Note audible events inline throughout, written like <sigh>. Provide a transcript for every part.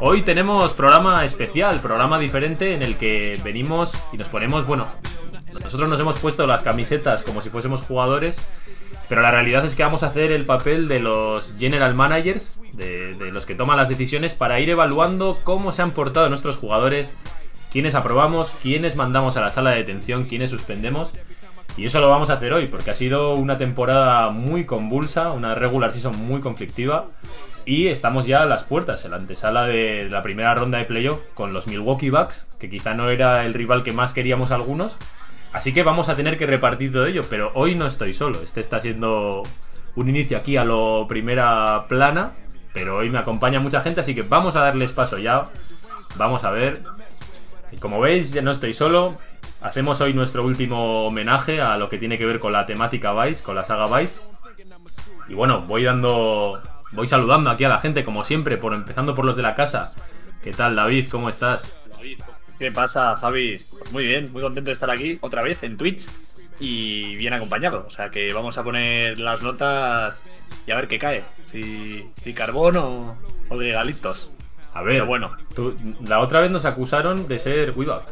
Hoy tenemos programa especial, programa diferente en el que venimos y nos ponemos, bueno, nosotros nos hemos puesto las camisetas como si fuésemos jugadores, pero la realidad es que vamos a hacer el papel de los general managers, de, de los que toman las decisiones para ir evaluando cómo se han portado nuestros jugadores, quiénes aprobamos, quiénes mandamos a la sala de detención, quiénes suspendemos. Y eso lo vamos a hacer hoy, porque ha sido una temporada muy convulsa, una regular season muy conflictiva. Y estamos ya a las puertas, en la antesala de la primera ronda de playoff con los Milwaukee Bucks, que quizá no era el rival que más queríamos algunos. Así que vamos a tener que repartir todo ello, pero hoy no estoy solo. Este está siendo un inicio aquí a lo primera plana, pero hoy me acompaña mucha gente, así que vamos a darles paso ya. Vamos a ver. Y como veis, ya no estoy solo. Hacemos hoy nuestro último homenaje a lo que tiene que ver con la temática Vice, con la saga Vice. Y bueno, voy dando. Voy saludando aquí a la gente, como siempre, por empezando por los de la casa. ¿Qué tal, David? ¿Cómo estás? ¿Qué pasa, Javi? Pues muy bien, muy contento de estar aquí otra vez en Twitch y bien acompañado. O sea que vamos a poner las notas y a ver qué cae. Si, si carbón o, o de galitos. A ver, Pero bueno. tú- la otra vez nos acusaron de ser. Va,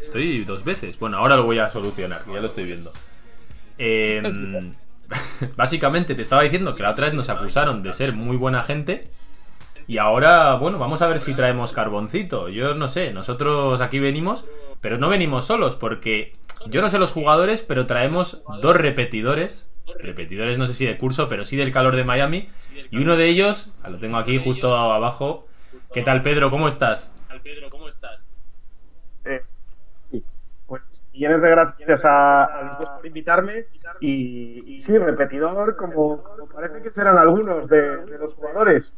Estoy dos veces. Bueno, ahora lo voy a solucionar, ya lo estoy viendo. Em, <laughs> básicamente te estaba diciendo que la otra vez nos acusaron de ser muy buena gente. Y ahora, bueno, vamos a ver si traemos carboncito. Yo no sé, nosotros aquí venimos, pero no venimos solos, porque yo no sé los jugadores, pero traemos dos repetidores. Repetidores, no sé si de curso, pero sí del calor de Miami. Y uno de ellos, lo tengo aquí justo abajo. ¿Qué tal, Pedro? ¿Cómo estás? Eh, sí, pues millones de gracias a, a los dos por invitarme y, y sí, repetidor, como, como parece que serán algunos de, de los jugadores.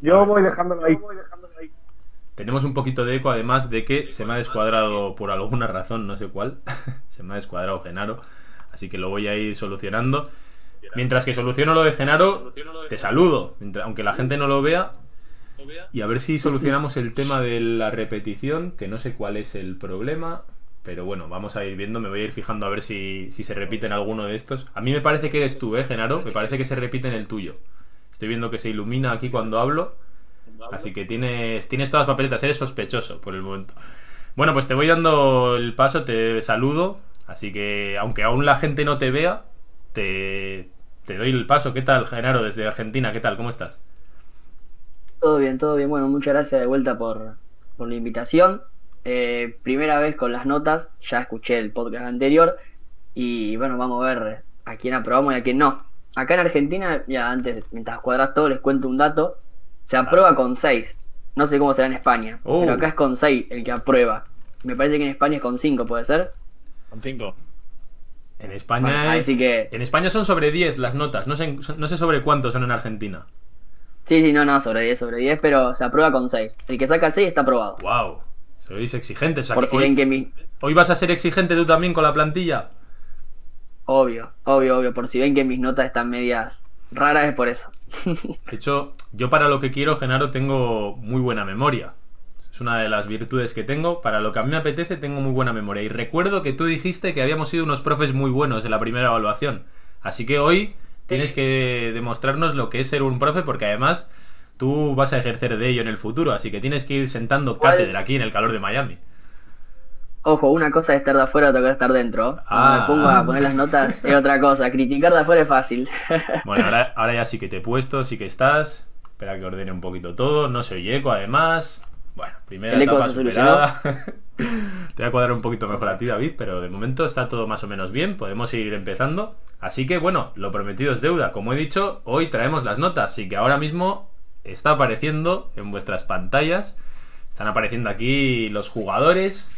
Yo voy dejándolo ahí. Tenemos un poquito de eco, además de que se me ha descuadrado por alguna razón, no sé cuál. <laughs> se me ha descuadrado Genaro, así que lo voy a ir solucionando. Mientras que soluciono lo de Genaro, te saludo, aunque la gente no lo vea. Y a ver si solucionamos el tema de la repetición, que no sé cuál es el problema. Pero bueno, vamos a ir viendo, me voy a ir fijando a ver si, si se repite en alguno de estos. A mí me parece que eres tú, ¿eh, Genaro? Me parece que se repite en el tuyo. Estoy viendo que se ilumina aquí cuando hablo. Así que tienes, tienes todas las papeletas, eres sospechoso por el momento. Bueno, pues te voy dando el paso, te saludo. Así que, aunque aún la gente no te vea, te, te doy el paso. ¿Qué tal, Genaro, desde Argentina? ¿Qué tal? ¿Cómo estás? Todo bien, todo bien. Bueno, muchas gracias de vuelta por, por la invitación. Eh, primera vez con las notas, ya escuché el podcast anterior y bueno, vamos a ver a quién aprobamos y a quién no. Acá en Argentina, ya antes, mientras cuadras todo, les cuento un dato. Se aprueba con 6. No sé cómo será en España, Oh. pero acá es con 6 el que aprueba. Me parece que en España es con 5, ¿puede ser? Con cinco. En España Bueno, es- así que- En España son sobre 10 las notas. No sé, no sé sobre cuántos son en Argentina. Sí, sí, no, no, sobre 10, sobre 10, pero se aprueba con 6. El que saca 6 está aprobado. ¡Wow! Sois exigentes. O sea, Por que si hoy, ven que mi, hoy vas a ser exigente tú también con la plantilla. Obvio, obvio, obvio. Por si ven que mis notas están medias raras, es por eso. <laughs> De hecho, yo para lo que quiero, Genaro, tengo muy buena memoria. Es una de las virtudes que tengo. Para lo que a mí me apetece, tengo muy buena memoria. Y recuerdo que tú dijiste que habíamos sido unos profes muy buenos en la primera evaluación. Así que hoy tienes que demostrarnos lo que es ser un profe, porque además tú vas a ejercer de ello en el futuro. Así que tienes que ir sentando cátedra aquí en el calor de Miami. Ojo, una cosa es estar de afuera, otra cosa es estar dentro. Cuando Ah. me pongo a poner las notas es otra cosa. Criticar de afuera es fácil. <laughs> Bueno, ahora, ahora ya sí que te he puesto, sí que estás. Espera que ordene un poquito todo. No se oye eco, además. Bueno, primera El etapa superada. <laughs> te voy a cuadrar un poquito mejor a ti, David, pero de momento está todo más o menos bien. Podemos ir empezando. Así que, bueno, lo prometido es deuda. Como he dicho, hoy traemos las notas. Así que ahora mismo está apareciendo en vuestras pantallas. Están apareciendo aquí los jugadores.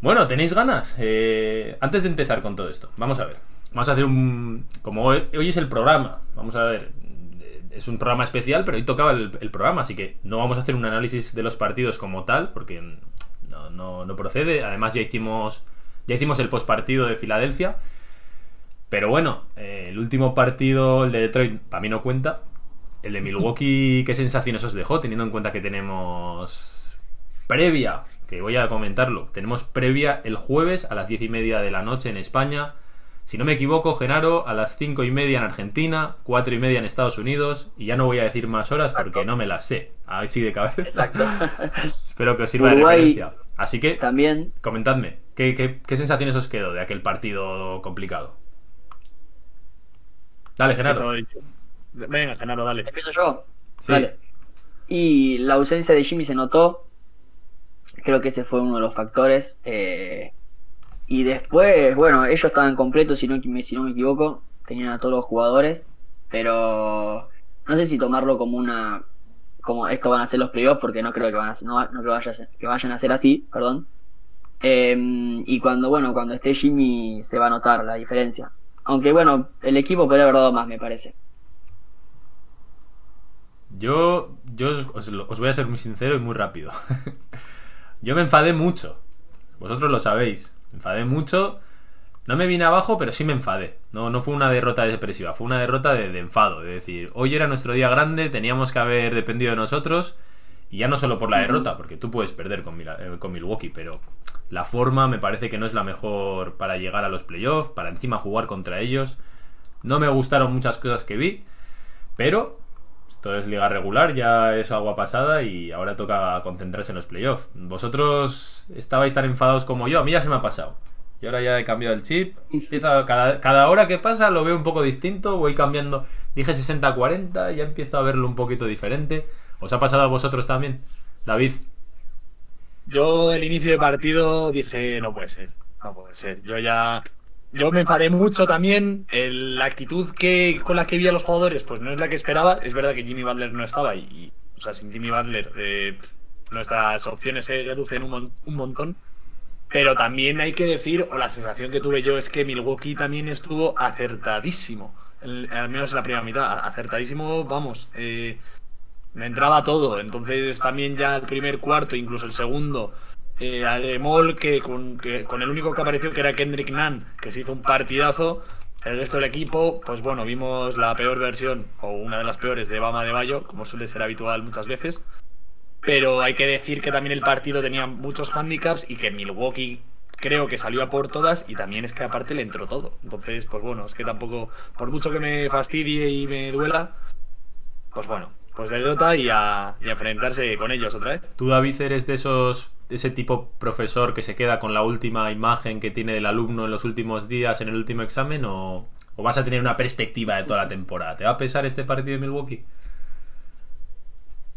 Bueno, ¿tenéis ganas? Eh, antes de empezar con todo esto, vamos a ver. Vamos a hacer un... Como hoy, hoy es el programa, vamos a ver. Es un programa especial, pero hoy tocaba el, programa, así que no vamos a hacer un análisis de los partidos como tal, porque no, no, no procede. Además ya hicimos, ya hicimos el postpartido de Filadelfia. Pero bueno, eh, el último partido, el de Detroit, para mí no cuenta. El de Milwaukee, ¿qué sensaciones os dejó? Teniendo en cuenta que tenemos previa, que voy a comentarlo, tenemos previa el jueves a las diez y media de la noche en España. Si no me equivoco, Genaro, a las cinco y media en Argentina, cuatro y media en Estados Unidos, y ya no voy a decir más horas porque no me las sé. Así de cabeza. Exacto. <laughs> Espero que os sirva de referencia. Así que, También, comentadme, ¿qué, qué, qué sensaciones os quedó de aquel partido complicado? Dale, Genaro. Venga, Genaro, dale. empiezo yo. Sí. Dale. Y la ausencia de Jimmy se notó. Creo que ese fue uno de los factores. eh, y después, bueno, ellos estaban completos, si no, si no me equivoco. Tenían a todos los jugadores. Pero no sé si tomarlo como una. Como esto van a ser los playoffs, porque no creo que, van a, no, no creo vaya que vayan a ser así, perdón. Eh, y cuando, bueno, cuando esté Jimmy se va a notar la diferencia. Aunque bueno, el equipo podría haber dado más, me parece. Yo, yo os, voy a ser muy sincero y muy rápido. <laughs> yo me enfadé mucho. Vosotros lo sabéis. Me enfadé mucho. No me vine abajo, pero sí me enfadé. No, no fue una derrota depresiva, fue una derrota de, de enfado. De decir, hoy era nuestro día grande, teníamos que haber dependido de nosotros. Y ya no solo por la derrota, porque tú puedes perder con, eh, con Milwaukee, pero la forma me parece que no es la mejor para llegar a los playoffs, para encima jugar contra ellos. No me gustaron muchas cosas que vi, pero esto es liga regular, ya es agua pasada y ahora toca concentrarse en los playoffs. Vosotros estabais tan enfadados como yo, a mí ya se me ha pasado. Y ahora ya he cambiado el chip. <laughs> Empieza, cada, cada hora que pasa lo veo un poco distinto, voy cambiando. Dije 60-40, ya empiezo a verlo un poquito diferente. ¿Os ha pasado a vosotros también? David. Yo el inicio de partido dije, no puede ser, no puede ser. Yo ya... Yo me enfadé mucho también. la actitud que con la que vi a los jugadores, pues no es la que esperaba. Es verdad que Jimmy Butler no estaba y, o sea, sin Jimmy Butler eh, nuestras opciones se reducen un, un montón. Pero también hay que decir, o la sensación que tuve yo es que Milwaukee también estuvo acertadísimo. Al menos en la primera mitad. Acertadísimo, vamos. eh, me entraba todo. Entonces también ya el primer cuarto, incluso el segundo, eh, que con, que con el único que apareció que era Kendrick Nunn, que se hizo un partidazo. El resto del equipo, pues bueno, vimos la peor versión, o una de las peores, de Bama de Bayo, como suele ser habitual muchas veces. Pero hay que decir que también el partido tenía muchos handicaps y que Milwaukee creo que salió a por todas y también es que aparte le entró todo. Entonces, pues bueno, es que tampoco, por mucho que me fastidie y me duela, pues bueno, pues derrota y a, y a enfrentarse con ellos otra vez. ¿Tú, David, eres de esos de ese tipo profesor que se queda con la última imagen que tiene del alumno en los últimos días, en el último examen, o, o vas a tener una perspectiva de toda la temporada? ¿Te va a pesar este partido de Milwaukee?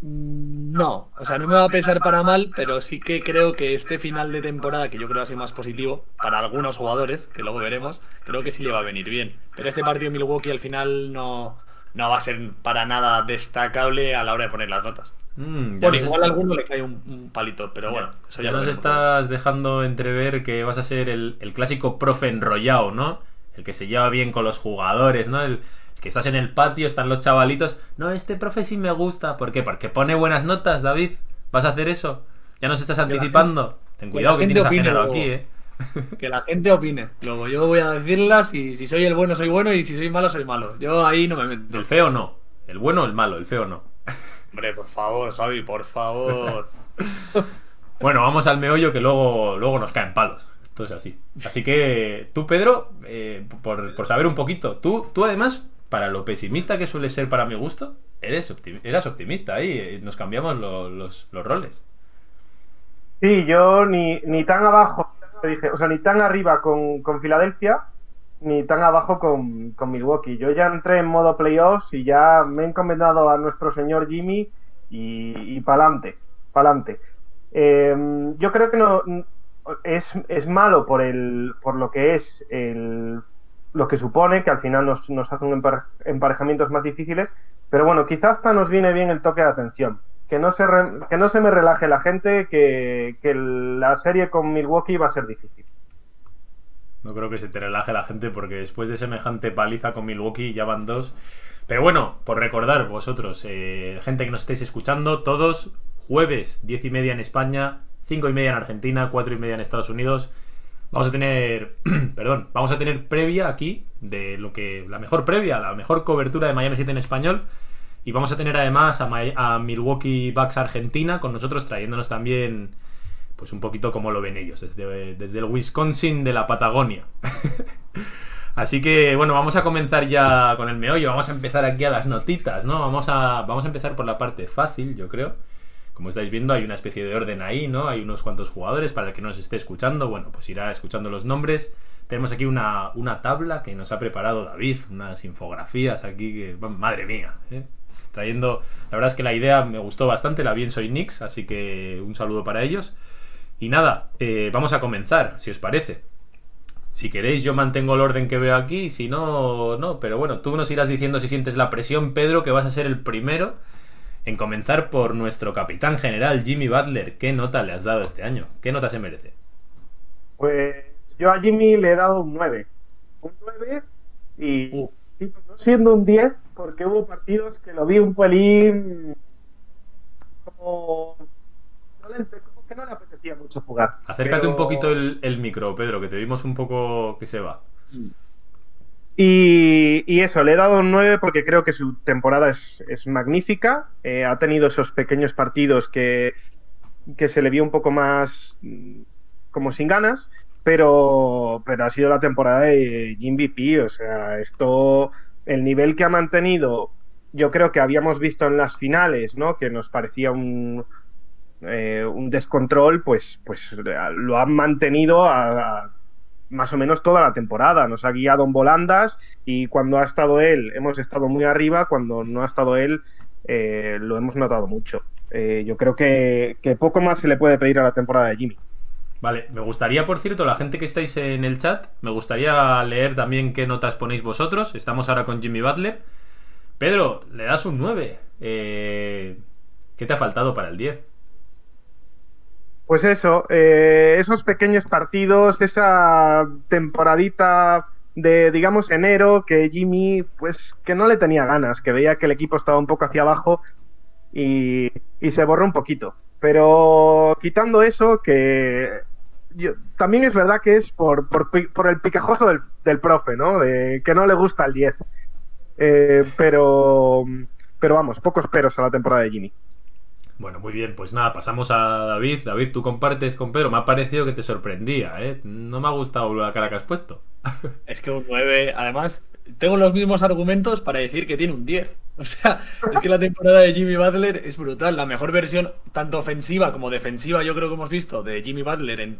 No, o sea, no me va a pesar para mal, pero sí que creo que este final de temporada, que yo creo que va a ser más positivo para algunos jugadores, que luego veremos, creo que sí le va a venir bien. Pero este partido de Milwaukee al final no, no va a ser para nada destacable a la hora de poner las notas. Mm, nos igual a est- alguno le cae un, un palito, pero bueno, eso ya, nos estás dejando entrever que vas a ser el, el clásico profe enrollado, ¿no? El que se lleva bien con los jugadores, ¿no? El, que estás en el patio, están los chavalitos. No, este profe sí me gusta. ¿Por qué? Porque pone buenas notas, David. ¿Vas a hacer eso? Ya nos estás anticipando. Ten cuidado que tienes a aquí, ¿eh? Que la gente opine. Luego yo voy a decirlas y si soy el bueno, soy bueno y si soy malo, soy malo. Yo ahí no me meto. El feo no. El bueno o el malo, el feo no. Hombre, por favor, Javi, por favor. <laughs> Bueno, vamos al meollo que luego, luego nos caen palos. Esto es así. Así que tú, Pedro, eh, por, por saber un poquito, tú, tú además, para lo pesimista que suele ser para mi gusto, eres optimi- eras optimista ahí. eh, Nos cambiamos lo- los, los roles. Sí, yo ni, ni tan abajo, dije, o sea, ni tan arriba con, con Filadelfia, ni tan abajo con, con Milwaukee. Yo ya entré en modo playoffs y ya me he encomendado a nuestro señor Jimmy y, y pa'lante, pa'lante. Eh, yo creo que no es, es malo por el por lo que es el lo que supone que al final nos, nos hace un empare- emparejamientos más difíciles, pero bueno, quizás hasta nos viene bien el toque de atención. Que no se, que no se me relaje la gente, que, que la serie con Milwaukee va a ser difícil. No creo que se te relaje la gente porque después de semejante paliza con Milwaukee ya van dos. Pero bueno, por recordar vosotros, eh, gente que nos estáis escuchando, todos jueves 10 y media en España, 5 y media en Argentina, 4 y media en Estados Unidos. Vamos a tener, <clears throat> perdón, vamos a tener previa aquí de lo que, la mejor previa, la mejor cobertura de Miami Heat en español. Y vamos a tener además a, Mi- a Milwaukee Bucks Argentina con nosotros trayéndonos también, pues un poquito como lo ven ellos, desde, desde el Wisconsin de la Patagonia. <laughs> Así que bueno, vamos a comenzar ya con el meollo, vamos a empezar aquí a las notitas, ¿no? Vamos a, vamos a empezar por la parte fácil, yo creo. Como estáis viendo, hay una especie de orden ahí, ¿no? Hay unos cuantos jugadores para el que no nos esté escuchando. Bueno, pues irá escuchando los nombres. Tenemos aquí una, una tabla que nos ha preparado David, unas infografías aquí que, madre mía, ¿eh? Trayendo, la verdad es que la idea me gustó bastante, la vi en Soy Nix, así que un saludo para ellos. Y nada, eh, vamos a comenzar, si os parece. Si queréis, yo mantengo el orden que veo aquí, si no, no. Pero bueno, tú nos irás diciendo si sientes la presión, Pedro, que vas a ser el primero en comenzar por nuestro capitán general, Jimmy Butler. ¿Qué nota le has dado este año? ¿Qué nota se merece? Pues yo a Jimmy le he dado un 9. Un 9 y, Uh. y no siendo un 10 porque hubo partidos que lo vi un pelín como, que no le apetecía mucho jugar. Acércate Pero- un poquito el, el micro, Pedro, que te vimos un poco que se va. Y, y eso, le he dado un 9 porque creo que su temporada es, es magnífica. Eh, ha tenido esos pequeños partidos que, que se le vio un poco más mm, como sin ganas, pero, pero ha sido la temporada de MVP. O sea, esto, el nivel que ha mantenido, yo creo que habíamos visto en las finales, ¿no? Que nos parecía un, eh, un descontrol, pues, pues lo han mantenido a, más o menos toda la temporada. Nos ha guiado en volandas y cuando ha estado él hemos estado muy arriba, cuando no ha estado él eh, lo hemos notado mucho. Eh, yo creo que, que poco más se le puede pedir a la temporada de Jimmy. Vale, me gustaría, por cierto, la gente que estáis en el chat, me gustaría leer también qué notas ponéis vosotros. Estamos ahora con Jimmy Butler. Pedro, le das un 9. Eh, ¿Qué te ha faltado para el 10? Pues eso, eh, esos pequeños partidos, esa temporadita de, digamos, enero, que Jimmy, pues, que no le tenía ganas, que veía que el equipo estaba un poco hacia abajo y, y se borró un poquito. Pero quitando eso, que yo- también es verdad que es por, por, pi- por el picajoso del, del profe, ¿no? De que no le gusta el 10. Eh, pero, pero vamos, pocos peros a la temporada de Jimmy. Bueno, muy bien, pues nada, pasamos a David. David, tú compartes con Pedro. Me ha parecido que te sorprendía, ¿eh? No me ha gustado la cara que has puesto. Es que un 9, además, tengo los mismos argumentos para decir que tiene un 10. O sea, es que la temporada de Jimmy Butler es brutal. La mejor versión, tanto ofensiva como defensiva, yo creo que hemos visto de Jimmy Butler en, en,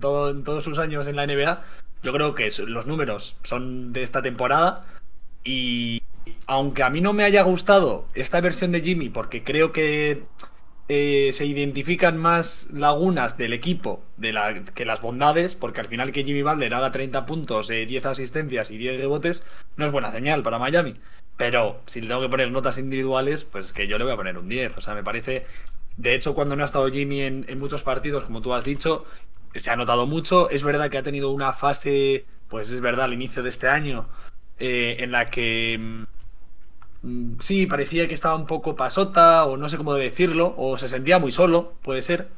todo- en todos sus años en la NBA. Yo creo que los números son de esta temporada. Y aunque a mí no me haya gustado esta versión de Jimmy, porque creo que eh, se identifican más lagunas del equipo de que las bondades, porque al final que Jimmy Butler haga 30 puntos, eh, 10 asistencias y 10 rebotes, no es buena señal para Miami. Pero si le tengo que poner notas individuales, pues que yo le voy a poner un 10. O sea, me parece. De hecho, cuando no ha estado Jimmy en, en muchos partidos, como tú has dicho, se ha notado mucho. Es verdad que ha tenido una fase, pues es verdad, al inicio de este año, eh, en la que Mm, Sí, parecía que estaba un poco pasota, o no sé cómo decirlo, o se sentía muy solo, puede ser.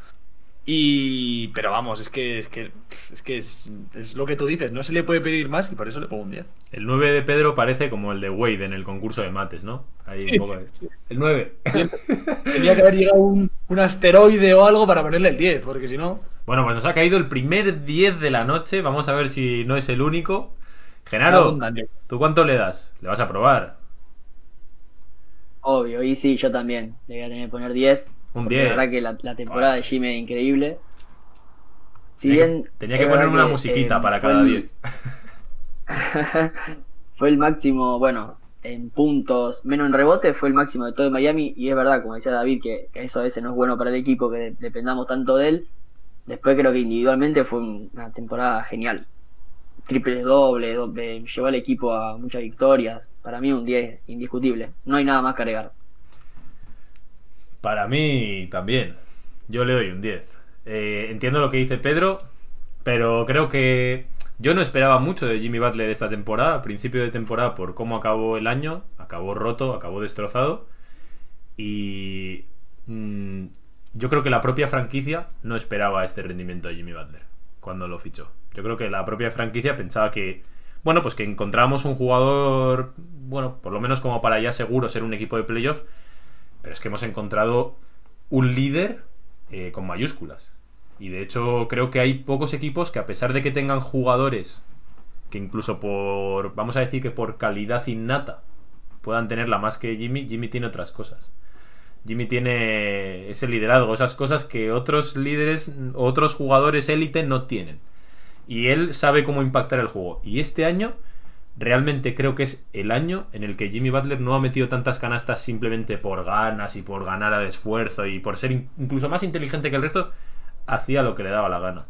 Y. Pero vamos, es que es que es que es, es lo que tú dices, no se le puede pedir más y por eso le pongo un 10. El 9 de Pedro parece como el de Wade en el concurso de mates, ¿no? Ahí un poco de- El 9. Tenía que haber llegado un, un asteroide o algo para ponerle el 10, porque si no. Bueno, pues nos ha caído el primer 10 de la noche. Vamos a ver si no es el único. Genaro. ¿tú cuánto le das? ¿Le vas a probar? Obvio, y sí, yo también. Le voy a tener que poner 10. Un porque 10. La verdad que la, la temporada de Jimmy es increíble. Si Tenía que- tenía que poner una musiquita eh, para cada el- 10. <laughs> fue el máximo, bueno, en puntos, menos en rebote, fue el máximo de todo Miami. Y es verdad, como decía David, que, que eso a veces no es bueno para el equipo, que de- dependamos tanto de él. Después creo que individualmente fue un- una temporada genial. Triple doble, doble, llevó al equipo a muchas victorias. Para mí un 10 indiscutible. No hay nada más que agregar. Para mí también. Yo le doy un 10. Eh, entiendo lo que dice Pedro, pero creo que yo no esperaba mucho de Jimmy Butler esta temporada, a principio de temporada, por cómo acabó el año. Acabó roto, acabó destrozado. Y mm, yo creo que la propia franquicia no esperaba este rendimiento de Jimmy Butler cuando lo fichó. Yo creo que la propia franquicia pensaba que, bueno, pues que encontramos un jugador, bueno, por lo menos como para ya seguro ser un equipo de playoff, pero es que hemos encontrado un líder eh, con mayúsculas. Y de hecho creo que hay pocos equipos que a pesar de que tengan jugadores que incluso por, vamos a decir que por calidad innata puedan tenerla más que Jimmy, Jimmy tiene otras cosas. Jimmy tiene ese liderazgo, esas cosas que otros líderes, otros jugadores élite no tienen. Y él sabe cómo impactar el juego. Y este año, realmente creo que es el año en el que Jimmy Butler no ha metido tantas canastas simplemente por ganas y por ganar al esfuerzo y por ser incluso más inteligente que el resto, hacía lo que le daba la gana.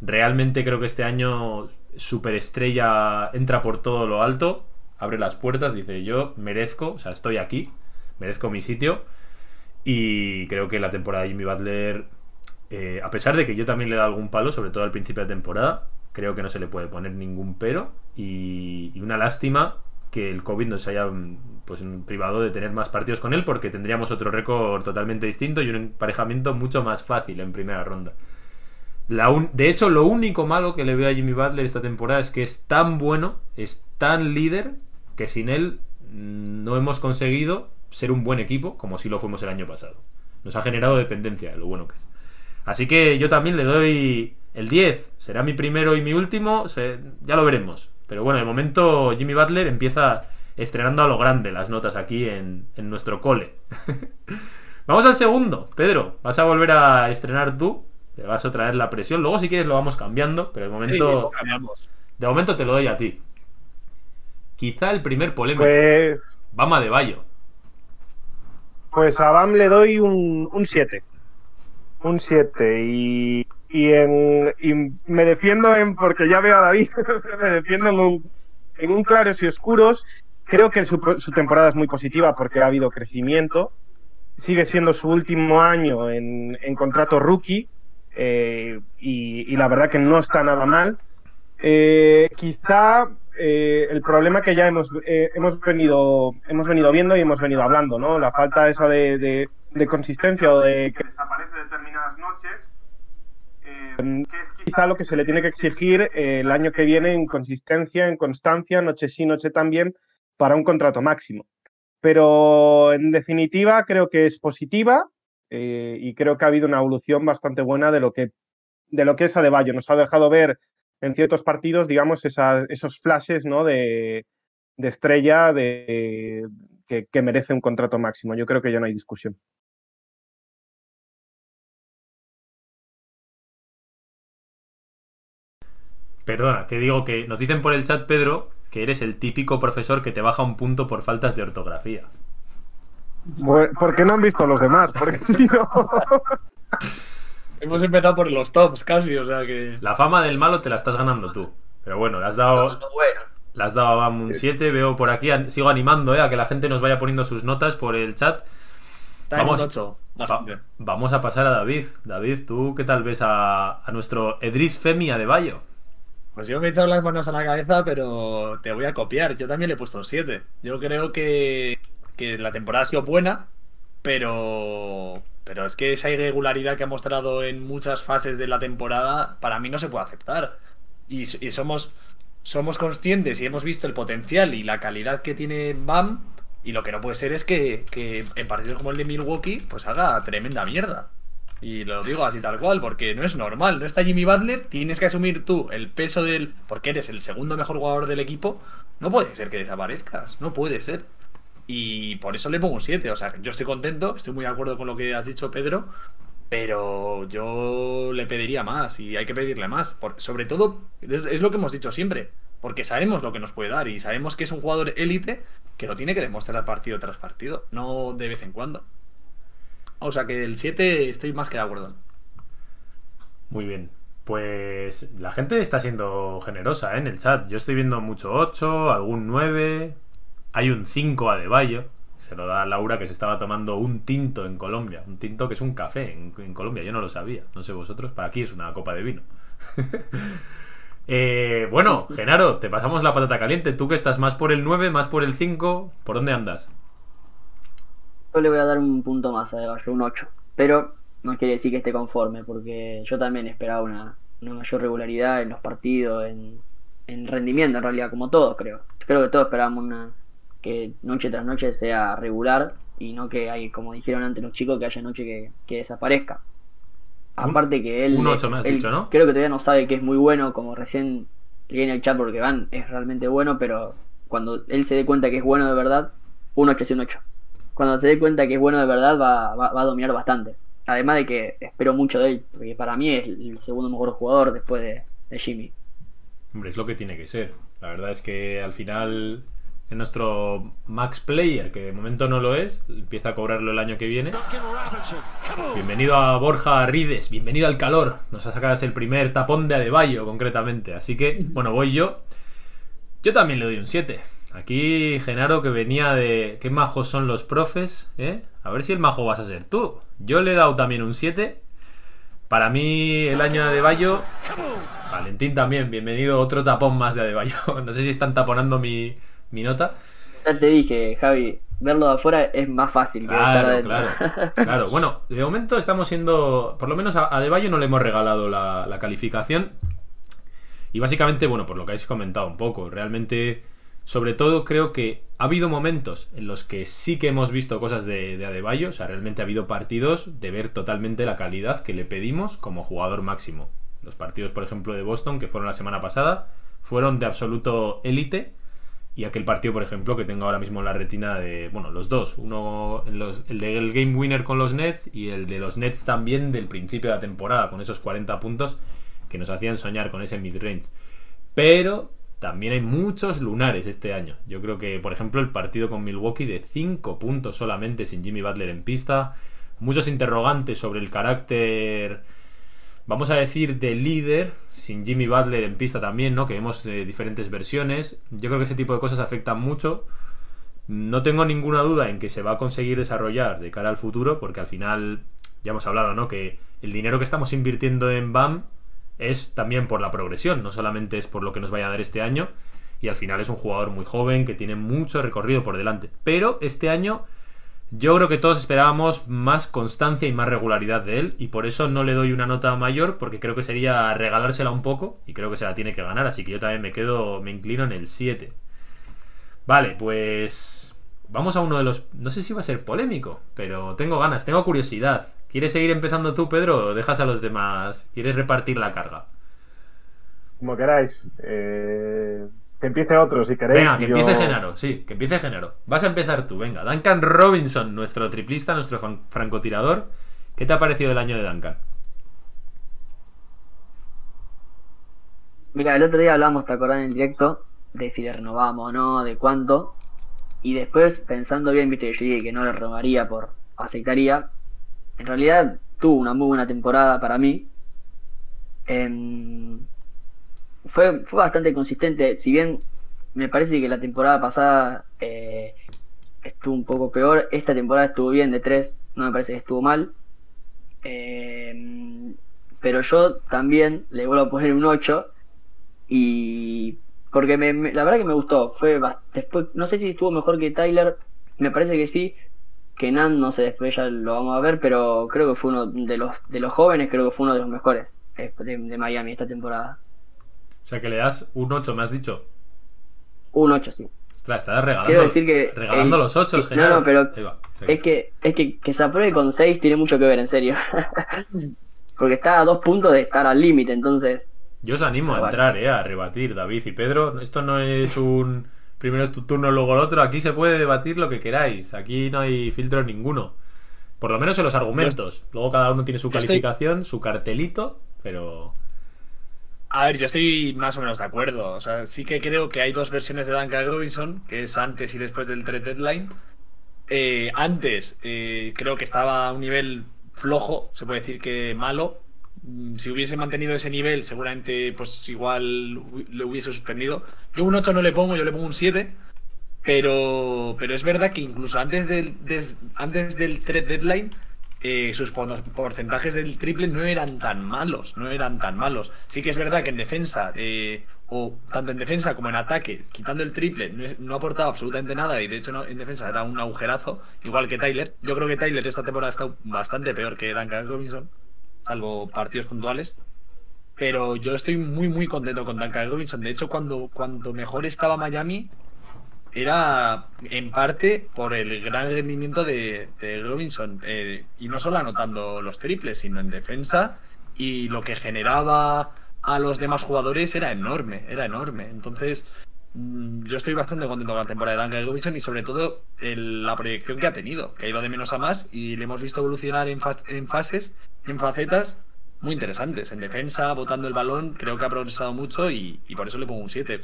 Realmente creo que este año Superestrella entra por todo lo alto, abre las puertas, dice yo merezco, o sea, estoy aquí, merezco mi sitio. Y creo que la temporada de Jimmy Butler, eh, a pesar de que yo también le he dado algún palo, sobre todo al principio de temporada, creo que no se le puede poner ningún pero. Y, una lástima que el COVID nos haya pues, privado de tener más partidos con él, porque tendríamos otro récord totalmente distinto y un emparejamiento mucho más fácil en primera ronda. De hecho, lo único malo que le veo a Jimmy Butler esta temporada es que es tan bueno, es tan líder, que sin él no hemos conseguido ser un buen equipo como si lo fuimos el año pasado. Nos ha generado dependencia de lo bueno que es. Así que yo también le doy el 10. Será mi primero y mi último. Ya lo veremos. Pero bueno, de momento Jimmy Butler empieza estrenando a lo grande las notas aquí en, en nuestro cole. <laughs> Vamos al segundo. Pedro, vas a volver a estrenar tú. Le vas a traer la presión. Luego, si quieres, lo vamos cambiando. Pero de momento. de momento te lo doy a ti. Quizá el primer polémico. Pues... Bama de Bayo. Pues a BAM le doy un 7. Un 7. Y, y, en, me defiendo en, porque ya veo a David, <laughs> me defiendo en un, en un claros y oscuros. Creo que su, su, temporada es muy positiva porque ha habido crecimiento. Sigue siendo su último año en, en contrato rookie. Eh, y, y, la verdad que no está nada mal. Eh, quizá eh, el problema que ya hemos, eh, hemos, venido, hemos venido viendo y hemos venido hablando, ¿no? La falta esa de, de, de consistencia o de que desaparece determinadas noches, eh, que es quizá lo que se le tiene que exigir el año que viene en consistencia, en constancia, noche sí, noche también, para un contrato máximo. Pero en definitiva creo que es positiva y creo que ha habido una evolución bastante buena de lo que, de lo que es Adebayo. Nos ha dejado ver en ciertos partidos, digamos, esa, esos flashes ¿no? de, de estrella de, que, que, merece un contrato máximo. Yo creo que ya no hay discusión. Perdona, que digo que nos dicen por el chat, Pedro, que eres el típico profesor que te baja un punto por faltas de ortografía. Bueno, ¿Por qué no han visto los demás? Porque <laughs> si no... Hemos empezado por los tops casi, o sea que. La fama del malo te la estás ganando tú. Pero bueno, le has dado. Le has dado a un 7. Veo por aquí, sigo animando eh, a que la gente nos vaya poniendo sus notas por el chat. Está vamos, en 8, va, vamos a pasar a David. David, ¿tú qué tal ves a, a nuestro Edris Femia de Bayo? Pues yo me he echado las manos a la cabeza, pero te voy a copiar. Yo también le he puesto un 7. Yo creo que, que la temporada ha sido buena, pero pero es que esa irregularidad que ha mostrado en muchas fases de la temporada, para mí no se puede aceptar. Y, y somos, somos conscientes y hemos visto el potencial y la calidad que tiene BAM. Y lo que no puede ser es que, que en partidos como el de Milwaukee, pues haga tremenda mierda. Y lo digo así tal cual, porque no es normal. No está Jimmy Butler, tienes que asumir tú el peso del. Porque eres el segundo mejor jugador del equipo. No puede ser que desaparezcas, no puede ser. Y por eso le pongo un 7. O sea, yo estoy contento, estoy muy de acuerdo con lo que has dicho, Pedro. Pero yo le pediría más y hay que pedirle más. Sobre todo, es, lo que hemos dicho siempre. Porque sabemos lo que nos puede dar y sabemos que es un jugador élite que lo tiene que demostrar partido tras partido, no de vez en cuando. O sea que el 7 estoy más que de acuerdo. Muy bien. Pues la gente está siendo generosa ¿eh? en el chat. Yo estoy viendo mucho 8, algún 9, hay un 5 a De Bayo. Se lo da a Laura que se estaba tomando un tinto en Colombia. Un tinto que es un café en, Colombia. Yo no lo sabía. No sé vosotros. Para aquí es una copa de vino. <laughs> eh, bueno, Genaro, te pasamos la patata caliente. Tú que estás más por el 9, más por el 5. ¿Por dónde andas? Yo le voy a dar un punto más a De Bayo, un 8. Pero no quiere decir que esté conforme, porque yo también esperaba una, una mayor regularidad en los partidos, en, en rendimiento en realidad, como todos creo. Creo que todos esperábamos una que noche tras noche sea regular y no que hay, como dijeron antes los chicos, que haya noche que, que desaparezca. Aparte que él, un ocho me has él dicho, ¿no? creo que todavía no sabe que es muy bueno, como recién leí en el chat porque Van es realmente bueno, pero cuando él se dé cuenta que es bueno de verdad, un 8 es un 8. Cuando se dé cuenta que es bueno de verdad va, va, a dominar bastante. Además de que espero mucho de él, porque para mí es el segundo mejor jugador después de, Jimmy. Hombre, es lo que tiene que ser. La verdad es que al final es nuestro max player, que de momento no lo es, empieza a cobrarlo el año que viene. Bienvenido a Borja Rides, bienvenido al calor. Nos ha sacado el primer tapón de Adebayo, concretamente. Así que, bueno, voy yo. Yo también le doy un 7. Aquí Genaro que venía de... ¿Qué majos son los profes? ¿Eh? A ver si el majo vas a ser tú. Yo le he dado también un 7. Para mí el año de Adebayo... Valentín también, bienvenido otro tapón más de Adebayo. <laughs> No sé si están taponando mi, mi nota. Ya te dije, Javi, verlo de afuera es más fácil que estar Claro, claro, <laughs> claro. Bueno, de momento estamos siendo. Por lo menos a Adebayo no le hemos regalado la, la calificación. Y básicamente, bueno, por lo que habéis comentado un poco, realmente, sobre todo creo que ha habido momentos en los que sí que hemos visto cosas de, de Adebayo. O sea, realmente ha habido partidos de ver totalmente la calidad que le pedimos como jugador máximo. Los partidos, por ejemplo, de Boston, que fueron la semana pasada, fueron de absoluto élite. Y aquel partido, por ejemplo, que tengo ahora mismo en la retina de. Bueno, los dos. Uno, los- el del Game Winner con los Nets y el de los Nets también del principio de la temporada, con esos 40 puntos que nos hacían soñar con ese mid-range. Pero también hay muchos lunares este año. Yo creo que, por ejemplo, el partido con Milwaukee de 5 puntos solamente sin Jimmy Butler en pista. Muchos interrogantes sobre el carácter vamos a decir, de líder, sin Jimmy Butler en pista también, ¿no? Que vemos eh, diferentes versiones. Yo creo que ese tipo de cosas afectan mucho. No tengo ninguna duda en que se va a conseguir desarrollar de cara al futuro, porque al final, ya hemos hablado, ¿no? Que el dinero que estamos invirtiendo en BAM es también por la progresión, no solamente es por lo que nos vaya a dar este año. Y al final es un jugador muy joven que tiene mucho recorrido por delante. Pero este año yo creo que todos esperábamos más constancia y más regularidad de él y por eso no le doy una nota mayor porque creo que sería regalársela un poco y creo que se la tiene que ganar, así que yo también me quedo, me inclino en el 7. Vale, pues vamos a uno de los... No sé si va a ser polémico, pero tengo ganas, tengo curiosidad. ¿Quieres seguir empezando tú, Pedro, o dejas a los demás? ¿Quieres repartir la carga? Como queráis. Eh, que empiece otro si queréis. Venga, que Yo- empiece Genaro, sí, que empiece Genaro. Vas a empezar tú, venga. Duncan Robinson, nuestro triplista, nuestro francotirador. ¿Qué te ha parecido el año de Duncan? Mira, el otro día hablamos, ¿te acordás en el directo? De si le renovábamos o no, de cuánto. Y después, pensando bien, viste que yo dije que no le renovaría por aceptaría. En realidad, tuvo una muy buena temporada para mí. Em, fue, fue bastante consistente. Si bien me parece que la temporada pasada eh, estuvo un poco peor, esta temporada estuvo bien de 3. No me parece que estuvo mal. Em, pero yo también le vuelvo a poner un 8 y porque me, la verdad que me gustó fue después no sé si estuvo mejor que Tyler me parece que sí que Nan no sé después ya lo vamos a ver pero creo que fue uno de los de los jóvenes creo que fue uno de los mejores eh, de, de Miami esta temporada O sea, que le das un 8, me has dicho. un 8 sí Ostras, estás regalando, Quiero decir que regalando el- los 8, no, Genaro. no, pero va, sí. es que es que que se apruebe con 6 tiene mucho que ver en serio <laughs> porque está a dos puntos de estar al límite entonces Yo os animo a entrar, eh, a rebatir, David y Pedro. Esto no es un primero es tu turno, luego el otro. Aquí se puede debatir lo que queráis. Aquí no hay filtro ninguno. Por lo menos en los argumentos. Luego cada uno tiene su estoy- calificación, su cartelito, pero A ver, yo estoy más o menos de acuerdo. O sea, sí que creo que hay dos versiones de Duncan Robinson, que es antes y después del trade deadline. Eh, antes eh, creo que estaba a un nivel flojo, se puede decir que malo. Si hubiese mantenido ese nivel, seguramente pues igual lo hubiese suspendido. Yo un 8 no le pongo, yo le pongo un 7. Pero, pero es verdad que incluso antes del, des- antes del trade deadline eh, sus por- porcentajes del triple no eran tan malos, no eran tan malos. Sí que es verdad que en defensa, eh, o tanto en defensa como en ataque, quitando el triple, no, no aportaba absolutamente nada y de hecho no- en defensa era un agujerazo, igual que Tyler. Yo creo que Tyler esta temporada estado bastante peor que Duncan Robinson, salvo partidos puntuales. Pero yo estoy muy, muy contento con Duncan Robinson. De hecho, cuando, cuando mejor estaba Miami, era en parte por el gran rendimiento de, de Robinson. eh, y no solo anotando los triples, sino en defensa. Y lo que generaba a los demás jugadores era enorme, era enorme. Entonces, yo estoy bastante contento con la temporada de Duncan Robinson y sobre todo el- la proyección que ha tenido, que ha ido de menos a más y le hemos visto evolucionar en, fas- en fases, en facetas muy interesantes. En defensa, botando el balón, creo que ha progresado mucho y, y por eso le pongo un 7.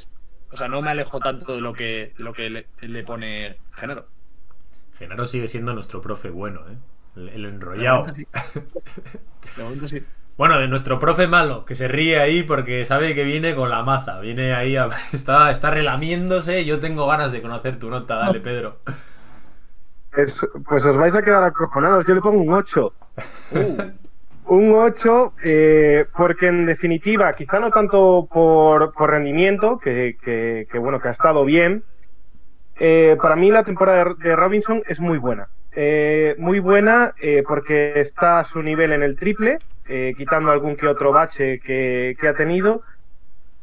O sea, no me alejo tanto de lo que, de lo que le, le pone Genaro. Genaro sigue siendo nuestro profe bueno, ¿eh? El, el enrollado. <laughs> De momento sí. Bueno, de nuestro profe malo, que se ríe ahí porque sabe que viene con la maza. Viene ahí, a- <laughs> está, está relamiéndose. Yo tengo ganas de conocer tu nota. Dale, <laughs> Pedro. Es- pues os vais a quedar acojonados. Yo le pongo un 8. <laughs> Un 8, eh, porque en definitiva, quizá no tanto por, por rendimiento, que, que- que, bueno, que ha estado bien. eh, para mí la temporada de, Robinson es muy buena. Eh, muy buena eh, porque está a su nivel en el triple, eh, quitando algún que otro bache que, ha tenido.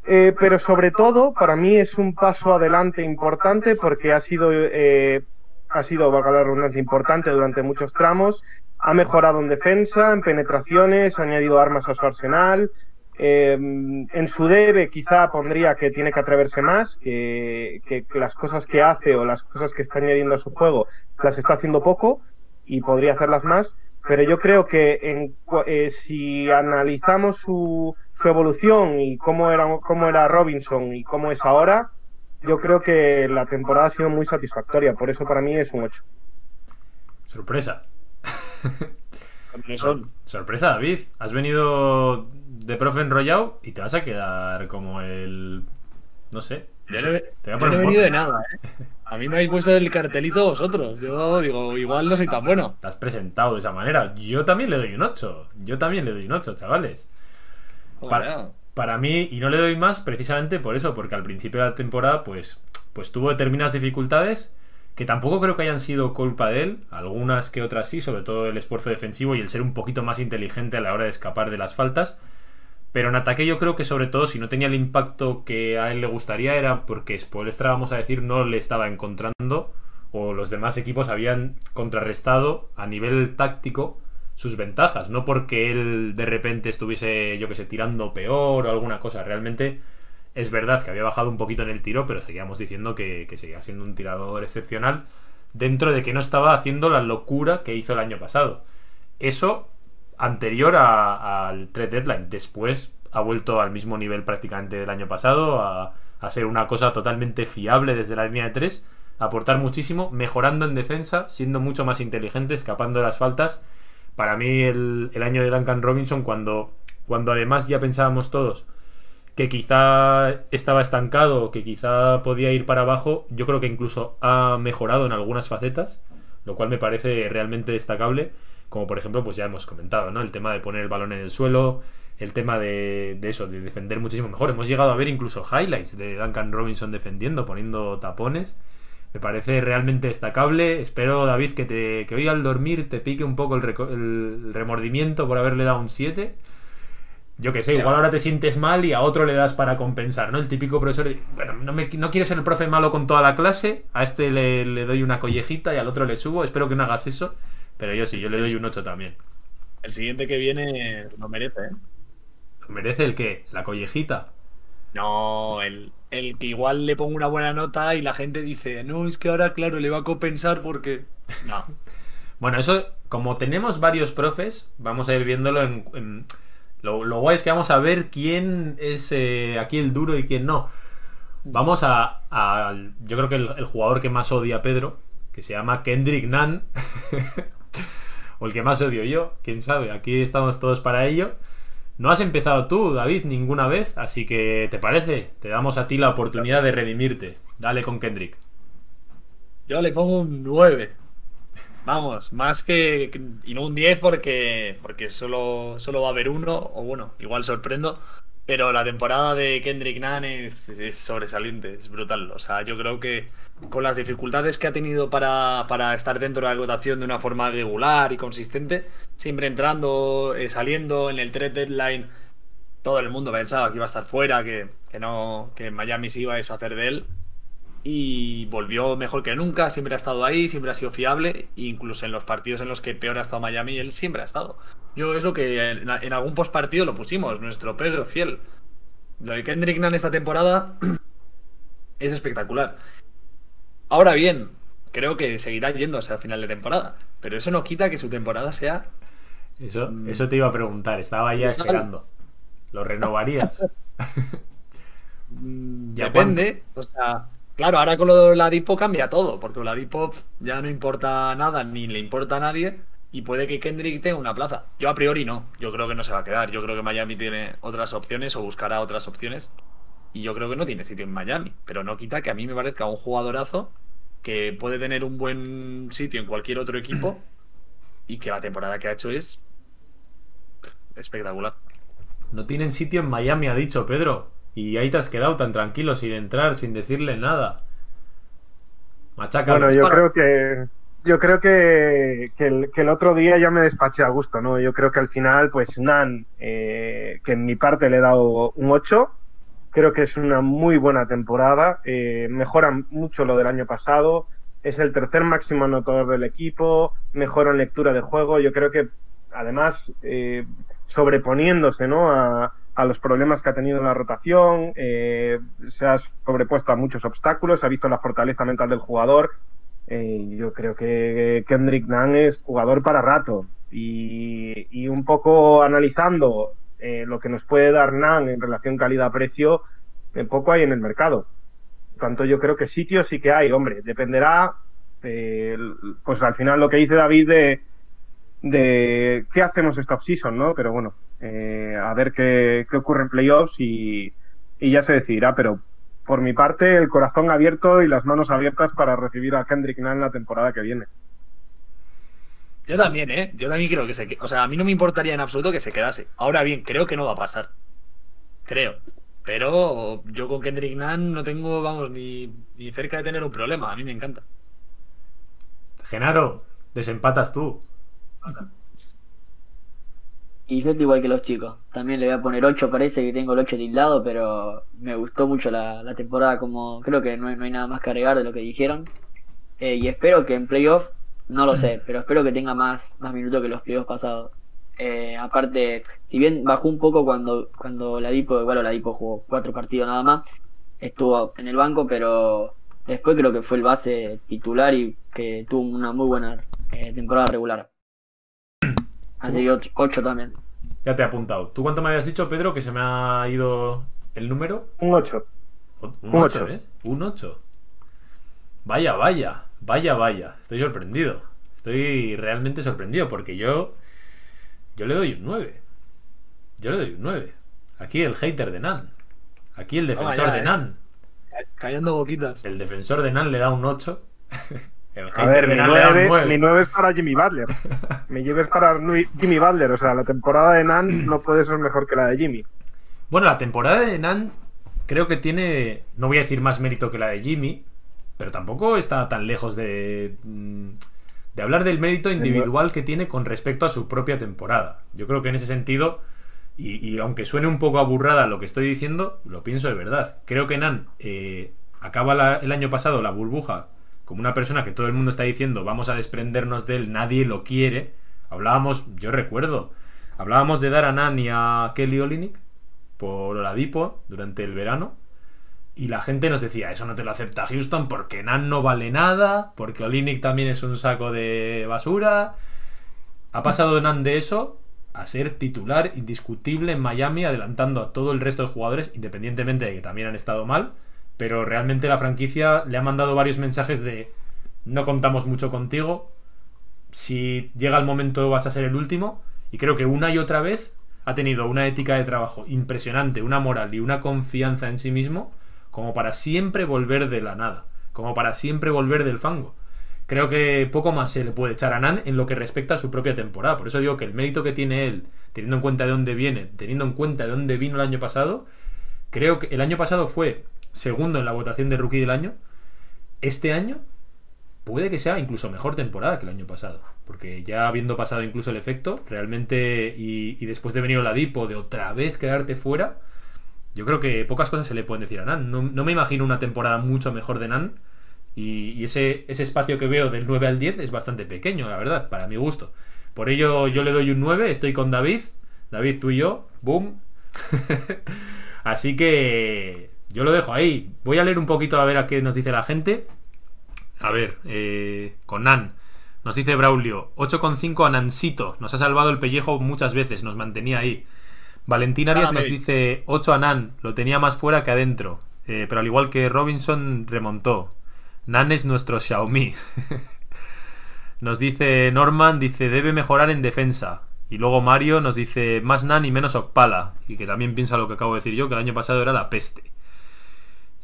Eh, pero sobre todo, para mí es un paso adelante importante porque ha sido, eh, ha sido, valga la redundancia, importante durante muchos tramos. Ha mejorado en defensa, en penetraciones, ha añadido armas a su arsenal. Eh, en su debe quizá pondría que tiene que atreverse más, que las cosas que hace o las cosas que está añadiendo a su juego las está haciendo poco y podría hacerlas más. Pero yo creo que en, eh, si analizamos su, su evolución y cómo era, cómo era Robinson y cómo es ahora, yo creo que la temporada ha sido muy satisfactoria. Por eso para mí es un 8. Sorpresa. Son. Sorpresa, David. Has venido de profe enrollado y te vas a quedar como el. No sé. No, Te voy a yo poner no he venido de nada, ¿eh? A mí me habéis puesto el cartelito vosotros. Yo digo, igual no soy tan bueno. Te has presentado de esa manera. Yo también le doy un 8. Yo también le doy un 8, chavales. Para, para mí, y no le doy más precisamente por eso, porque al principio de la temporada, pues, pues tuvo determinadas dificultades que tampoco creo que hayan sido culpa de él, algunas que otras sí, sobre todo el esfuerzo defensivo y el ser un poquito más inteligente a la hora de escapar de las faltas. Pero en ataque yo creo que sobre todo si no tenía el impacto que a él le gustaría era porque Spoelstra, vamos a decir, no le estaba encontrando o los demás equipos habían contrarrestado a nivel táctico sus ventajas, no porque él de repente estuviese, yo que sé, tirando peor o alguna cosa. Realmente es verdad que había bajado un poquito en el tiro, pero seguíamos diciendo que, que seguía siendo un tirador excepcional dentro de que no estaba haciendo la locura que hizo el año pasado. Eso anterior al trade deadline. Después ha vuelto al mismo nivel prácticamente del año pasado, a, a ser una cosa totalmente fiable desde la línea de tres, aportar muchísimo, mejorando en defensa, siendo mucho más inteligente, escapando de las faltas. Para mí el, el año de Duncan Robinson, cuando, cuando además ya pensábamos todos que quizá estaba estancado, que quizá podía ir para abajo, yo creo que incluso ha mejorado en algunas facetas, lo cual me parece realmente destacable, como por ejemplo, pues ya hemos comentado, ¿no? El tema de poner el balón en el suelo, el tema de, de eso, de defender muchísimo mejor. Hemos llegado a ver incluso highlights de Duncan Robinson defendiendo, poniendo tapones. Me parece realmente destacable. Espero, David, que, te, que hoy al dormir te pique un poco el, el remordimiento por haberle dado un 7. Yo que sé, igual ahora te sientes mal y a otro le das para compensar, ¿no? El típico profesor, bueno, no, me, no quiero ser el profe malo con toda la clase, a este le, le doy una collejita y al otro le subo, espero que no hagas eso, pero yo sí, yo le doy un 8 también. El siguiente que viene lo merece, ¿eh? ¿Merece el qué? ¿La collejita? No, el, el que igual le pongo una buena nota y la gente dice, no, es que ahora, claro, le va a compensar porque. No. <laughs> Bueno, eso, como tenemos varios profes, vamos a ir viéndolo en... en- lo, lo guay es que vamos a ver quién es eh, aquí el duro y quién no. Vamos a... a- yo creo que el, el jugador que más odia a Pedro, que se llama Kendrick Nunn, <laughs> o el que más odio yo, quién sabe, aquí estamos todos para ello. No has empezado tú, David, ninguna vez, así que, ¿te parece? Te damos a ti la oportunidad de redimirte. Dale con Kendrick. Yo le pongo un 9. Vamos, más que. Y no un 10 porque, porque solo, solo va a haber uno, o bueno, igual sorprendo. Pero la temporada de Kendrick Nunn es, es sobresaliente, es brutal. O sea, yo creo que con las dificultades que ha tenido para, para estar dentro de la votación de una forma regular y consistente, siempre entrando, eh, saliendo en el trade deadline, todo el mundo pensaba que iba a estar fuera, que, que no, que Miami se iba a deshacer de él y volvió mejor que nunca, siempre ha estado ahí, siempre ha sido fiable, incluso en los partidos en los que peor ha estado Miami, él siempre ha estado. Yo es lo que en, en algún postpartido lo pusimos, nuestro Pedro fiel. Lo de Kendrick Nunn esta temporada <clears throat> es espectacular. Ahora bien, creo que seguirá yendo hasta el final de temporada, pero eso no quita que su temporada sea... Eso, eso te iba a preguntar, estaba ya esperando. ¿Lo renovarías? <laughs> <laughs> ¿Ya Depende, o sea, Claro, ahora con lo de la Dipo cambia todo, porque la Dipo ya no importa nada, ni le importa a nadie, y puede que Kendrick tenga una plaza. Yo a priori no, yo creo que no se va a quedar. Yo creo que Miami tiene otras opciones o buscará otras opciones, y yo creo que no tiene sitio en Miami, pero no quita que a mí me parezca un jugadorazo que puede tener un buen sitio en cualquier otro equipo y que la temporada que ha hecho es espectacular. No tienen sitio en Miami, ha dicho Pedro. Y ahí te has quedado tan tranquilo sin entrar, sin decirle nada. Machaca. Bueno, yo creo que. Yo creo que, que, el, que, el, otro día ya me despaché a gusto, ¿no? Yo creo que al final, pues Nan, eh, que en mi parte le he dado un 8, creo que es una muy buena temporada, eh, mejora mucho lo del año pasado, es el tercer máximo anotador del equipo, mejora en lectura de juego, yo creo que además eh, sobreponiéndose, ¿no? A, a los problemas que ha tenido en la rotación, eh, se ha sobrepuesto a muchos obstáculos, se ha visto la fortaleza mental del jugador. Eh, yo creo que Kendrick Nunn es jugador para rato. Y, un poco analizando eh, lo que nos puede dar Nunn en relación calidad-precio, poco hay en el mercado. Tanto, yo creo que sitios sí que hay. Hombre, dependerá, pues al final lo que dice David de, de qué hacemos esta offseason, ¿no? Pero bueno, eh, a ver qué, qué, ocurre en playoffs y, y, ya se decidirá. Pero por mi parte, el corazón abierto y las manos abiertas para recibir a Kendrick Nunn la temporada que viene. Yo también, ¿eh? Yo también creo que se O sea, a mí no me importaría en absoluto que se quedase. Ahora bien, creo que no va a pasar. Creo. Pero yo con Kendrick Nunn no tengo, vamos, ni, ni cerca de tener un problema. A mí me encanta. Genaro, desempatas tú. Y yo estoy igual que los chicos. También le voy a poner 8, parece que tengo el 8 tildado, pero me gustó mucho la, la temporada. como Creo que no hay, no hay, nada más que agregar de lo que dijeron. Eh, y espero que en playoff, no lo sé, pero espero que tenga más, más minutos que los playoffs pasados. Eh, aparte, si bien bajó un poco cuando, cuando la Dipo, igual la Dipo jugó cuatro partidos nada más, estuvo en el banco, pero después creo que fue el base titular y que tuvo una muy buena eh, temporada regular. Así que 8 también. Ya te he apuntado. ¿Tú cuánto me habías dicho, Pedro, que se me ha ido el número? Un 8. Un 8, ¿eh? Un 8. Vaya, vaya. Vaya, vaya. Estoy sorprendido. Estoy realmente sorprendido porque yo. Yo le doy un 9. Yo le doy un 9. Aquí el hater de Nan. Aquí el defensor de Nan. Callando boquitas. El defensor de Nan le da un 8. <laughs> a ver, mi 9, mi 9, es para Jimmy Butler. <laughs> mi 9 es para Jimmy Butler. O sea, la temporada de Nan no puede ser mejor que la de Jimmy. Bueno, la temporada de Nan creo que tiene, no voy a decir más mérito que la de Jimmy, pero tampoco está tan lejos de, mm, de hablar del mérito individual que tiene con respecto a su propia temporada. Yo creo que en ese sentido, y, y aunque suene un poco aburrada lo que estoy diciendo, lo pienso de verdad. Creo que Nan eh, acaba la, el año pasado la burbuja como una persona que todo el mundo está diciendo vamos a desprendernos de él, nadie lo quiere. Hablábamos, yo recuerdo, hablábamos de dar a Nan y a Kelly Olinick por Oladipo durante el verano. Y la gente nos decía, eso no te lo acepta Houston porque Nan no vale nada, porque Olinick también es un saco de basura. Ha pasado Nan de eso a ser titular indiscutible en Miami, adelantando a todo el resto de jugadores, independientemente de que también han estado mal pero realmente la franquicia le ha mandado varios mensajes de no contamos mucho contigo, si llega el momento vas a ser el último, y creo que una y otra vez ha tenido una ética de trabajo impresionante, una moral y una confianza en sí mismo, como para siempre volver de la nada, como para siempre volver del fango. creo que poco más se le puede echar a Nan en lo que respecta a su propia temporada. Por eso digo que el mérito que tiene él, teniendo en cuenta de dónde viene, teniendo en cuenta de dónde vino el año pasado, creo que el año pasado fue segundo en la votación de rookie del año. Este año puede que sea incluso mejor temporada que el año pasado. Porque ya habiendo pasado incluso el efecto, realmente, y, después de venir Oladipo, de otra vez quedarte fuera, yo creo que pocas cosas se le pueden decir a Nan. No, no me imagino una temporada mucho mejor de Nan. Y, y ese, ese espacio que veo del 9 al 10 es bastante pequeño, la verdad, para mi gusto. Por ello yo le doy un 9, estoy con David. David, tú y yo, boom. <laughs> Así que yo lo dejo ahí. Voy a leer un poquito a ver a qué nos dice la gente. A ver, eh, con Nan. Nos dice Braulio, 8,5 a Nansito. Nos ha salvado el pellejo muchas veces, nos mantenía ahí. Valentín Arias nos Dale. dice 8 a Nan, lo tenía más fuera que adentro. Eh, pero al igual que Robinson, remontó. Nan es nuestro Xiaomi. <laughs> nos dice Norman, dice, debe mejorar en defensa. Y luego Mario nos dice, más Nan y menos Okpala. Y que también piensa lo que acabo de decir yo, que el año pasado era la peste.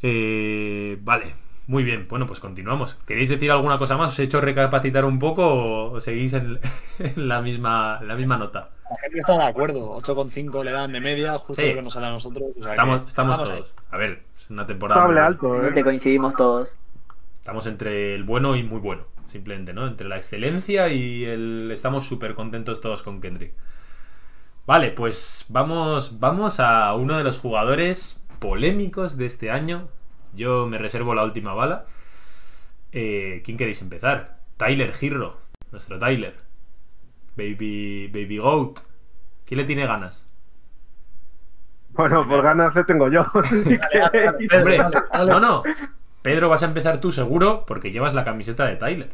Eh, vale, muy bien. Bueno, pues continuamos. ¿Queréis decir alguna cosa más? ¿Os he hecho recapacitar un poco o, seguís en, <laughs> en la, misma, la misma nota? La gente está de acuerdo. 8,5 le dan de media, justo Sí. lo que nos sale a nosotros. o sea Estamos, que estamos, ahí. todos. A ver, es una temporada. Estable alto, ¿eh? coincidimos todos. Estamos entre el bueno y muy bueno, simplemente, ¿no? Entre la excelencia y el. Estamos súper contentos todos con Kendrick. Vale, pues vamos, vamos a uno de los jugadores polémicos de este año. Yo me reservo la última bala. Eh, ¿Quién queréis empezar? Tyler Girro, nuestro Tyler. Baby, Baby Goat. ¿Quién le tiene ganas? Bueno, por ganas le tengo yo. <laughs> Así Dale, dale, dale, que- Pedro, Hombre, dale, dale. no, no. Pedro, vas a empezar tú seguro porque llevas la camiseta de Tyler.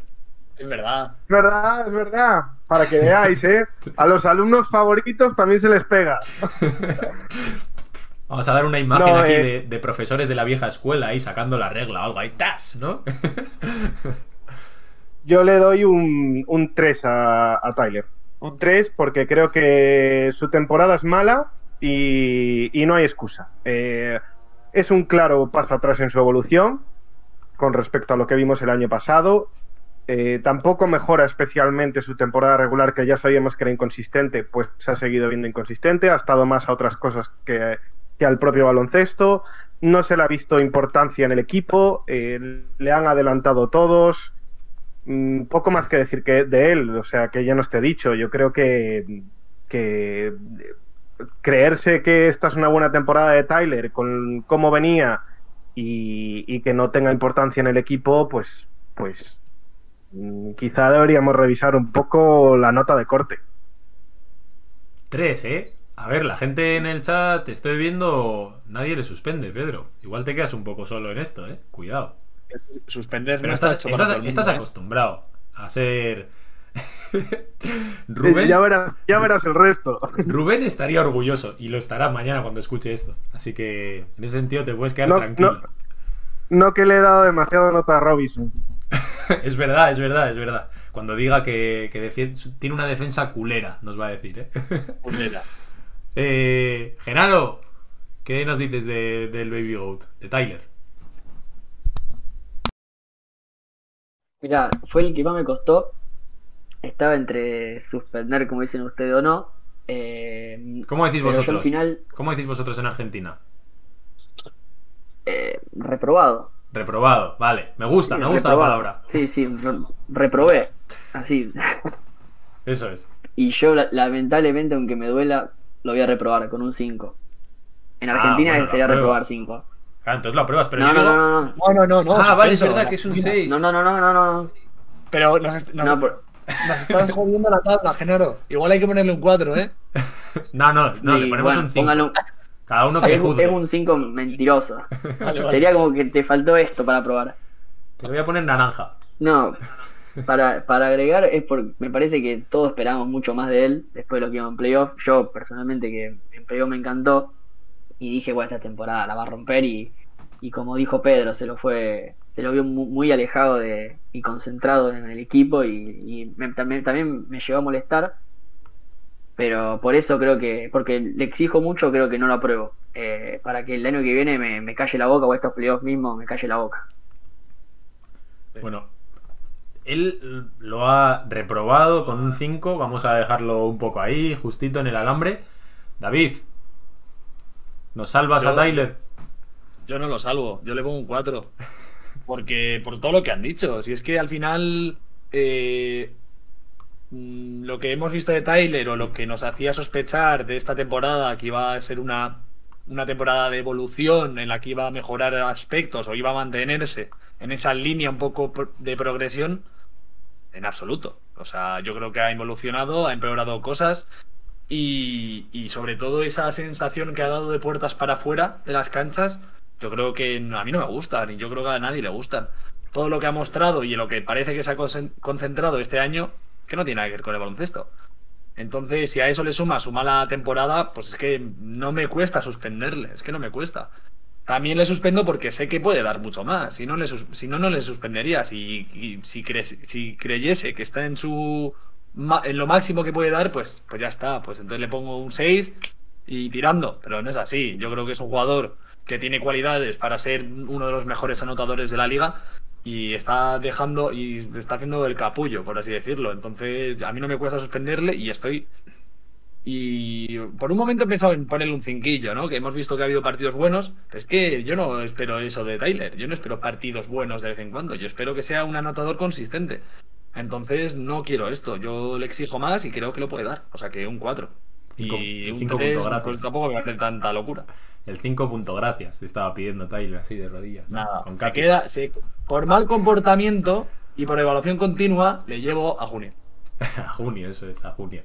Es verdad. Es verdad, es verdad. Para que veáis, ¿eh? A los alumnos favoritos también se les pega. <laughs> Vamos a dar una imagen No, aquí eh. de, de profesores de la vieja escuela ahí sacando la regla o algo ahí, ¡tas! ¿No? <laughs> Yo le doy un, un 3 a, a Tyler. Un 3 porque creo que su temporada es mala y, y no hay excusa. Eh, es un claro paso atrás en su evolución con respecto a lo que vimos el año pasado. Eh, tampoco mejora especialmente su temporada regular, que ya sabíamos que era inconsistente, pues se ha seguido viendo inconsistente, ha estado más a otras cosas que, que al propio baloncesto. No se le ha visto importancia en el equipo, eh, le han adelantado todos. Mm, poco más que decir que de él, o sea, que ya no esté dicho. Yo creo que, creerse que esta es una buena temporada de Tyler con cómo venía y, y que no tenga importancia en el equipo, pues, pues mm, quizá deberíamos revisar un poco la nota de corte. Tres, ¿eh? A ver, la gente en el chat, te estoy viendo, nadie le suspende, Pedro. Igual te quedas un poco solo en esto, ¿eh? Cuidado. Suspender Pero no está estás, estás- ¿eh? acostumbrado a ser... <laughs> Rubén, Ya verás, ya verás el resto. Rubén estaría orgulloso y lo estará mañana cuando escuche esto. Así que en ese sentido te puedes quedar No, tranquilo. No que le he dado demasiado nota a Robinson. <laughs> es verdad, es verdad, es verdad. Cuando diga que, tiene una defensa culera, nos va a decir, ¿eh? Puñeta. <laughs> eh Genaro, ¿qué nos dices de- del Baby Goat? De Tyler. Mira, fue el que más me costó. Estaba entre suspender, como dicen ustedes o no. Eh, ¿Cómo decís vosotros? al final, ¿Cómo decís vosotros en Argentina? eh, reprobado. Reprobado, vale. Me gusta, Sí, me gusta la palabra. Sí, sí, re- reprobé. Así. Eso es. Y yo, la- lamentablemente, aunque me duela, lo voy a reprobar con un 5. En Ah, Argentina bueno, la sería reprobar 5. Claro, entonces lo apruebas, pero No, yo no, digo- no, no, no. No, no, no, no. Ah, vale, es suspenso. verdad que es un 6. No, no, no, no, no, no. Pero nos, est- nos, No, por- nos están <laughs> jodiendo la tabla, Genaro. Igual hay que ponerle un 4, ¿eh? <laughs> No, no, no, le y, ponemos bueno, un 5. póngale un- Cada uno que es, un- juzgue. es un 5 mentiroso. <laughs> Vale, vale. Sería como que te faltó esto para probar. Te lo voy a poner naranja. No, para, para agregar es porque me parece que todos esperábamos mucho más de él después de lo que iba en playoff. Yo personalmente que en playoff me encantó y dije, bueno, esta temporada la va a romper y, y como dijo Pedro, se lo fue, se lo vio mu- muy, alejado de, y concentrado en el equipo y, y me- también, también me llegó a molestar. Pero por eso creo que, porque le exijo mucho, creo que no lo apruebo. Eh, para que el año que viene me, me calle la boca o estos playoffs mismos me calle la boca. Bueno, él lo ha reprobado con un 5. Vamos a dejarlo un poco ahí, justito en el alambre. David, ¿nos salvas Yo- a Tyler? Yo no lo salvo, yo le pongo un 4. Porque, por todo lo que han dicho, si es que al final eh, mm, lo que hemos visto de Tyler o lo que nos hacía sospechar de esta temporada, que iba a ser una, una temporada de evolución en la que iba a mejorar aspectos o iba a mantenerse en esa línea un poco de progresión, en absoluto. O sea, yo creo que ha evolucionado, ha empeorado cosas y, sobre todo esa sensación que ha dado de puertas para afuera de las canchas, yo creo que a mí no me gustan y yo creo que a nadie le gustan. Todo lo que ha mostrado y en lo que parece que se ha concen- concentrado este año, que no tiene nada que ver con el baloncesto. Entonces, si a eso le suma su mala temporada, pues es que no me cuesta suspenderle, es que no me cuesta. También le suspendo porque sé que puede dar mucho más. Si no, le no, le suspendería. Si, creyese que está en su en lo máximo que puede dar, pues, pues ya está. Pues entonces le pongo un 6 y tirando. Pero no es así. Yo creo que es un jugador que tiene cualidades para ser uno de los mejores anotadores de la liga y está dejando y está haciendo el capullo, por así decirlo. Entonces, a mí no me cuesta suspenderle y estoy y por un momento he pensado en ponerle un cinquillo, ¿no? Que hemos visto que ha habido partidos buenos. Es que yo no espero eso de Tyler. Yo no espero partidos buenos de vez en cuando. Yo espero que sea un anotador consistente. Entonces no quiero esto. Yo le exijo más y creo que lo puede dar. O sea que un 4. Cinco- Y un cinco 3, puntos gracias. pues tampoco me hace tanta locura. El 5 punto gracias. Te estaba pidiendo Tyler así de rodillas. ¿no? Nada. Con Se queda, se- por mal comportamiento y por evaluación continua, le llevo a junio. <laughs> a junio, eso es, a junio.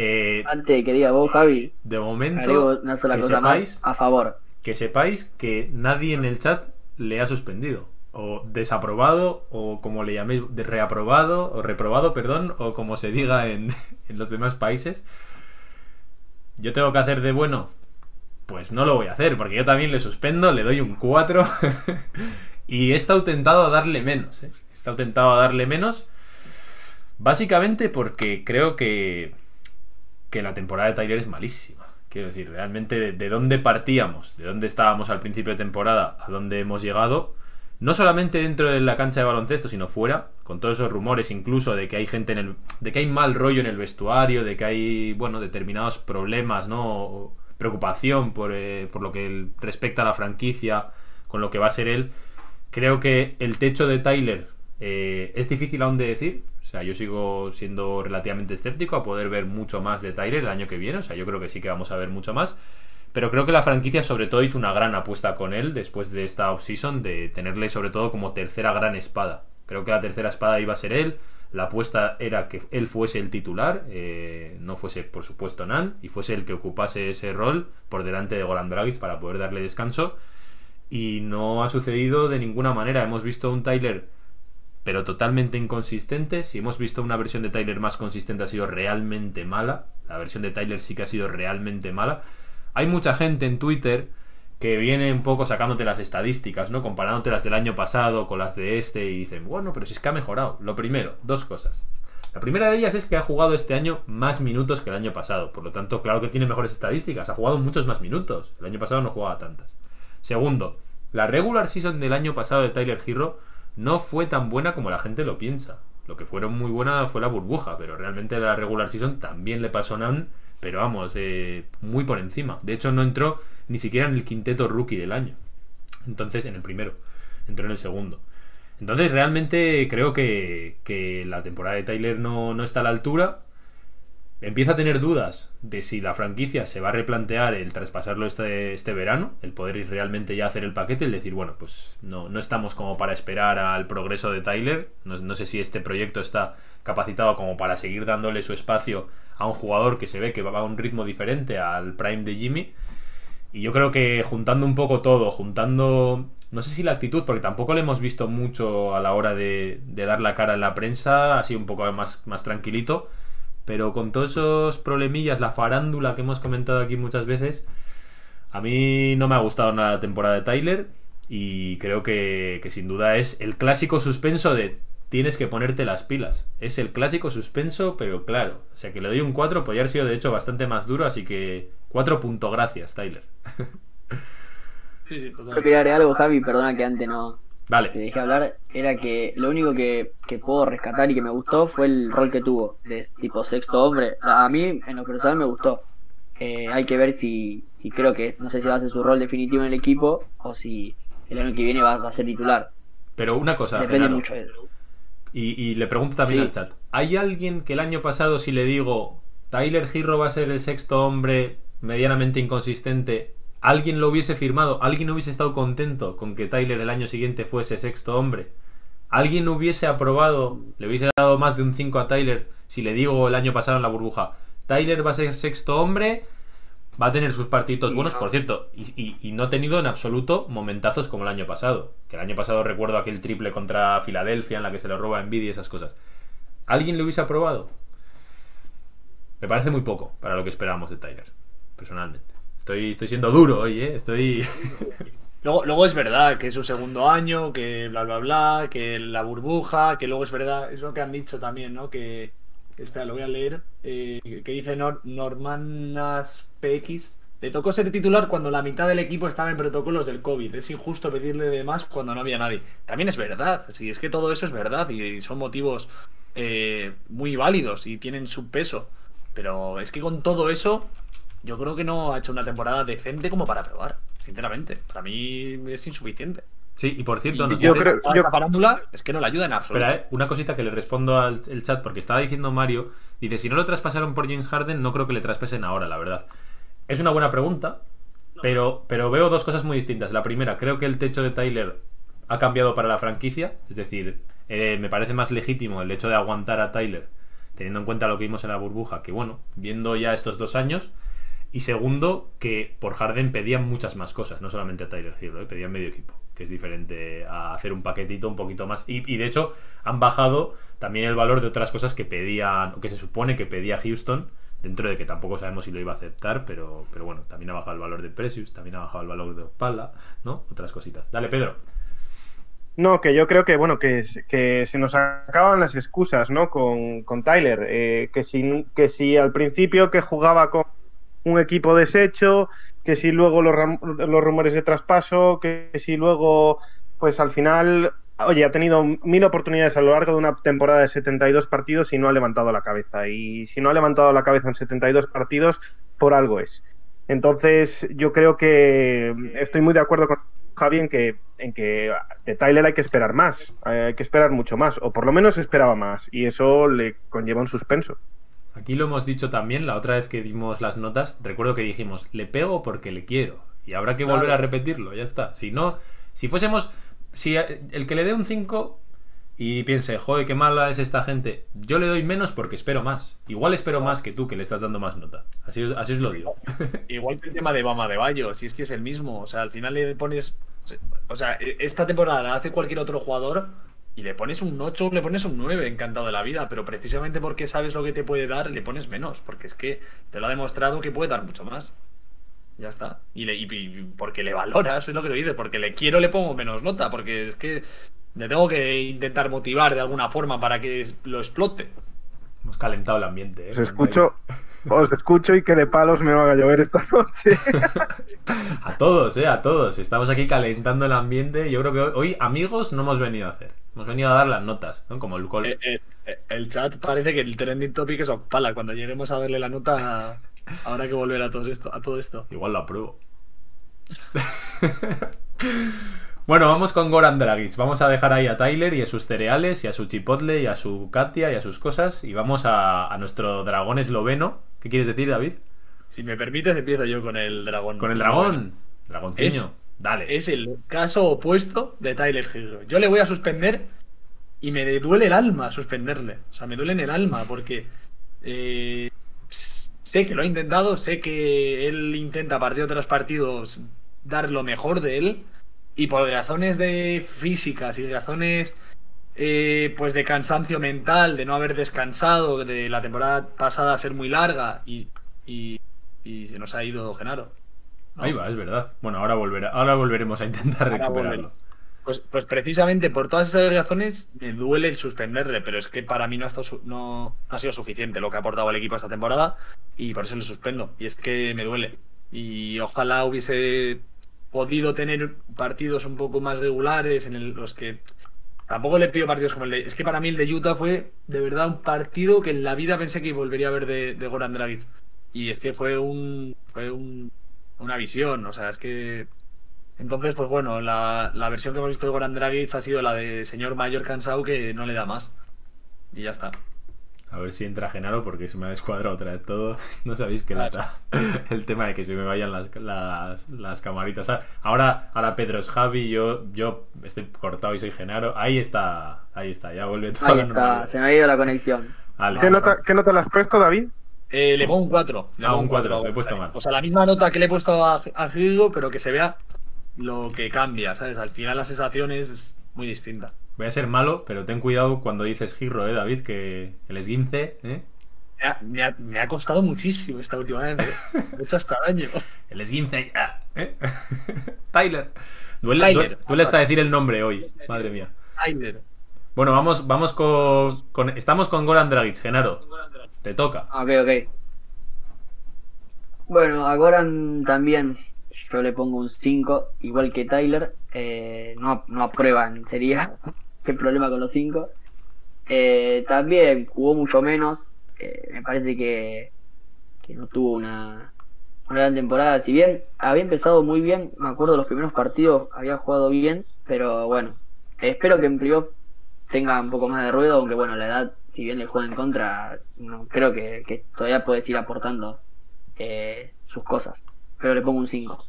Eh, Antes de que diga vos, Javi, de momento, una sola que cosa sepáis, más a favor. que sepáis que nadie en el chat le ha suspendido. O desaprobado, o como le llaméis, reaprobado, o reprobado, perdón, o como se diga en, <laughs> en los demás países. ¿Yo tengo que hacer de bueno? Pues no lo voy a hacer, porque yo también le suspendo, le doy un 4. <laughs> y he estado tentado a darle menos, ¿eh? He estado tentado a darle menos. Básicamente porque creo que, que la temporada de Tyler es malísima. Quiero decir, realmente de, de dónde partíamos, de dónde estábamos al principio de temporada, a dónde hemos llegado, no solamente dentro de la cancha de baloncesto, sino fuera, con todos esos rumores incluso de que hay gente en el. de que hay mal rollo en el vestuario, de que hay, bueno, determinados problemas, ¿no? Preocupación por, eh, por lo que respecta a la franquicia, con lo que va a ser él. Creo que el techo de Tyler eh, es difícil aún de decir. O sea, yo sigo siendo relativamente escéptico a poder ver mucho más de Tyler el año que viene. O sea, yo creo que sí que vamos a ver mucho más. Pero creo que la franquicia sobre todo hizo una gran apuesta con él después de esta offseason de tenerle sobre todo como tercera gran espada. Creo que la tercera espada iba a ser él. La apuesta era que él fuese el titular, eh, no fuese por supuesto Nan, y fuese el que ocupase ese rol por delante de Goran Dragic para poder darle descanso. Y no ha sucedido de ninguna manera. Hemos visto un Tyler pero totalmente inconsistente. Si hemos visto una versión de Tyler más consistente ha sido realmente mala. La versión de Tyler sí que ha sido realmente mala. Hay mucha gente en Twitter que viene un poco sacándote las estadísticas, ¿no? Comparándote las del año pasado con las de este y dicen, bueno, pero si es que ha mejorado. Lo primero, dos cosas. La primera de ellas es que ha jugado este año más minutos que el año pasado. Por lo tanto, claro que tiene mejores estadísticas. Ha jugado muchos más minutos. El año pasado no jugaba tantas. Segundo, la regular season del año pasado de Tyler Hero no fue tan buena como la gente lo piensa. Lo que fueron muy buena fue la burbuja, pero realmente la regular season también le pasó a Nan, pero vamos, eh, muy por encima. De hecho, no entró ni siquiera en el quinteto rookie del año. Entonces, en el primero. Entró en el segundo. Entonces, realmente creo que, que la temporada de Tyler no, no está a la altura. Empieza a tener dudas de si la franquicia se va a replantear el traspasarlo este, este verano, el poder ir realmente ya hacer el paquete, el decir, bueno, pues no, no estamos como para esperar al progreso de Tyler. No, no sé si este proyecto está capacitado como para seguir dándole su espacio a un jugador que se ve que va a un ritmo diferente al prime de Jimmy. Y yo creo que juntando un poco todo, juntando, no sé si la actitud, porque tampoco le hemos visto mucho a la hora de, de dar la cara en la prensa, así un poco más, más tranquilito, pero con todos esos problemillas, la farándula que hemos comentado aquí muchas veces, a mí no me ha gustado nada la temporada de Tyler y creo que, que sin duda es el clásico suspenso de tienes que ponerte las pilas. Es el clásico suspenso, pero claro. O sea que le doy un 4, podría haber sido de hecho bastante más duro, así que 4 punto gracias, Tyler. <laughs> Sí, sí, algo, Javi, perdona que antes no, Vale. te dejé hablar, era que lo único que, que puedo rescatar y que me gustó fue el rol que tuvo, de tipo sexto hombre. A mí, en lo personal, me gustó. Eh, hay que ver si, si creo que, no sé si va a ser su rol definitivo en el equipo o si el año que viene va, va a ser titular. Pero una cosa, Depende Genaro, mucho de él. y, y le pregunto también Sí. al chat. ¿Hay alguien que el año pasado, si le digo Tyler Girro va a ser el sexto hombre medianamente inconsistente, alguien lo hubiese firmado? ¿Alguien hubiese estado contento con que Tyler el año siguiente fuese sexto hombre? ¿Alguien hubiese aprobado, le hubiese dado más de un 5 a Tyler si le digo el año pasado en la burbuja? Tyler va a ser sexto hombre, va a tener sus partidos buenos, por cierto, y, y- y no ha tenido en absoluto momentazos como el año pasado. Que el año pasado recuerdo aquel triple contra Filadelfia en la que se lo roba Envidia y esas cosas. ¿Alguien le hubiese aprobado? Me parece muy poco para lo que esperábamos de Tyler, personalmente. Estoy, estoy siendo duro hoy, ¿eh? Estoy... <laughs> Luego, luego es verdad que es su segundo año, que bla bla bla, que la burbuja, que luego es verdad, es lo que han dicho también, ¿no? Que, espera, lo voy a leer, eh, que dice Nor Normanas PX. Le tocó ser titular cuando la mitad del equipo estaba en protocolos del COVID. Es injusto pedirle de más cuando no había nadie. También es verdad, sí, es que todo eso es verdad y son motivos eh, muy válidos y tienen su peso. Pero es que con todo eso, yo creo que no ha hecho una temporada decente como para probar, sinceramente. Para mí es insuficiente. Sí, y por cierto, Y nos yo dice- creo- yo- esta farándula es que no le ayuda en absoluto. Espera, eh, una cosita que le respondo al el chat, porque estaba diciendo Mario, dice, si no lo traspasaron por James Harden, no creo que le traspasen ahora, la verdad. Es una buena pregunta, pero, pero veo dos cosas muy distintas. La primera, creo que el techo de Tyler ha cambiado para la franquicia, es decir, eh, me parece más legítimo el hecho de aguantar a Tyler, teniendo en cuenta lo que vimos en la burbuja, que bueno, viendo ya estos dos años. Y segundo, que por Harden pedían muchas más cosas, no solamente a Tyler Hero, eh, pedían medio equipo, que es diferente a hacer un paquetito un poquito más. Y, y de hecho, han bajado también el valor de otras cosas que pedían, o que se supone que pedía Houston, dentro de que tampoco sabemos si lo iba a aceptar, pero, pero bueno, también ha bajado el valor de Precious, también ha bajado el valor de Opala, ¿no? Otras cositas. Dale, Pedro. No, que yo creo que, bueno, que, que se nos acaban las excusas, ¿no? Con, con Tyler. Eh, que, si, que si al principio que jugaba con un equipo deshecho, que si luego los, los rumores de traspaso, que si luego, pues al final, oye, ha tenido mil oportunidades a lo largo de una temporada de 72 partidos y no ha levantado la cabeza. Y si no ha levantado la cabeza en 72 partidos, por algo es. Entonces, yo creo que estoy muy de acuerdo con Javi en que, en que de Tyler hay que esperar más, hay que esperar mucho más, o por lo menos esperaba más, y eso le conlleva un suspenso. Aquí lo hemos dicho también la otra vez que dimos las notas. Recuerdo que dijimos, le pego porque le quiero. Y habrá que volver a repetirlo, ya está. Si no, si fuésemos. Si el que le dé un 5 y piense, joder, qué mala es esta gente, yo le doy menos porque espero más. Igual espero más que tú, que le estás dando más nota. Así, os- así os lo digo. <laughs> Igual que el tema de Bama de Bayo, si es que es el mismo. O sea, al final le pones. O sea, esta temporada la hace cualquier otro jugador y le pones un 8 o le pones un 9, encantado de la vida. Pero precisamente porque sabes lo que te puede dar, le pones menos. Porque es que te lo ha demostrado que puede dar mucho más. Ya está. Y, le, y- y porque le valoras, es lo que te dices. Porque le quiero, le pongo menos nota. Porque es que le tengo que intentar motivar de alguna forma para que lo explote. Hemos calentado el ambiente, ¿eh? Os escucho, os escucho y que de palos me van a llover esta noche. <laughs> A todos, ¿eh? A todos. Estamos aquí calentando el ambiente. Yo creo que hoy, amigos, no hemos venido a hacer. Hemos venido a dar las notas, ¿no? Como el cole. Eh, eh, eh, el chat parece que el trending topic es Opala. Cuando lleguemos a darle la nota, habrá que volver a todo esto. A todo esto. Igual lo apruebo. <laughs> bueno, vamos con Goran Dragic. Vamos a dejar ahí a Tyler y a sus cereales, y a su chipotle, y a su Katia, y a sus cosas. Y vamos a, a nuestro dragón esloveno. ¿Qué quieres decir, David? Si me permites, empiezo yo con el dragón. Con el dragón. Dragonciño. Es- Dale. Es el caso opuesto de Tyler Hero. Yo le voy a suspender y me duele el alma suspenderle. O sea, me duele en el alma porque eh, sé que lo ha intentado, sé que él intenta partido tras partido dar lo mejor de él y por razones de físicas y razones eh, pues de cansancio mental, de no haber descansado, de la temporada pasada ser muy larga y, y, y se nos ha ido Genaro. ¿no? Ahí va, es verdad. Bueno, ahora, volverá, ahora volveremos a intentar Ahora recuperarlo. Pues, pues precisamente por todas esas razones me duele el suspenderle, pero es que para mí no ha, estado no ha sido suficiente lo que ha aportado el equipo esta temporada y por eso le suspendo. Y es que me duele. Y ojalá hubiese podido tener partidos un poco más regulares en el- los que tampoco le pido partidos como el de. Es que para mí el de Utah fue de verdad un partido que en la vida pensé que volvería a ver de, de Goran Dragic. Y es que fue un. fue un, una visión. O sea, es que. Entonces, pues bueno, la, la versión que hemos visto de Goran Dragic ha sido la de señor mayor cansado que no le da más. Y ya está. A ver si entra Genaro porque se me ha descuadrado otra vez todo. <laughs> No sabéis que lata <laughs> el tema de que se me vayan las, las, las camaritas. Ah, Ahora, ahora Pedro es Javi, yo, yo estoy cortado y soy Genaro. Ahí está, ahí está, ya vuelve toda Ahí la está, normalidad. se me ha ido la conexión. Vale. ¿Qué nota, ¿Qué nota le has puesto, David? Eh, le pongo un 4. Ah, un cuatro, le he puesto mal. O sea, la misma nota que le he puesto a, a Hugo, pero que se vea lo que cambia, ¿sabes? Al final la sensación es muy distinta. Voy a ser malo, pero ten cuidado cuando dices Giro, eh, David, que el esguince, eh. Me ha, me ha- me ha costado muchísimo esta última vez. ¿eh? Me ha hecho hasta daño. <laughs> El esguince, ah, eh. <laughs> Tyler. Duele, Tyler. duele- hasta decir el nombre hoy, madre mía. Tyler. Bueno, vamos, vamos con, con- Estamos con Goran Dragic, Genaro. Te toca. Ok, ok. Bueno, a Goran también yo le pongo un 5, igual que Tyler. Eh, no, no aprueban, sería el problema con los 5. también jugó mucho menos. eh, me parece que, que no tuvo una, gran temporada. Si bien había empezado muy bien, me acuerdo los primeros partidos había jugado bien, pero bueno, espero que en playoff tenga un poco más de ruido, aunque bueno, la edad, si bien le juega en contra, no, creo que, todavía puede ir aportando eh, sus cosas. Pero le pongo un 5.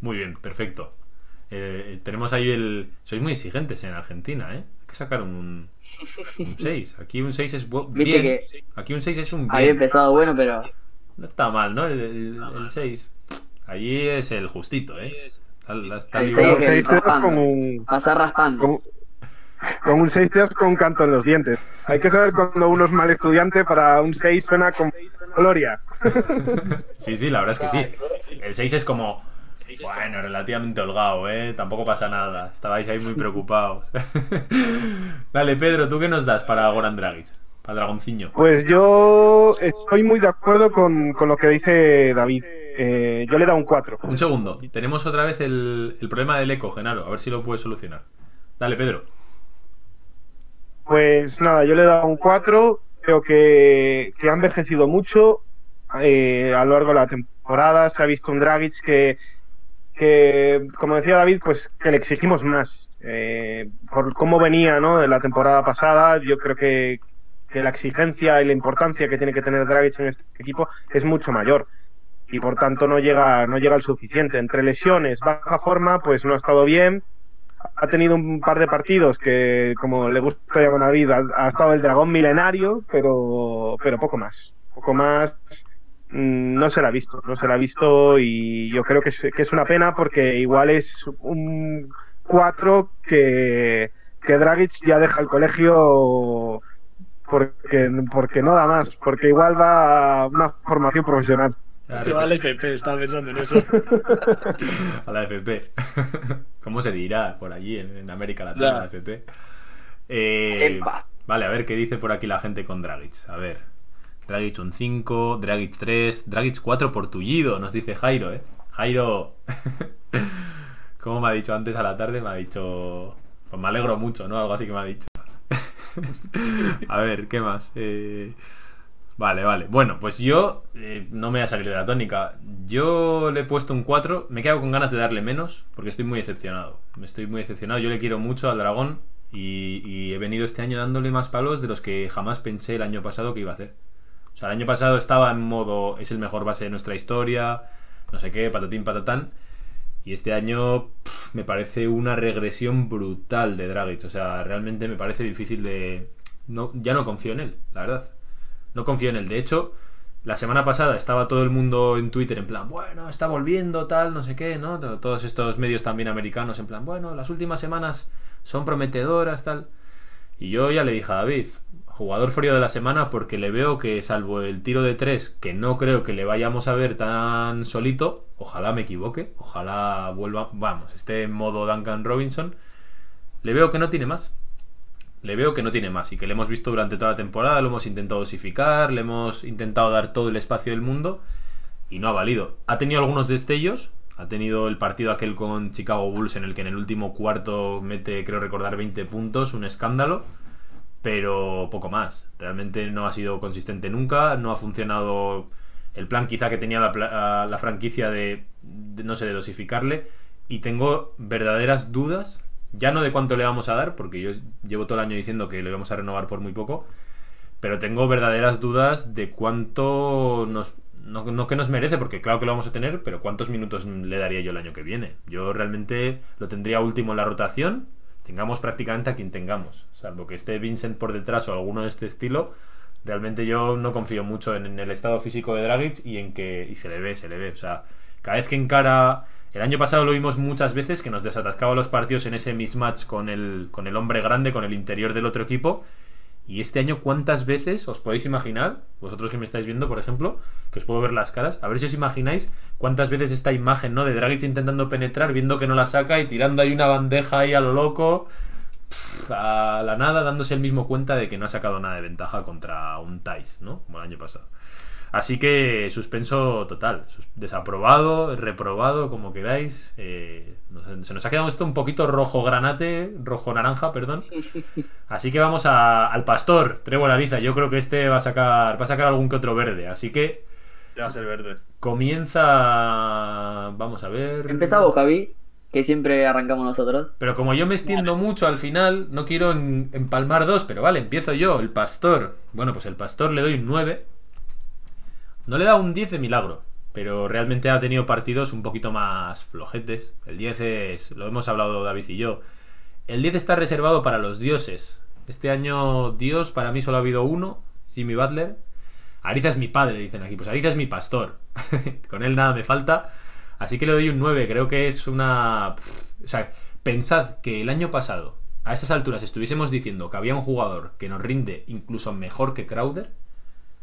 Muy bien, perfecto. Eh, tenemos ahí el. Sois muy exigentes en Argentina, ¿eh? Hay que sacar un, un <laughs> 6. Aquí un 6 es bien. que Aquí un 6 es un había bien. empezado bueno, pero No está mal, ¿no? El, el, el 6. Allí es el justito, ¿eh? Está, está El librado. seis Seis que- dedos raspando. con un, pasar raspando. con, con un 6 dedos con un canto en los dientes. Hay que saber cuando uno es mal estudiante, para un 6 suena con gloria. <laughs> Sí, sí, la verdad es que sí. El 6 es como. Bueno, relativamente holgado, ¿eh? Tampoco pasa nada. Estabais ahí muy preocupados. <laughs> Dale, Pedro, ¿tú qué nos das para Goran Dragic? Para Dragonciño. Pues yo estoy muy de acuerdo con, con lo que dice David. Eh, yo le he dado un 4. Un segundo. Tenemos otra vez el, el problema del eco, Genaro. A ver si lo puedes solucionar. Dale, Pedro. Pues nada, yo le he dado un 4. Creo que, que ha envejecido mucho eh, a lo largo de la temporada. Se ha visto un Dragic que, que como decía David, pues que le exigimos más. Eh, por cómo venía ¿no? de la temporada pasada, yo creo que, que la exigencia y la importancia que tiene que tener Dragic en este equipo es mucho mayor. Y por tanto no llega, no llega al suficiente. Entre lesiones, baja forma, pues no ha estado bien ha tenido un par de partidos que, como le gusta llamar a David, ha, ha estado el dragón milenario, pero, pero poco más. Poco más no se la ha visto, no se la ha visto y yo creo que es, que es una pena porque igual es un 4 que, que Dragic ya deja el colegio porque, porque no da más, porque igual va a una formación profesional. Se va al FP, estaba pensando en eso. <laughs> A la FP. <laughs> ¿Cómo se dirá por allí en, en América Latina la FP? Eh, vale, a ver qué dice por aquí la gente con Dragic. A ver. Dragic un 5, Dragic 3, Dragic 4 por tullido, nos dice Jairo, ¿eh? Jairo. <laughs> Como me ha dicho antes a la tarde, me ha dicho... Pues me alegro mucho, ¿no? Algo así que me ha dicho. <laughs> a ver, ¿qué más? Eh, Vale, vale. Bueno, pues yo eh, no me voy a salir de la tónica. Yo le he puesto un 4. Me quedo con ganas de darle menos porque estoy muy decepcionado. Me estoy muy decepcionado. Yo le quiero mucho al dragón y, y he venido este año dándole más palos de los que jamás pensé el año pasado que iba a hacer. O sea, el año pasado estaba en modo es el mejor base de nuestra historia, no sé qué, patatín, patatán. Y este año me parece una regresión brutal de Dragic. O sea, realmente me parece difícil de... No, ya no confío en él, la verdad. No confío en él. De hecho, la semana pasada estaba todo el mundo en Twitter en plan, bueno, está volviendo, tal, no sé qué, ¿no? To- Todos estos medios también americanos en plan, bueno, las últimas semanas son prometedoras, tal. Y yo ya le dije a David, jugador frío de la semana, porque le veo que, salvo el tiro de tres, que no creo que le vayamos a ver tan solito, ojalá me equivoque, ojalá vuelva, vamos, esté en modo Duncan Robinson, le veo que no tiene más. Le veo que no tiene más y que le hemos visto durante toda la temporada, lo hemos intentado dosificar, le hemos intentado dar todo el espacio del mundo y no ha valido. Ha tenido algunos destellos, Ha tenido el partido aquel con Chicago Bulls en el que en el último cuarto mete, creo recordar, 20 puntos, un escándalo, pero poco más. Realmente no ha sido consistente nunca, no ha funcionado el plan quizá que tenía la, la franquicia de, no sé, de dosificarle. Y tengo verdaderas dudas, ya no de cuánto le vamos a dar, porque yo llevo todo el año diciendo que lo íbamos a renovar por muy poco, pero tengo verdaderas dudas de cuánto nos... No, no que nos merece, porque claro que lo vamos a tener, pero cuántos minutos le daría yo el año que viene. Yo realmente lo tendría último en la rotación, tengamos prácticamente a quien tengamos, salvo que esté Vincent por detrás o alguno de este estilo. Realmente yo no confío mucho en, en el estado físico de Dragic y en que y se le ve, se le ve, o sea, cada vez que encara el año pasado lo vimos muchas veces que nos desatascaba los partidos en ese mismatch con el con el hombre grande, con el interior del otro equipo. Y este año, ¿cuántas veces os podéis imaginar, vosotros que me estáis viendo, por ejemplo, que os puedo ver las caras, a ver si os imagináis cuántas veces esta imagen, ¿no? De Dragic intentando penetrar, viendo que no la saca y tirando ahí una bandeja ahí a lo loco, a la nada, dándose el mismo cuenta de que no ha sacado nada de ventaja contra un Thais, ¿no? Como el año pasado. Así que suspenso total, desaprobado, reprobado, como queráis. eh, no sé, se nos ha quedado esto un poquito rojo granate, rojo naranja, perdón. <laughs> Así que vamos a- al pastor, Trevor Ariza. Yo creo que este va a sacar, va a sacar algún que otro verde. Así que Ya va a ser verde. comienza, vamos a ver. Empezá vos, Javi, que siempre arrancamos nosotros. Pero como yo me extiendo mucho al final, no quiero en- empalmar dos, pero vale, empiezo yo, el pastor. Bueno, pues el pastor le doy un 9. No le da un 10 de milagro, pero realmente ha tenido partidos un poquito más flojetes. El 10 es, lo hemos hablado David y yo, el 10 está reservado para los dioses. Este año Dios para mí solo ha habido uno, Jimmy Butler. Ariza es mi padre, dicen aquí. Pues Ariza es mi pastor. <laughs> Con él nada me falta. Así que le doy un 9. Creo que es una... O sea, pensad que el año pasado, a estas alturas, estuviésemos diciendo que había un jugador que nos rinde incluso mejor que Crowder.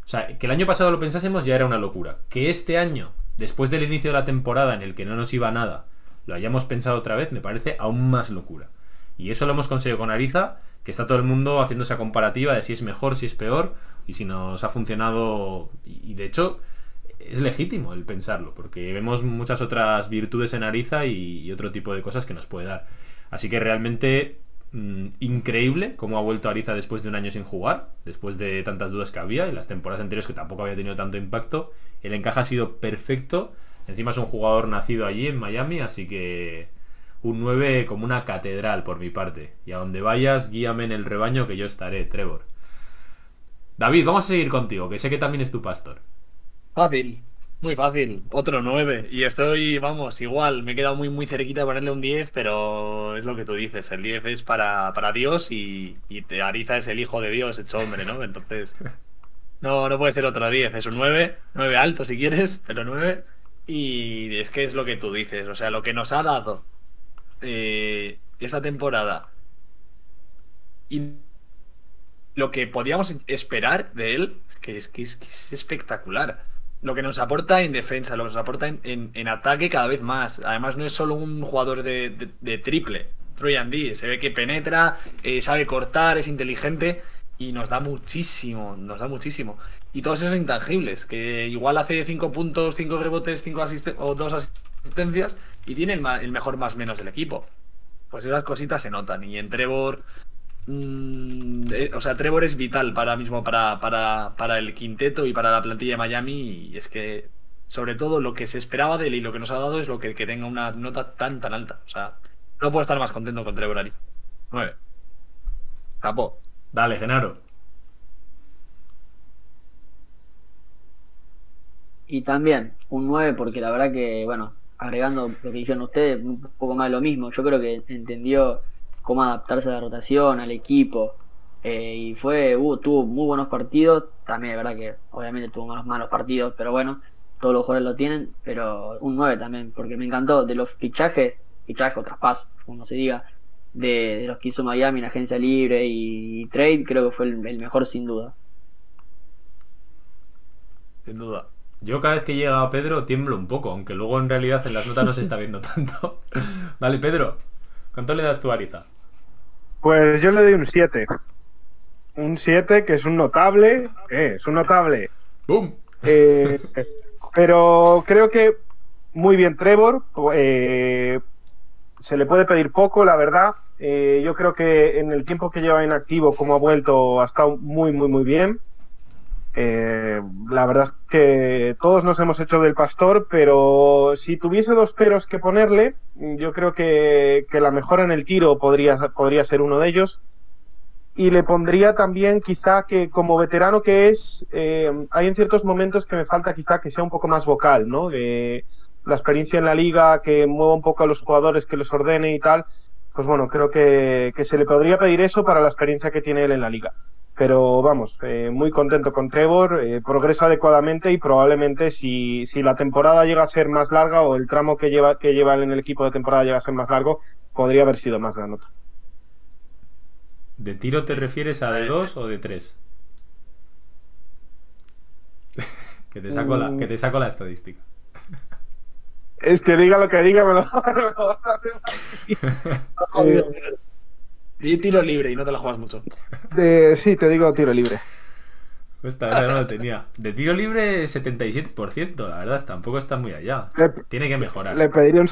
O sea, que el año pasado lo pensásemos ya era una locura. Que este año, después del inicio de la temporada en el que no nos iba nada, lo hayamos pensado otra vez, me parece aún más locura. Y eso lo hemos conseguido con Ariza, que está todo el mundo haciendo esa comparativa de si es mejor, si es peor, y si nos ha funcionado. Y de hecho, es legítimo el pensarlo, porque vemos muchas otras virtudes en Ariza y, y otro tipo de cosas que nos puede dar. Así que realmente mm, increíble cómo ha vuelto Ariza después de un año sin jugar, después de tantas dudas que había, y las temporadas anteriores que tampoco había tenido tanto impacto. El encaje ha sido perfecto. Encima es un jugador nacido allí en Miami, así que un 9 como una catedral por mi parte. Y a donde vayas, guíame en el rebaño que yo estaré, Trevor. David, vamos a seguir contigo, que sé que también es tu pastor. Fácil, muy fácil. Otro 9. Y estoy, vamos, igual. Me he quedado muy, muy cerquita de ponerle un 10, pero es lo que tú dices. El 10 es para, para Dios y, Ariza es el hijo de Dios hecho hombre, ¿no? Entonces, no, no puede ser otro 10. Es un 9, 9 alto si quieres, pero 9. Y es que es lo que tú dices. O sea, lo que nos ha dado eh, esta temporada y lo que podíamos esperar de él es, que es, que es espectacular. Lo que nos aporta en defensa, lo que nos aporta en, en- ataque cada vez más. Además, no es solo un jugador de, triple. Troy D. Se ve que penetra, eh, sabe cortar, es inteligente y nos da muchísimo, nos da muchísimo. Y todos esos intangibles, que igual hace 5 puntos, 5 rebotes, 5 asisten o 2 asistencias y tiene el, el mejor más menos del equipo. Pues esas cositas se notan. Y en Trevor, Mm, eh, o sea, Trevor es vital para mismo para, para, para el quinteto y para la plantilla de Miami. Y es que, sobre todo, lo que se esperaba de él y lo que nos ha dado es lo que, que tenga una nota tan, tan alta. O sea, no puedo estar más contento con Trevor Ari. 9. Capó. Dale, Genaro. Y también un 9 porque la verdad que, bueno, agregando lo que dijeron ustedes, un poco más de lo mismo. Yo creo que entendió cómo adaptarse a la rotación, al equipo. eh, y fue, uh, tuvo muy buenos partidos. También es verdad que obviamente tuvo unos malos partidos, pero bueno, todos los jugadores lo tienen. Pero un 9 también, porque me encantó de los fichajes, fichajes o traspasos, como se diga, de, los que hizo Miami en agencia libre y, y trade, creo que fue el, el mejor sin duda. Sin duda. Yo cada vez que llega Pedro tiemblo un poco, aunque luego en realidad en las notas no se está viendo <laughs> tanto. Vale, Pedro, ¿cuánto le das tú a Ariza? Pues yo le doy un 7. Un 7 que es un notable. ¿Qué? Es un notable. ¡Bum! Eh, pero creo que muy bien Trevor. eh, se le puede pedir poco, la verdad. Eh, yo creo que en el tiempo que lleva inactivo, como ha vuelto, ha estado muy, muy, muy bien. Eh, la verdad es que todos nos hemos hecho del pastor, pero si tuviese dos peros que ponerle, yo creo que, que la mejora en el tiro podría, podría ser uno de ellos. Y le pondría también quizá que como veterano que es, eh, hay en ciertos momentos que me falta quizá que sea un poco más vocal, ¿no? Que la experiencia en la liga, que mueva un poco a los jugadores, que los ordene y tal. Pues bueno, creo que, que se le podría pedir eso para la experiencia que tiene él en la liga. Pero vamos, eh, muy contento con Trevor, eh, progresa adecuadamente y probablemente si, si la temporada llega a ser más larga o el tramo que lleva, que lleva en el equipo de temporada llega a ser más largo, podría haber sido más la nota. ¿De tiro te refieres a de 2 o de 3? <laughs> que, te saco la, que te saco la estadística. Es que diga lo que diga, me lo, <laughs> me lo- <laughs> Eh, Y tiro libre y no te la juegas mucho. de- sí, te digo tiro libre. Esta, esa no la tenía. De tiro libre, 77%, la verdad, tampoco está muy allá. Le, Tiene que mejorar. le pediría un,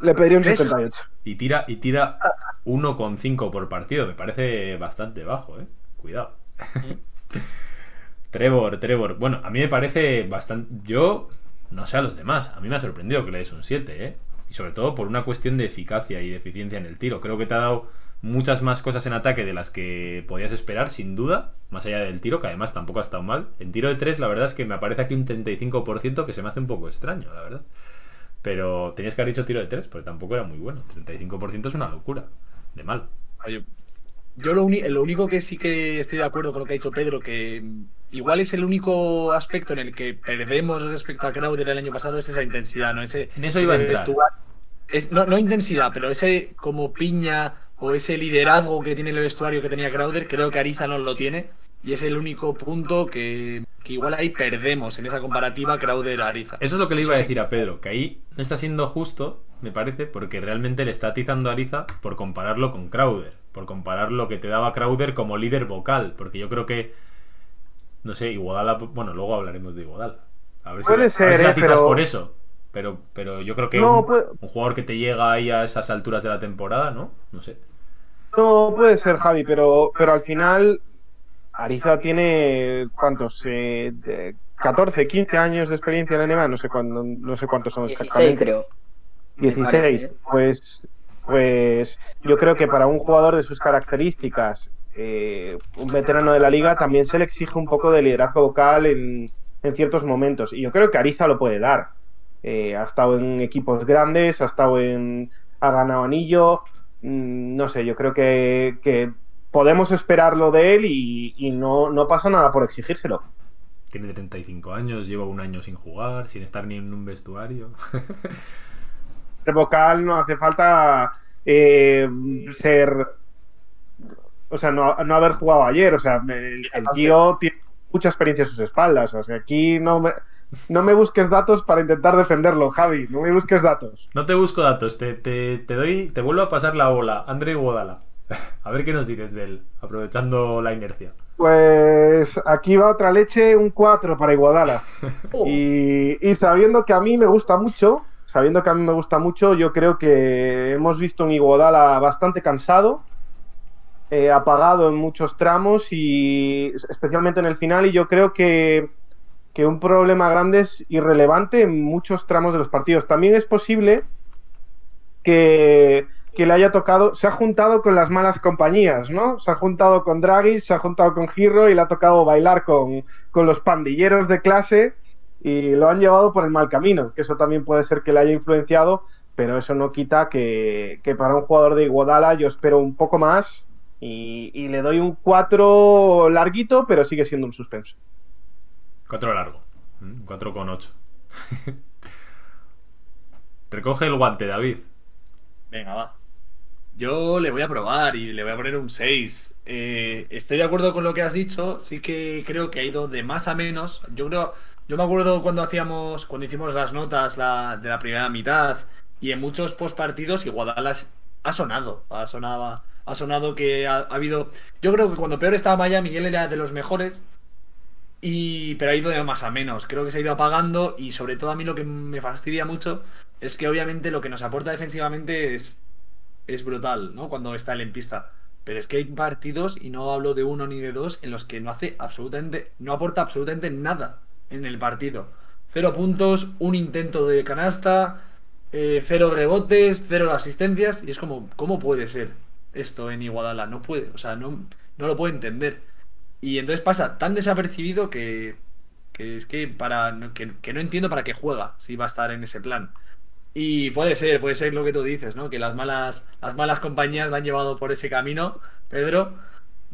le pediría un ¿Ves? 78. Y tira, y tira 1,5 por partido. Me parece bastante bajo, eh. Cuidado. <laughs> Trevor, Trevor. Bueno, a mí me parece bastante. Yo no sé a los demás. A mí me ha sorprendido que le des un 7, eh. Y sobre todo por una cuestión de eficacia y de eficiencia en el tiro. Creo que te ha dado muchas más cosas en ataque de las que podías esperar, sin duda. Más allá del tiro, que además tampoco ha estado mal. En tiro de 3, la verdad es que me aparece aquí un 35% que se me hace un poco extraño, la verdad. Pero tenías que haber dicho tiro de 3, porque tampoco era muy bueno. 35% es una locura. De mal. Oye, Yo lo, único que sí que estoy de acuerdo con lo que ha dicho Pedro, que igual es el único aspecto en el que perdemos respecto a Crowder el año pasado, es esa intensidad, ¿no? Ese, En eso iba a entrar. es- no, no intensidad, pero ese como piña o ese liderazgo que tiene el vestuario que tenía Crowder, creo que Ariza no lo tiene. Y es el único punto que, que igual ahí perdemos en esa comparativa Crowder-Ariza. Eso es lo que le iba a decir a Pedro, que ahí no está siendo justo, me parece, porque realmente le está atizando a Ariza por compararlo con Crowder, por comparar lo que te daba Crowder como líder vocal, porque yo creo que, no sé, Iguodala, bueno, luego hablaremos de Iguodala. A ver si, Puede a ver ser, si la eh, atizas pero- por eso. Pero, pero yo creo que No, un, puede- un jugador que te llega ahí a esas alturas de la temporada, ¿no? No sé. No puede ser, Javi, pero, pero al final Ariza tiene cuántos, eh, de 14, 15 años de experiencia en NBA, no sé cuándo, no sé cuántos son 16 exactamente. creo. me 16, parece. pues, pues yo creo que para un jugador de sus características, eh, un veterano de la liga, también se le exige un poco de liderazgo vocal en, en ciertos momentos. Y yo creo que Ariza lo puede dar. Eh, ha estado en equipos grandes, ha estado en. ha ganado anillo. Mm, No sé, yo creo que, que podemos esperarlo de él y, y no, no pasa nada por exigírselo. Tiene 35 años, lleva un año sin jugar, sin estar ni en un vestuario. <laughs> de vocal no hace falta eh, ser. O sea, no, no haber jugado ayer. O sea, el, el tío tiene mucha experiencia a sus espaldas. O sea, aquí no me, no me busques datos para intentar defenderlo, Javi. No me busques datos. No te busco datos, te, te, te doy, te vuelvo a pasar la bola. André Guadala. <laughs> A ver qué nos dices de él, aprovechando la inercia. Pues aquí va otra leche, un 4 para Iguadala. Oh. <laughs> Y, y sabiendo que a mí me gusta mucho, sabiendo que a mí me gusta mucho, yo creo que hemos visto un Iguodala bastante cansado, eh, apagado en muchos tramos y especialmente en el final. Y yo creo que, que un problema grande es irrelevante en muchos tramos de los partidos. También es posible que, le haya tocado, se ha juntado con las malas compañías, ¿no? Se ha juntado con Draghi, se ha juntado con Giro y le ha tocado bailar con, los pandilleros de clase y lo han llevado por el mal camino, que eso también puede ser que le haya influenciado, pero eso no quita que, que para un jugador de Iguodala yo espero un poco más y, y le doy un 4 larguito, pero sigue siendo un suspenso. 4 largo. 4 con 8. <laughs> Recoge el guante, David. Venga, va. Yo le voy a probar y le voy a poner un 6. Eh, estoy de acuerdo con lo que has dicho. Sí que creo que ha ido de más a menos. Yo creo. Yo me acuerdo cuando hacíamos. Cuando hicimos las notas la- de la primera mitad. Y en muchos postpartidos, Iguadala ha sonado. Ha sonado. Ha sonado que ha, ha habido. Yo creo que cuando peor estaba Miami, él era de los mejores. Y, pero ha ido de más a menos. Creo que se ha ido apagando y sobre todo a mí lo que me fastidia mucho es que obviamente lo que nos aporta defensivamente es, es brutal, ¿no? Cuando está él en pista. Pero es que hay partidos, y no hablo de uno ni de dos, en los que no hace absolutamente, no aporta absolutamente nada en el partido. Cero puntos, un intento de canasta, eh, cero rebotes, cero asistencias, y es como, ¿cómo puede ser esto en Iguadala? No puede, o sea, no, no lo puedo entender. Y entonces pasa tan desapercibido que, es que para que, que no entiendo para qué juega si va a estar en ese plan. Y puede ser, puede ser lo que tú dices, ¿no? Que las malas, las malas compañías la han llevado por ese camino, Pedro.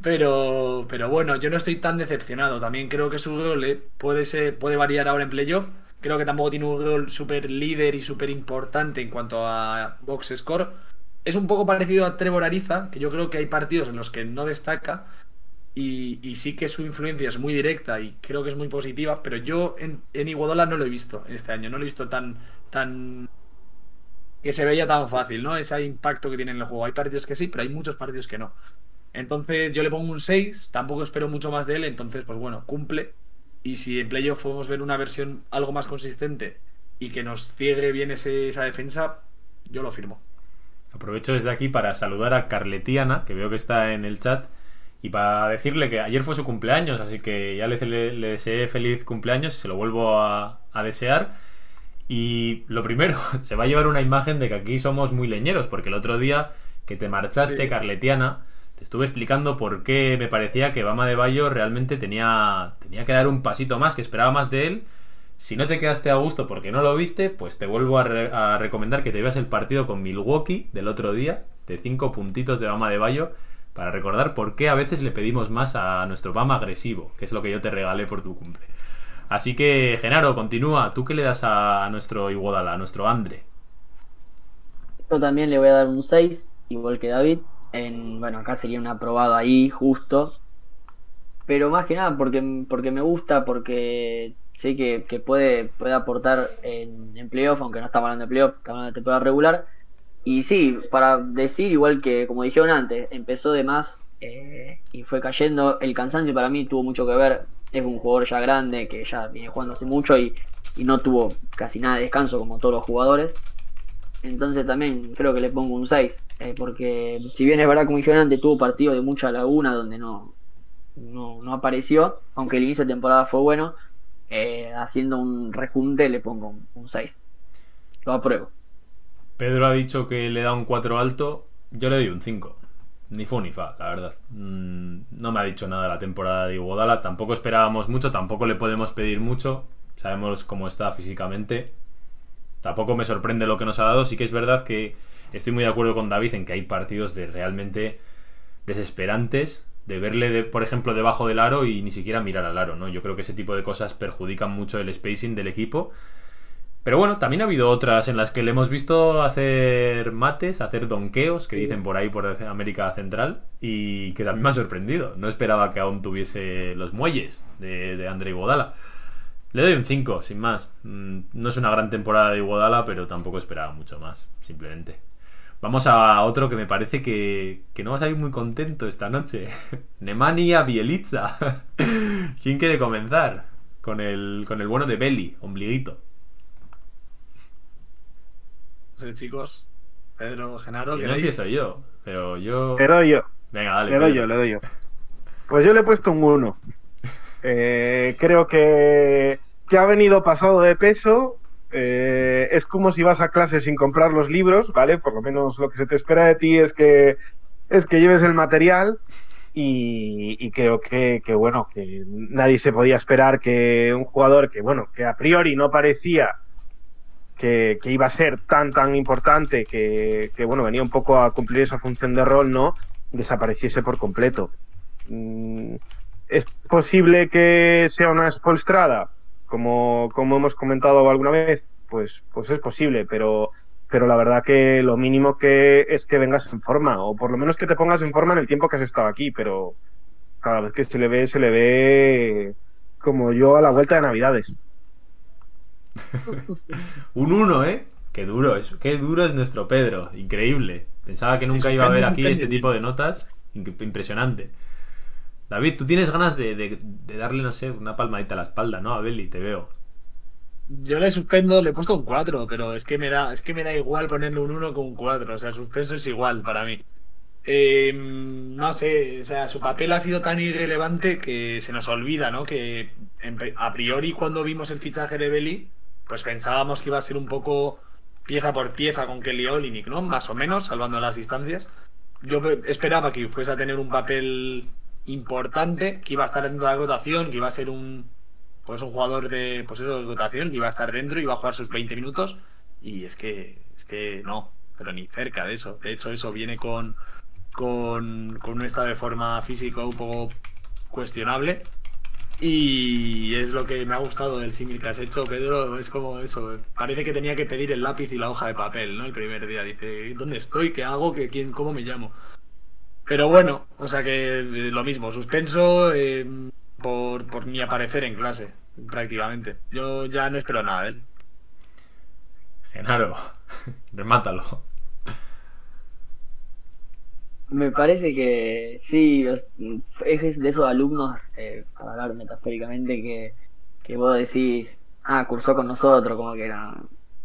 Pero, pero bueno, yo no estoy tan decepcionado. También creo que su rol puede, ser, puede variar ahora en playoff. Creo que tampoco tiene un rol súper líder y súper importante en cuanto a box score. Es un poco parecido a Trevor Ariza, que yo creo que hay partidos en los que no destaca. Y, sí que su influencia es muy directa y creo que es muy positiva. Pero yo en, en no lo he visto este año. No lo he visto tan, tan que se veía tan fácil, ¿no? Ese impacto que tiene en el juego. Hay partidos que sí, pero hay muchos partidos que no. Entonces yo le pongo un 6, tampoco espero mucho más de él, entonces pues bueno, cumple. Y si en playoff podemos ver una versión algo más consistente y que nos ciegue bien ese, esa defensa, yo lo firmo. Aprovecho desde aquí para saludar a Carletiana, que veo que está en el chat, y para decirle que ayer fue su cumpleaños, así que ya le, le, deseé feliz cumpleaños, se lo vuelvo a, a desear. Y lo primero, <laughs> se va a llevar una imagen de que aquí somos muy leñeros, porque el otro día que te marchaste, Carletiana, te estuve explicando por qué me parecía que Bama de Bayo realmente tenía, tenía que dar un pasito más, que esperaba más de él. Si no te quedaste a gusto porque no lo viste, pues te vuelvo a, recomendar que te veas el partido con Milwaukee del otro día, de cinco puntitos de Bama de Bayo, para recordar por qué a veces le pedimos más a nuestro Bama agresivo, que es lo que yo te regalé por tu cumple. Así que, Genaro, continúa. ¿Tú qué le das a, nuestro Iguodala, a nuestro Andre? Yo también le voy a dar un 6, igual que David. En, bueno, acá sería un aprobado ahí, justo. Pero más que nada porque, porque me gusta, porque sé que, puede, puede aportar en, en playoff, aunque no estamos hablando de playoff, estamos hablando de temporada regular. Y sí, para decir, igual que como dijeron antes, empezó de más eh, y fue cayendo. El cansancio para mí tuvo mucho que ver es un jugador ya grande que ya viene jugando hace mucho y, no tuvo casi nada de descanso como todos los jugadores. Entonces también creo que le pongo un 6, eh, porque si bien es verdad como dijeron antes, tuvo partido de mucha laguna donde no, no, apareció, aunque el inicio de temporada fue bueno, eh, haciendo un rejunte le pongo un, 6. Lo apruebo. Pedro ha dicho que le da un 4 alto, yo le doy un 5 ni fu ni fa, la verdad. Mm, no me ha dicho nada la temporada de Iguodala. Tampoco esperábamos mucho, tampoco le podemos pedir mucho. Sabemos cómo está físicamente. Tampoco me sorprende lo que nos ha dado. Sí que es verdad que estoy muy de acuerdo con David en que hay partidos de realmente desesperantes de verle, por ejemplo, debajo del aro y ni siquiera mirar al aro, ¿no? Yo creo que ese tipo de cosas perjudican mucho el spacing del equipo pero bueno, también ha habido otras en las que le hemos visto hacer mates, hacer donqueos, que dicen por ahí por América Central, y que también me ha sorprendido. No esperaba que aún tuviese los muelles de, de André Iguodala. Le doy un 5, sin más. Mm, no es una gran temporada de Iguodala, pero tampoco esperaba mucho más, simplemente. Vamos a otro que me parece que, que no vas a ir muy contento esta noche. <laughs> Nemanja Bielitza. <laughs> ¿Quién quiere comenzar? Con el, con el bueno de Belly, ombliguito chicos. Pedro, Genaro. Si no empiezo yo, pero yo. Le doy yo. Venga, dale. Le doy yo, le doy yo. Pues yo le he puesto un 1. Eh, creo que, que ha venido pasado de peso. Eh, es como si vas a clase sin comprar los libros, ¿vale? Por lo menos lo que se te espera de ti es que, es que lleves el material. Y, y creo que, que, bueno, que nadie se podía esperar que un jugador que, bueno, que a priori no parecía que, iba a ser tan, tan importante que, bueno, venía un poco a cumplir esa función de rol, ¿no? Desapareciese por completo. Mm, ¿Es posible que sea una espolstrada? Como, como hemos comentado alguna vez, pues, pues es posible, pero, pero la verdad que lo mínimo que es que vengas en forma, o por lo menos que te pongas en forma en el tiempo que has estado aquí, pero cada vez que se le ve, se le ve como yo a la vuelta de Navidades. Un 1, ¿eh? Qué duro, es, qué duro es nuestro Pedro. Increíble. Pensaba que nunca iba a ver aquí este tipo de notas. Impresionante. David, tú tienes ganas de, de- de darle, no sé, una palmadita a la espalda, ¿no? A Beli, te veo. Yo le suspendo, le he puesto un 4, pero es que me da, es que me da igual ponerle un 1 con un 4. O sea, el suspenso es igual para mí. Eh, no sé, o sea, su papel ha sido tan irrelevante que se nos olvida, ¿no? Que a priori cuando vimos el fichaje de Belly, pues pensábamos que iba a ser un poco pieza por pieza con Kelly Olynyk, ¿no? Más o menos, salvando las distancias. Yo pe- esperaba que fuese a tener un papel importante, que iba a estar dentro de la rotación, que iba a ser un pues un jugador de pues eso, de rotación, que iba a estar dentro iba a jugar sus 20 minutos. Y es que, es que no, pero ni cerca de eso. De hecho, eso viene con, con, con un estado de forma físico un poco cuestionable. Y es lo que me ha gustado del símil que has hecho, Pedro. Es como eso. Parece que tenía que pedir el lápiz y la hoja de papel, ¿no? El primer día. Dice, ¿dónde estoy? ¿Qué hago? ¿Qué, quién, ¿Cómo me llamo? Pero bueno, o sea que eh, lo mismo, suspenso eh, por, por ni aparecer en clase, prácticamente. Yo ya no espero nada de él. Genaro, remátalo. Me parece que sí, es de esos alumnos, eh, para hablar metafóricamente, que, que vos decís, ah, cursó con nosotros, como que era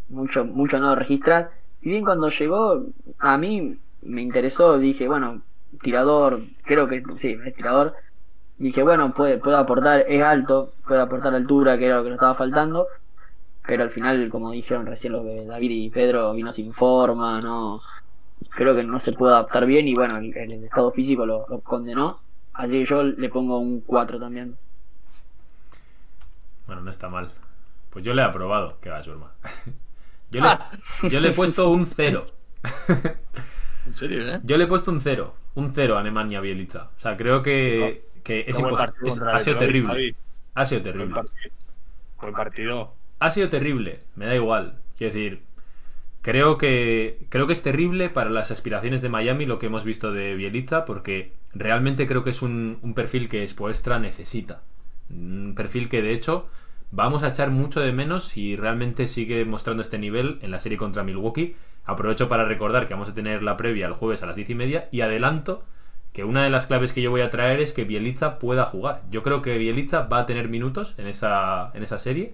mucho, mucho no registrar. Si bien cuando llegó, a mí me interesó, dije, bueno, tirador, creo que sí, es tirador. Dije, bueno, puede, puede aportar, es alto, puede aportar altura, que era lo que nos estaba faltando. Pero al final, como dijeron recién los David y Pedro, vino sin forma, no, creo que no se puede adaptar bien y bueno, el, el estado físico lo, lo condenó. Así que yo le pongo un 4 también. Bueno, no está mal. Pues yo le he aprobado. Que va, su broma. Yo le, yo le he puesto un 0. <laughs> En serio, ¿eh? Yo le he puesto un 0. Un 0 a Nemanja Bielica. O sea, creo que, que es Qué buen impos- partido es- contra Ha sido terrible. Ha sido terrible. Buen partido. Ha sido terrible. Me da igual. Quiero decir, creo que creo que es terrible para las aspiraciones de Miami lo que hemos visto de Bielica porque realmente creo que es un, perfil que Spoelstra necesita. Un perfil que de hecho vamos a echar mucho de menos si realmente sigue mostrando este nivel en la serie contra Milwaukee. Aprovecho para recordar que vamos a tener la previa el jueves a las 10 y media y adelanto que una de las claves que yo voy a traer es que Bielica pueda jugar. Yo creo que Bielica va a tener minutos en esa, en esa serie.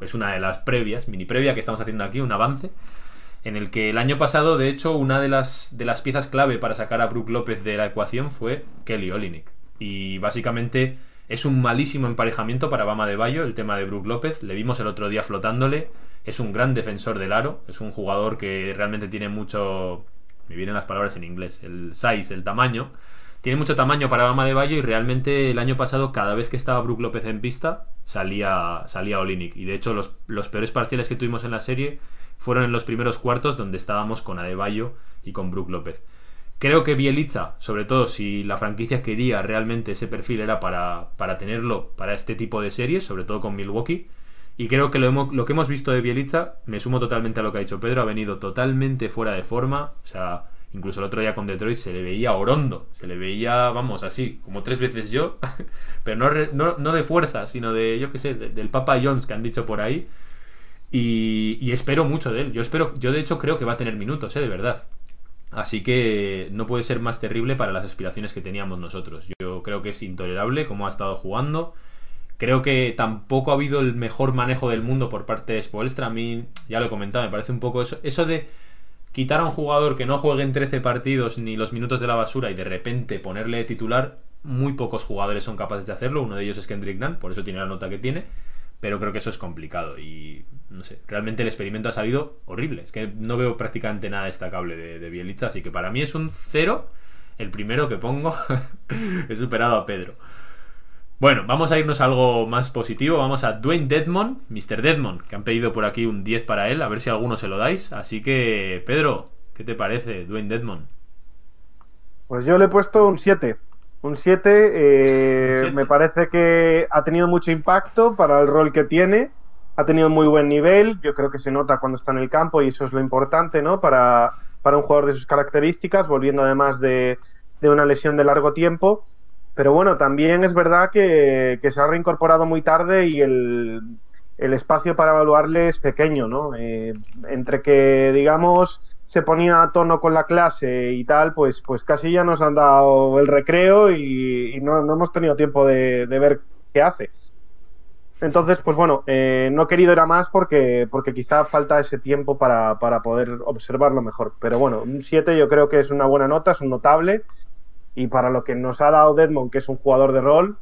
Es una de las previas, mini previa que estamos haciendo aquí, un avance. En el que el año pasado, de hecho, una de las, de las piezas clave para sacar a Brook López de la ecuación fue Kelly Olynyk. Y básicamente es un malísimo emparejamiento para Bama de Bayo, el tema de Brook López. Le vimos el otro día flotándole. Es un gran defensor del aro. Es un jugador que realmente tiene mucho. Me vienen las palabras en inglés. El size, el tamaño. Tiene mucho tamaño para Bama de Bayo y realmente el año pasado, cada vez que estaba Brook López en pista, salía, salía. Y de hecho, los, los peores parciales que tuvimos en la serie fueron en los primeros cuartos, donde estábamos con Adebayo y con Brook López. Creo que Bielica, sobre todo si la franquicia quería realmente ese perfil, era para, para tenerlo para este tipo de series, sobre todo con Milwaukee. Y creo que lo, hemos- lo que hemos visto de Bielica, me sumo totalmente a lo que ha dicho Pedro, ha venido totalmente fuera de forma. O sea, incluso el otro día con Detroit se le veía orondo, se le veía, vamos, así, como tres veces yo, <laughs> pero no, no, no de fuerza, sino de, yo qué sé, de- del Papa Jones que han dicho por ahí. Y, y espero mucho de él. Yo espero, yo de hecho creo que va a tener minutos, ¿eh? de verdad. Así que no puede ser más terrible para las aspiraciones que teníamos nosotros. Yo creo que es intolerable cómo ha estado jugando. Creo que tampoco ha habido el mejor manejo del mundo por parte de Spoelstra. A mí, ya lo he comentado, me parece un poco eso. Eso de quitar a un jugador que no juegue en 13 partidos ni los minutos de la basura y de repente ponerle titular, muy pocos jugadores son capaces de hacerlo. Uno de ellos es Kendrick Nunn, por eso tiene la nota que tiene. Pero creo que eso es complicado y no sé, realmente el experimento ha salido horrible. Es que no veo prácticamente nada destacable de, de Bielitsa, así que para mí es un cero. El primero que pongo, <laughs> he superado a Pedro. Bueno, vamos a irnos a algo más positivo. Vamos a Dwayne Dedmon, Mr. Dedmon, que han pedido por aquí un 10 para él, a ver si alguno se lo dais. Así que, Pedro, ¿qué te parece, Dwayne Dedmon? Pues yo le he puesto un 7. Un 7, eh, <laughs> Un siete. me parece que ha tenido mucho impacto para el rol que tiene, ha tenido muy buen nivel, yo creo que se nota cuando está en el campo y eso es lo importante, ¿no? Para, para un jugador de sus características, volviendo además de, de una lesión de largo tiempo. Pero bueno, también es verdad que, se ha reincorporado muy tarde y el, el espacio para evaluarle es pequeño, ¿no? Eh, entre que, digamos, se ponía a tono con la clase y tal, pues, pues casi ya nos han dado el recreo y, y no, no hemos tenido tiempo de, de ver qué hace. Entonces, pues bueno, eh, no he querido ir a más porque, porque quizá falta ese tiempo para, para poder observarlo mejor. Pero bueno, un 7 yo creo que es una buena nota, es un notable. Y para lo que nos ha dado Deadmond, que es un jugador de rol,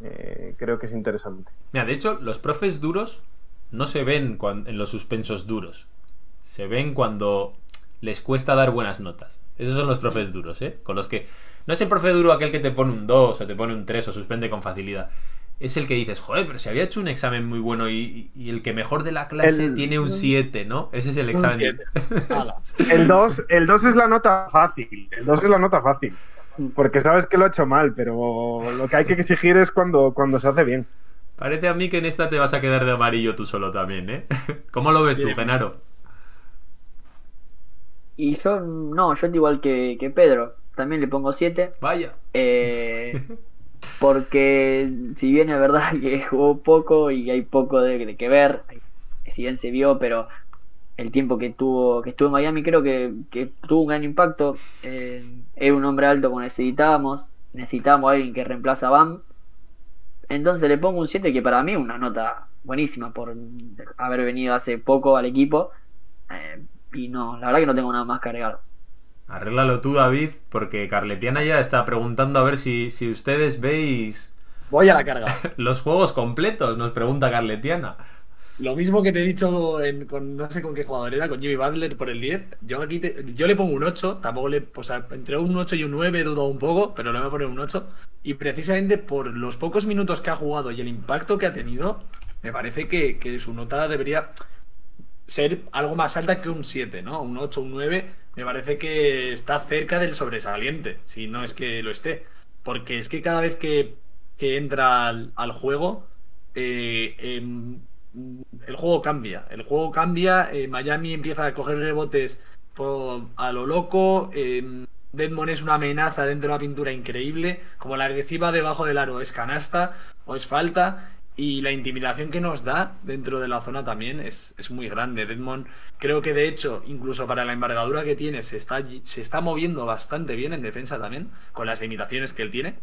eh, creo que es interesante. Mira, de hecho, los profes duros no se ven en los suspensos duros. Se ven cuando les cuesta dar buenas notas. Esos son los profes duros, ¿eh? Con los que... No es el profe duro aquel que te pone un 2 o te pone un 3 o suspende con facilidad. Es el que dices, joder, pero si había hecho un examen muy bueno y, y el que mejor de la clase El- tiene un 7, ¿no? Ese es el examen. <laughs> El 2 el dos es la nota fácil. El 2 es la nota fácil. Porque sabes que lo ha hecho mal, pero lo que hay que exigir es cuando, cuando se hace bien. Parece a mí que en esta te vas a quedar de amarillo tú solo también, ¿eh? <laughs> ¿Cómo lo ves tú. Genaro? Y yo, no, yo igual que, que Pedro, también le pongo 7. Vaya. Eh, <laughs> porque si bien es verdad que <laughs> jugó poco y hay poco de, que ver, si bien se vio, pero el tiempo que tuvo que estuvo en Miami creo que, tuvo un gran impacto. Eh, era un hombre alto como necesitábamos, necesitábamos a alguien que reemplaza a Bam. Entonces le pongo un 7 que para mí es una nota buenísima por haber venido hace poco al equipo. Eh, y no, la verdad que no tengo nada más agregar. Arréglalo tú, David, porque Carletiana ya está preguntando a ver si, si ustedes veis Voy a la carga. <laughs> los juegos completos, nos pregunta Carletiana. Lo mismo que te he dicho en- con no sé con qué jugador era, con Jimmy Butler por el 10. Yo aquí te- yo le pongo un 8, tampoco le. O sea, entre un 8 y un 9 he dudado un poco, pero le voy a poner un 8. Y precisamente por los pocos minutos que ha jugado y el impacto que ha tenido, me parece que, que su nota debería ser algo más alta que un 7, ¿no? Un 8, un 9, me parece que está cerca del sobresaliente, si no es que lo esté. Porque es que cada vez que, que entra al, al juego, eh, em, el juego cambia. El juego cambia, eh, Miami empieza a coger rebotes por- a lo loco, em, Deadmond es una amenaza dentro de la pintura increíble, como la agresiva debajo del aro es canasta o es falta, y la intimidación que nos da dentro de la zona también es, es muy grande. Deadmond creo que de hecho, incluso para la envergadura que tiene, se está, se está moviendo bastante bien en defensa también, con las limitaciones que él tiene.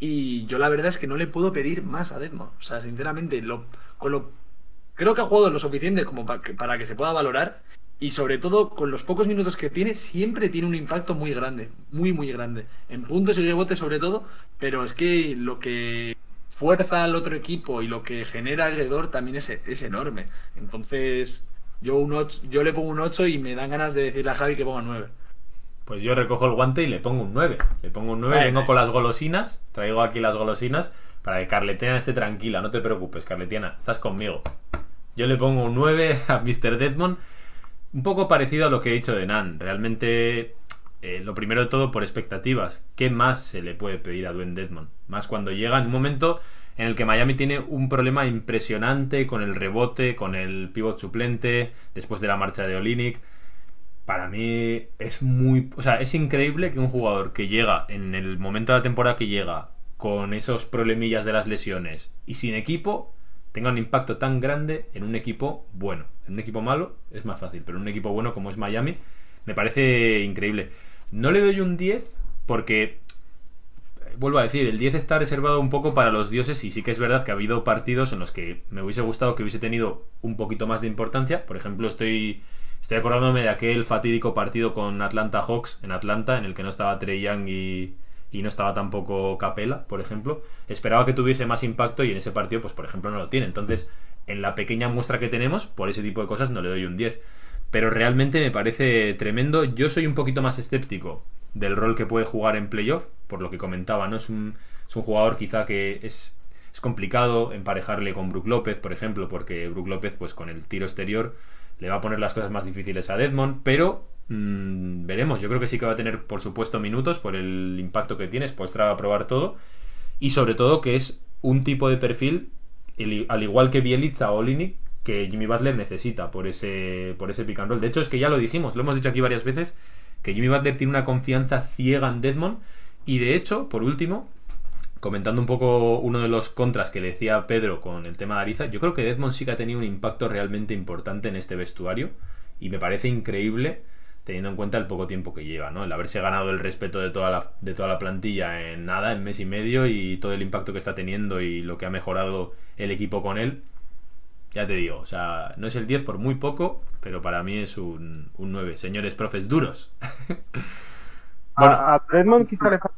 Y yo la verdad es que no le puedo pedir más a Deadmond. O sea, sinceramente, lo, con lo, creo que ha jugado lo suficiente como pa- que- para que se pueda valorar. Y sobre todo, con los pocos minutos que tiene, siempre tiene un impacto muy grande. Muy, muy grande. En puntos y rebotes sobre todo. Pero es que lo que fuerza al otro equipo y lo que genera alrededor también es, es enorme. Entonces, yo, un ocho- yo le pongo un 8 y me dan ganas de decirle a Javi que ponga 9. Pues yo recojo el guante y le pongo un 9. Le pongo un 9, Vale. vengo con las golosinas, traigo aquí las golosinas para que Carletiana esté tranquila, no te preocupes, Carletiana, estás conmigo. Yo le pongo un 9 <laughs> a Mr. Deadmond, un poco parecido a lo que he dicho de Nan. Realmente, eh, lo primero de todo por expectativas. ¿Qué más se le puede pedir a Dwayne Deadmond? Más cuando llega en un momento en el que Miami tiene un problema impresionante con el rebote, con el pivot suplente, después de la marcha de Olinick. Para mí es muy. O sea, es increíble que un jugador que llega en el momento de la temporada que llega con esos problemillas de las lesiones y sin equipo tenga un impacto tan grande en un equipo bueno. En un equipo malo es más fácil, pero en un equipo bueno como es Miami me parece increíble. No le doy un 10 porque vuelvo a decir, el 10 está reservado un poco para los dioses y sí que es verdad que ha habido partidos en los que me hubiese gustado que hubiese tenido un poquito más de importancia. Por ejemplo, estoy, estoy acordándome de aquel fatídico partido con Atlanta Hawks en Atlanta, en el que no estaba Trey Young y, y no estaba tampoco Capela, por ejemplo. Esperaba que tuviese más impacto y en ese partido, pues por ejemplo, no lo tiene. Entonces, en la pequeña muestra que tenemos, por ese tipo de cosas no le doy un 10. Pero realmente me parece tremendo. Yo soy un poquito más escéptico del rol que puede jugar en playoff, por lo que comentaba, ¿no? Es un, es un jugador quizá que es, es complicado emparejarle con Brook López, por ejemplo, porque Brook López, pues con el tiro exterior, le va a poner las cosas más difíciles a Deadmond, pero mmm, veremos. Yo creo que sí que va a tener, por supuesto, minutos por el impacto que tiene, pues va a probar todo. Y sobre todo que es un tipo de perfil, al igual que Bielitsa o Olinick, que Jimmy Butler necesita por ese, por ese pick and roll. De hecho, es que ya lo dijimos, lo hemos dicho aquí varias veces, que Jimmy Butler tiene una confianza ciega en Deadmond. Y de hecho, por último, comentando un poco uno de los contras que le decía Pedro con el tema de Ariza, yo creo que Deadmond sí que ha tenido un impacto realmente importante en este vestuario. Y me parece increíble teniendo en cuenta el poco tiempo que lleva, ¿no? El haberse ganado el respeto de toda la, de toda la plantilla en nada, en mes y medio, y todo el impacto que está teniendo y lo que ha mejorado el equipo con él. Ya te digo, o sea, no es el 10 por muy poco, pero para mí es un, un 9. Señores profes duros. <laughs> bueno. A, a Redmond quizá le falta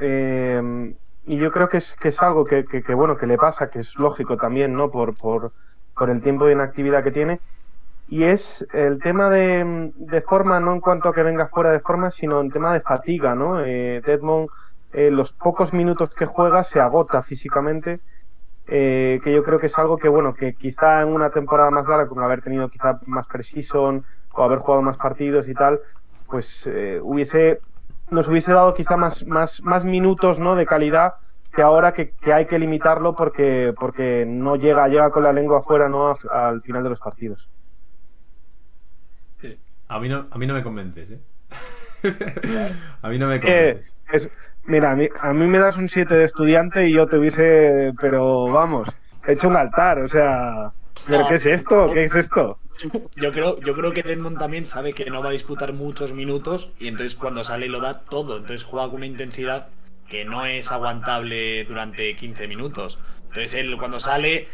eh, y yo creo que es, que es algo que, que, que, bueno, que le pasa, que es lógico también, ¿no? Por, por, por el tiempo de inactividad que tiene y es el tema de, de, forma, no en cuanto a que venga fuera de forma, sino en tema de fatiga, ¿no? Eh, Deadmond, eh, los pocos minutos que juega se agota físicamente, eh, que yo creo que es algo que, bueno, que quizá en una temporada más larga, con haber tenido quizá más precision o haber jugado más partidos y tal, pues eh, hubiese, nos hubiese dado quizá más, más, más minutos, ¿no? De calidad que ahora que, que, hay que limitarlo porque, porque no llega, llega con la lengua afuera, ¿no? Al final de los partidos. A mí no, a mí no me convences, ¿eh? <laughs> a mí no me convences. Eh, es, mira, a mí, a mí, me das un 7 de estudiante y yo te hubiese, pero vamos, hecho un altar, o sea... ¿Pero qué es esto? ¿Qué es esto? Yo creo, yo creo que Desmond también sabe que no va a disputar muchos minutos y entonces cuando sale lo da todo. Entonces juega con una intensidad que no es aguantable durante 15 minutos. Entonces él cuando sale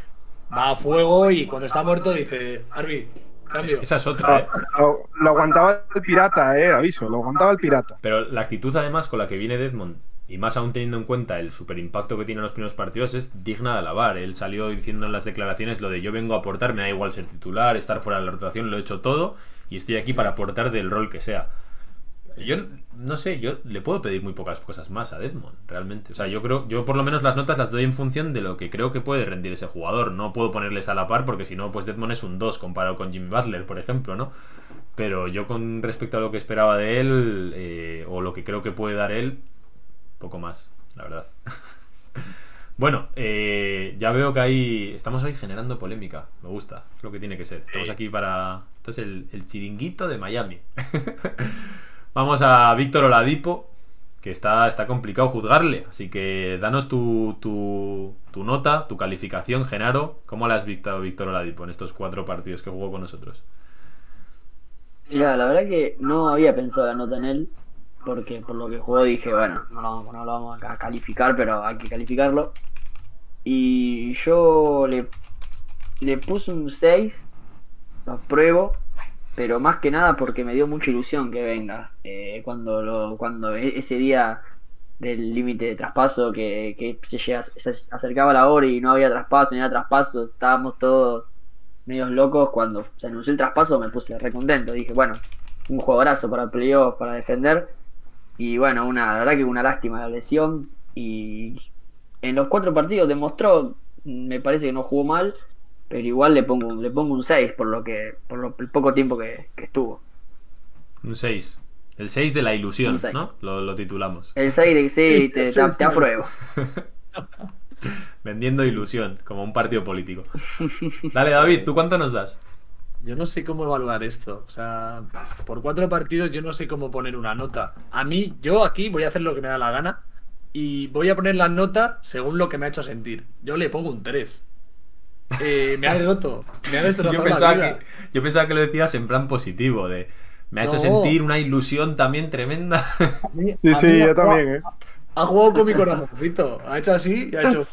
va a fuego y cuando está muerto dice, Arby, Cambio. Esa es otra, ¿eh? Lo, lo, aguantaba el pirata, eh, aviso, lo aguantaba el pirata. Pero la actitud además con la que viene Desmond, y más aún teniendo en cuenta el super impacto que tiene en los primeros partidos, es digna de alabar. Él salió diciendo en las declaraciones lo de yo vengo a aportar, me da igual ser titular, estar fuera de la rotación, lo he hecho todo, y estoy aquí para aportar del rol que sea. Yo no sé, yo le puedo pedir muy pocas cosas más a Desmond, realmente. O sea, yo creo, yo por lo menos las notas las doy en función de lo que creo que puede rendir ese jugador. No puedo ponerles a la par porque si no, pues Desmond es un 2 comparado con Jimmy Butler, por ejemplo, ¿no? Pero yo con respecto a lo que esperaba de él, eh, o lo que creo que puede dar él, poco más, la verdad. <laughs> bueno, eh, ya veo que ahí estamos hoy generando polémica. Me gusta, es lo que tiene que ser. Estamos aquí para... Esto es el, el chiringuito de Miami. <laughs> Vamos a Víctor Oladipo, que está, está complicado juzgarle. Así que danos tu, tu, nota, tu calificación, Genaro. ¿Cómo la has visto Víctor Oladipo en estos cuatro partidos que jugó con nosotros? Mira, la verdad que no había pensado la nota en él, porque por lo que jugó dije, bueno, no lo, no lo vamos a calificar, pero hay que calificarlo. Y yo le, le puse un 6, lo apruebo, pero más que nada porque me dio mucha ilusión que venga. Eh, cuando lo, cuando ese día del límite de traspaso que, que se, llega, se, acercaba la hora y no había traspaso, ni había traspaso, estábamos todos medios locos. Cuando se anunció el traspaso me puse re contento. Dije, bueno, un jugadorazo para playoff, para defender. Y bueno, una, la verdad que una lástima la lesión. Y en los cuatro partidos demostró, me parece que no jugó mal, pero igual le pongo le pongo un 6 por lo que por lo, el poco tiempo que, que estuvo. Un 6. El 6 de la ilusión, ¿no? Lo, lo, titulamos. El 6 de sí, <laughs> te, te, te apruebo. <laughs> Vendiendo ilusión, como un partido político. <laughs> Dale, David, ¿tú cuánto nos das? Yo no sé cómo evaluar esto. O sea, por cuatro partidos yo no sé cómo poner una nota. A mí, yo aquí voy a hacer lo que me da la gana y voy a poner la nota según lo que me ha hecho sentir. Yo le pongo un 3. Eh, me ha roto. Me ha destrozado yo pensaba, la vida. que, yo pensaba que lo decías en plan positivo, de me ha hecho no. sentir una ilusión también tremenda. <laughs> Sí, sí, yo también, ¿eh? Ha jugado con mi corazoncito. Ha hecho así y ha hecho.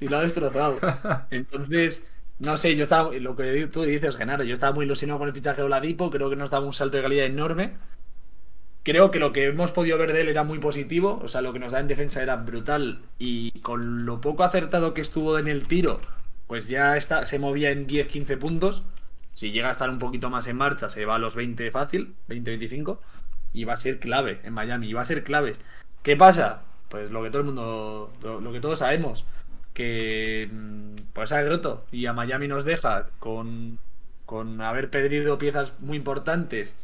Y lo ha destrozado. <laughs> Entonces, no sé, yo estaba. Lo que tú dices, Genaro, yo estaba muy ilusionado con el fichaje de Oladipo. Creo que nos daba un salto de calidad enorme. Creo que lo que hemos podido ver de él era muy positivo. O sea, lo que nos da en defensa era brutal. Y con lo poco acertado que estuvo en el tiro, pues ya está, se movía en 10-15 puntos. Si llega a estar un poquito más en marcha, se va a los 20 fácil, 20-25. Y va a ser clave en Miami. Y va a ser clave. ¿Qué pasa? Pues lo que todo el mundo, lo, que todos sabemos. Que pues ha roto. Y a Miami nos deja con, con haber perdido piezas muy importantes.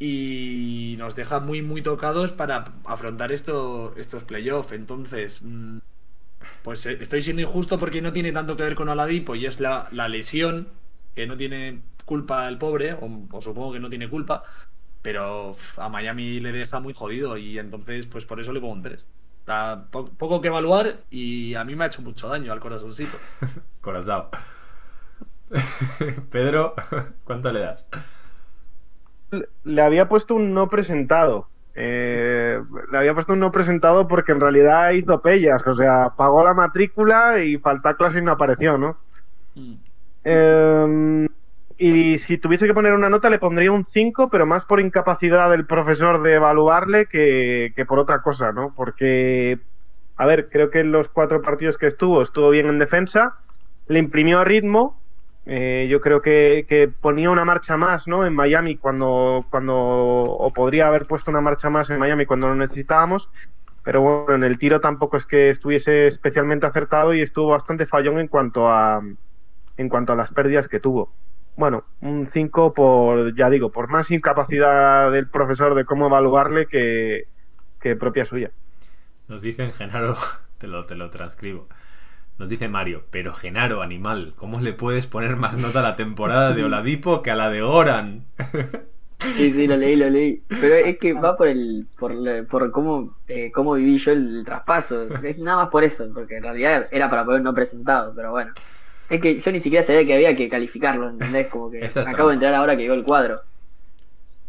Y nos deja muy, muy tocados para afrontar esto, estos playoffs. Entonces, pues estoy siendo injusto porque no tiene tanto que ver con Oladipo y es la, la lesión, que no tiene culpa el pobre, o, o, supongo que no tiene culpa, pero a Miami le deja muy jodido y entonces pues por eso le pongo un 3. Da po poco que evaluar y a mí me ha hecho mucho daño al corazoncito. <laughs> Corazón. <laughs> Pedro, ¿cuánto le das? le había puesto un no presentado. Eh, le había puesto un no presentado porque en realidad hizo pellas, o sea, pagó la matrícula y falta clase y no apareció, ¿no? Mm. Eh, y si tuviese que poner una nota le pondría un 5, pero más por incapacidad del profesor de evaluarle que, que por otra cosa, ¿no? Porque, a ver, creo que en los cuatro partidos que estuvo, estuvo bien en defensa, le imprimió ritmo, eh, yo creo que, que, ponía una marcha más ¿no? en Miami cuando, cuando, o podría haber puesto una marcha más en Miami cuando lo necesitábamos, pero bueno, en el tiro tampoco es que estuviese especialmente acertado y estuvo bastante fallón en cuanto a, en cuanto a las pérdidas que tuvo. Bueno, un 5 por, ya digo, por más incapacidad del profesor de cómo evaluarle que, que propia suya. Nos dicen, Genaro, <laughs> te lo, te lo transcribo. Nos dice Mario, pero Genaro, animal, ¿cómo le puedes poner más nota a la temporada de Oladipo que a la de Goran? <laughs> Sí, sí, lo leí, lo leí. Pero es que va por el, por, por cómo, eh, cómo viví yo el, traspaso. Es nada más por eso, porque en realidad era para poder no presentado, pero bueno. Es que yo ni siquiera sabía que había que calificarlo, ¿entendés? Como que <laughs> acabo de enterar ahora que llegó el cuadro.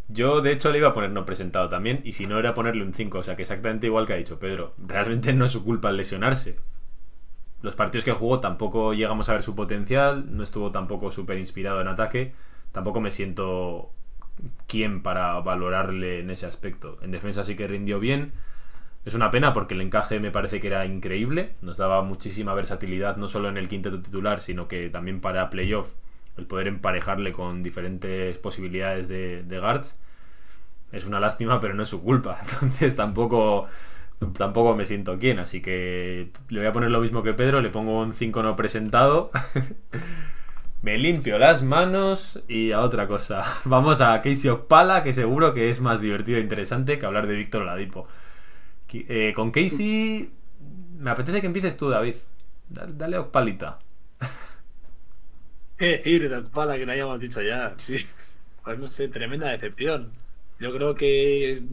Yo, de hecho, le iba a poner no presentado también, y si no era ponerle un 5, o sea que exactamente igual que ha dicho Pedro. Realmente no es su culpa el lesionarse. Los partidos que jugó tampoco llegamos a ver su potencial, no estuvo tampoco súper inspirado en ataque, tampoco me siento quién para valorarle en ese aspecto. En defensa sí que rindió bien. Es una pena porque el encaje me parece que era increíble, nos daba muchísima versatilidad no solo en el quinteto titular, sino que también para playoff, el poder emparejarle con diferentes posibilidades de, de guards. Es una lástima, pero no es su culpa. <laughs> Entonces tampoco tampoco me siento quién, así que le voy a poner lo mismo que Pedro, le pongo un 5 no presentado. <laughs> me limpio las manos y a otra cosa. <laughs> Vamos a Casey Okpala, que seguro que es más divertido e interesante que hablar de Víctor Ladipo. Eh, con Casey me apetece que empieces tú, David. Dale, dale Okpalita. ¿Qué <laughs> decir de Okpala que no hayamos dicho ya? Sí. Pues no sé, tremenda decepción. Yo creo que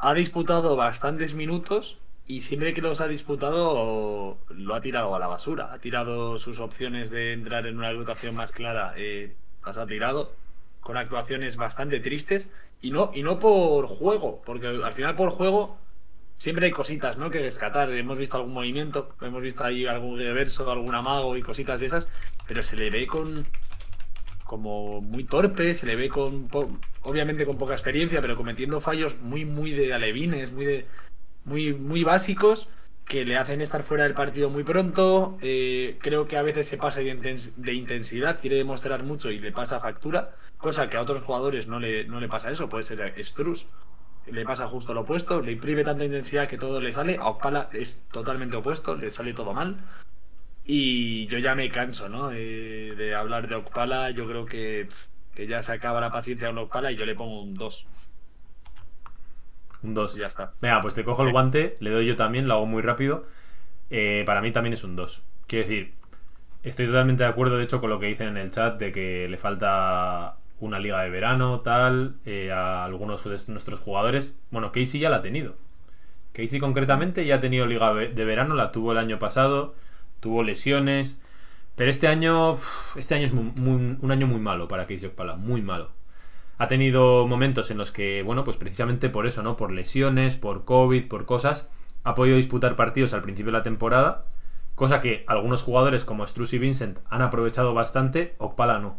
ha disputado bastantes minutos y siempre que los ha disputado lo ha tirado a la basura. Ha tirado sus opciones de entrar en una agrupación más clara, eh, las ha tirado con actuaciones bastante tristes y no, y no por juego, porque al final por juego siempre hay cositas ¿no? que rescatar. Hemos visto algún movimiento, hemos visto ahí algún reverso, algún amago y cositas de esas, pero se le ve con como muy torpe, se le ve con obviamente con poca experiencia, pero cometiendo fallos muy muy de alevines, muy de muy muy básicos que le hacen estar fuera del partido muy pronto. Eh, creo que a veces se pasa de, intens de, intensidad, quiere demostrar mucho y le pasa factura, cosa que a otros jugadores no le, no le pasa eso, puede ser Struz. Le pasa justo lo opuesto, le imprime tanta intensidad que todo le sale. A Okpala es totalmente opuesto, le sale todo mal. Y yo ya me canso, ¿no? Eh, de hablar de Okpala, yo creo que, que ya se acaba la paciencia con Okpala y yo le pongo un 2. Un 2. Ya está. Venga, pues te cojo el guante, le doy yo también, lo hago muy rápido. Eh, para mí también es un 2. Quiero decir, estoy totalmente de acuerdo, de hecho, con lo que dicen en el chat de que le falta una liga de verano, tal, eh, a algunos de nuestros jugadores. Bueno, Casey ya la ha tenido. Casey concretamente ya ha tenido liga de verano, la tuvo el año pasado, tuvo lesiones. Pero este año, este año es muy, un año muy malo para Casey Okpala, muy malo ha tenido momentos en los que, bueno, pues precisamente por eso, ¿no? Por lesiones, por COVID, por cosas, ha podido disputar partidos al principio de la temporada, cosa que algunos jugadores como Struz y Vincent han aprovechado bastante, Okpala no.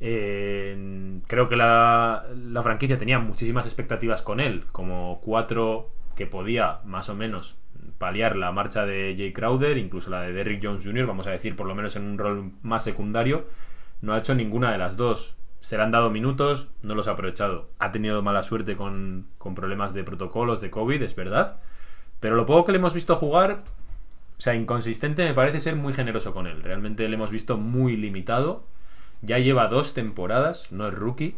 Eh, creo que la, la, franquicia tenía muchísimas expectativas con él, como cuatro que podía más o menos paliar la marcha de Jay Crowder, incluso la de Derrick Jones Jr., vamos a decir, por lo menos en un rol más secundario, no ha hecho ninguna de las dos se le han dado minutos, no los ha aprovechado. Ha tenido mala suerte con, con, problemas de protocolos de COVID, es verdad. Pero lo poco que le hemos visto jugar, o sea, inconsistente, me parece ser muy generoso con él. Realmente le hemos visto muy limitado. Ya lleva dos temporadas, no es rookie.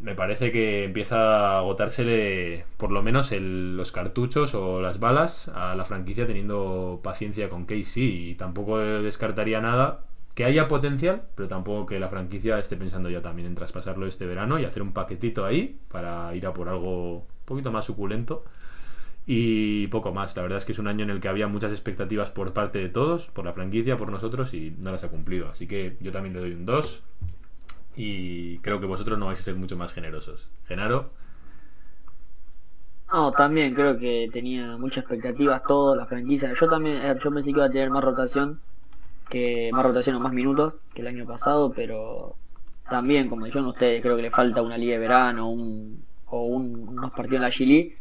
Me parece que empieza a agotársele por lo menos el, los cartuchos o las balas a la franquicia teniendo paciencia con Casey. Y tampoco descartaría nada que haya potencial, pero tampoco que la franquicia esté pensando ya también en traspasarlo este verano y hacer un paquetito ahí para ir a por algo un poquito más suculento. Y poco más, la verdad es que es un año en el que había muchas expectativas por parte de todos, por la franquicia, por nosotros, y no las ha cumplido. Así que yo también le doy un 2. Y creo que vosotros no vais a ser mucho más generosos. Genaro, No, también creo que tenía muchas expectativas todas las franquicias. Yo también, eh, yo pensé que iba a tener más rotación, que más rotación o más minutos que el año pasado, pero también, como dijeron ustedes, creo que le falta una liga de verano un, o un- unos partidos en la Chile.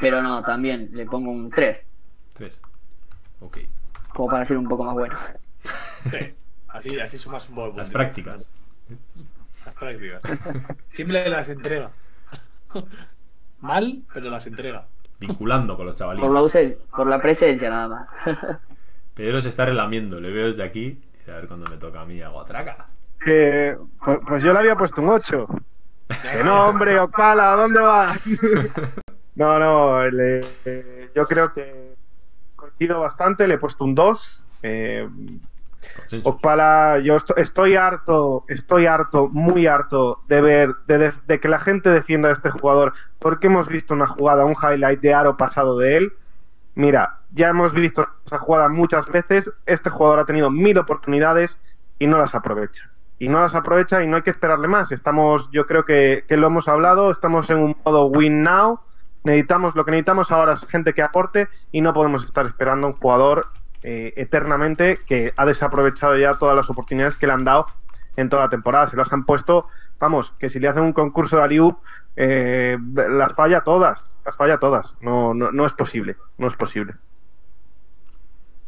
Pero no, también le pongo un 3, 3. Ok. como para ser un poco más bueno. Sí, Así, así sumas un poco. Las prácticas. Las prácticas. Siempre las entrega. Mal, pero las entrega. Vinculando con los Por la, chavalitos. por la presencia nada más. <laughs> Pedro se está relamiendo, le veo desde aquí. A ver cuando me toca a mí, hago atraca. Eh, pues, pues yo le había puesto un 8. Que no, hombre, Ocala, ¿dónde vas? <laughs> no, no, le- yo creo que coincido bastante, le he puesto un 2. Eh, Okpala, yo esto- estoy harto, estoy harto, muy harto de ver, de que la gente defienda a este jugador, porque hemos visto una jugada, un highlight de aro pasado de él. Mira, ya hemos visto esa jugada muchas veces, este jugador ha tenido mil oportunidades y no las aprovecha. Y no las aprovecha y no hay que esperarle más. Estamos, yo creo que, que lo hemos hablado, estamos en un modo win now. Necesitamos lo que necesitamos ahora es gente que aporte y no podemos estar esperando a un jugador eh, eternamente que ha desaprovechado ya todas las oportunidades que le han dado en toda la temporada. Se las han puesto, vamos, que si le hacen un concurso de Aliup, eh, las falla todas, las falla todas. No, no, no es posible, no es posible.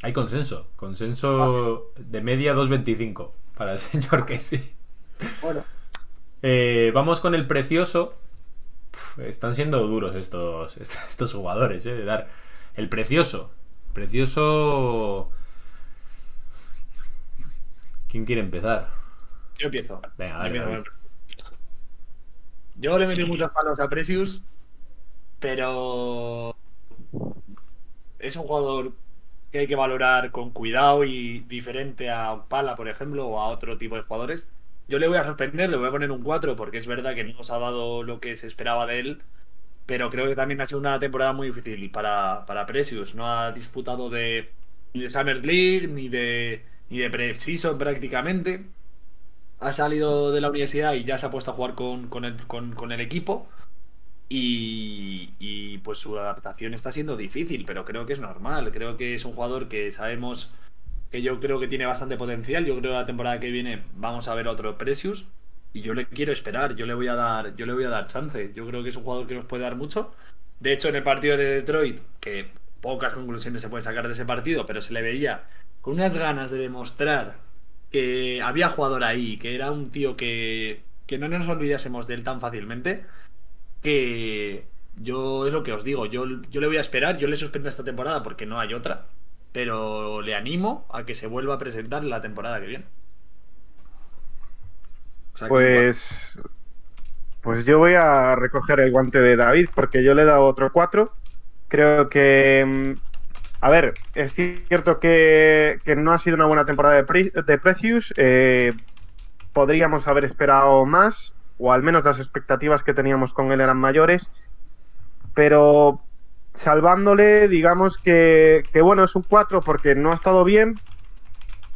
Hay consenso. Consenso de media 2.25 para el <laughs> señor que sí. Bueno. Eh, vamos con el precioso. Están siendo duros estos, <laughs> estos jugadores, eh, de dar. El precioso. Precioso. ¿Quién quiere empezar? Yo empiezo. Venga, dale, Yo empiezo. Yo le metí muchos palos a Precious, pero es un jugador que hay que valorar con cuidado y diferente a Pala, por ejemplo, o a otro tipo de jugadores. Yo le voy a sorprender, le voy a poner un 4 porque es verdad que no nos ha dado lo que se esperaba de él, pero creo que también ha sido una temporada muy difícil para, para Precious. No ha disputado de, ni de Summer League ni de, ni de Pre-Season prácticamente ha salido de la universidad y ya se ha puesto a jugar con, con el, con- con el equipo. Y, y, pues su adaptación está siendo difícil, pero creo que es normal. Creo que es un jugador que sabemos que yo creo que tiene bastante potencial. Yo creo que la temporada que viene vamos a ver otro Precious. Y yo le quiero esperar, yo le voy a dar, yo le voy a dar chance. Yo creo que es un jugador que nos puede dar mucho. De hecho, en el partido de Detroit, que pocas conclusiones se pueden sacar de ese partido, pero se le veía con unas ganas de demostrar que había jugador ahí, que era un tío que, que no nos olvidásemos de él tan fácilmente, que yo es lo que os digo, yo, yo le voy a esperar, yo le suspendo esta temporada porque no hay otra, pero le animo a que se vuelva a presentar la temporada que viene. Pues, pues yo voy a recoger el guante de David porque yo le he dado otro 4. Creo que, mm, a ver, es cierto que, que no ha sido una buena temporada de, Pre- de Precious. eh, podríamos haber esperado más, o al menos las expectativas que teníamos con él eran mayores. Pero salvándole, digamos que, que bueno, es un 4 porque no ha estado bien,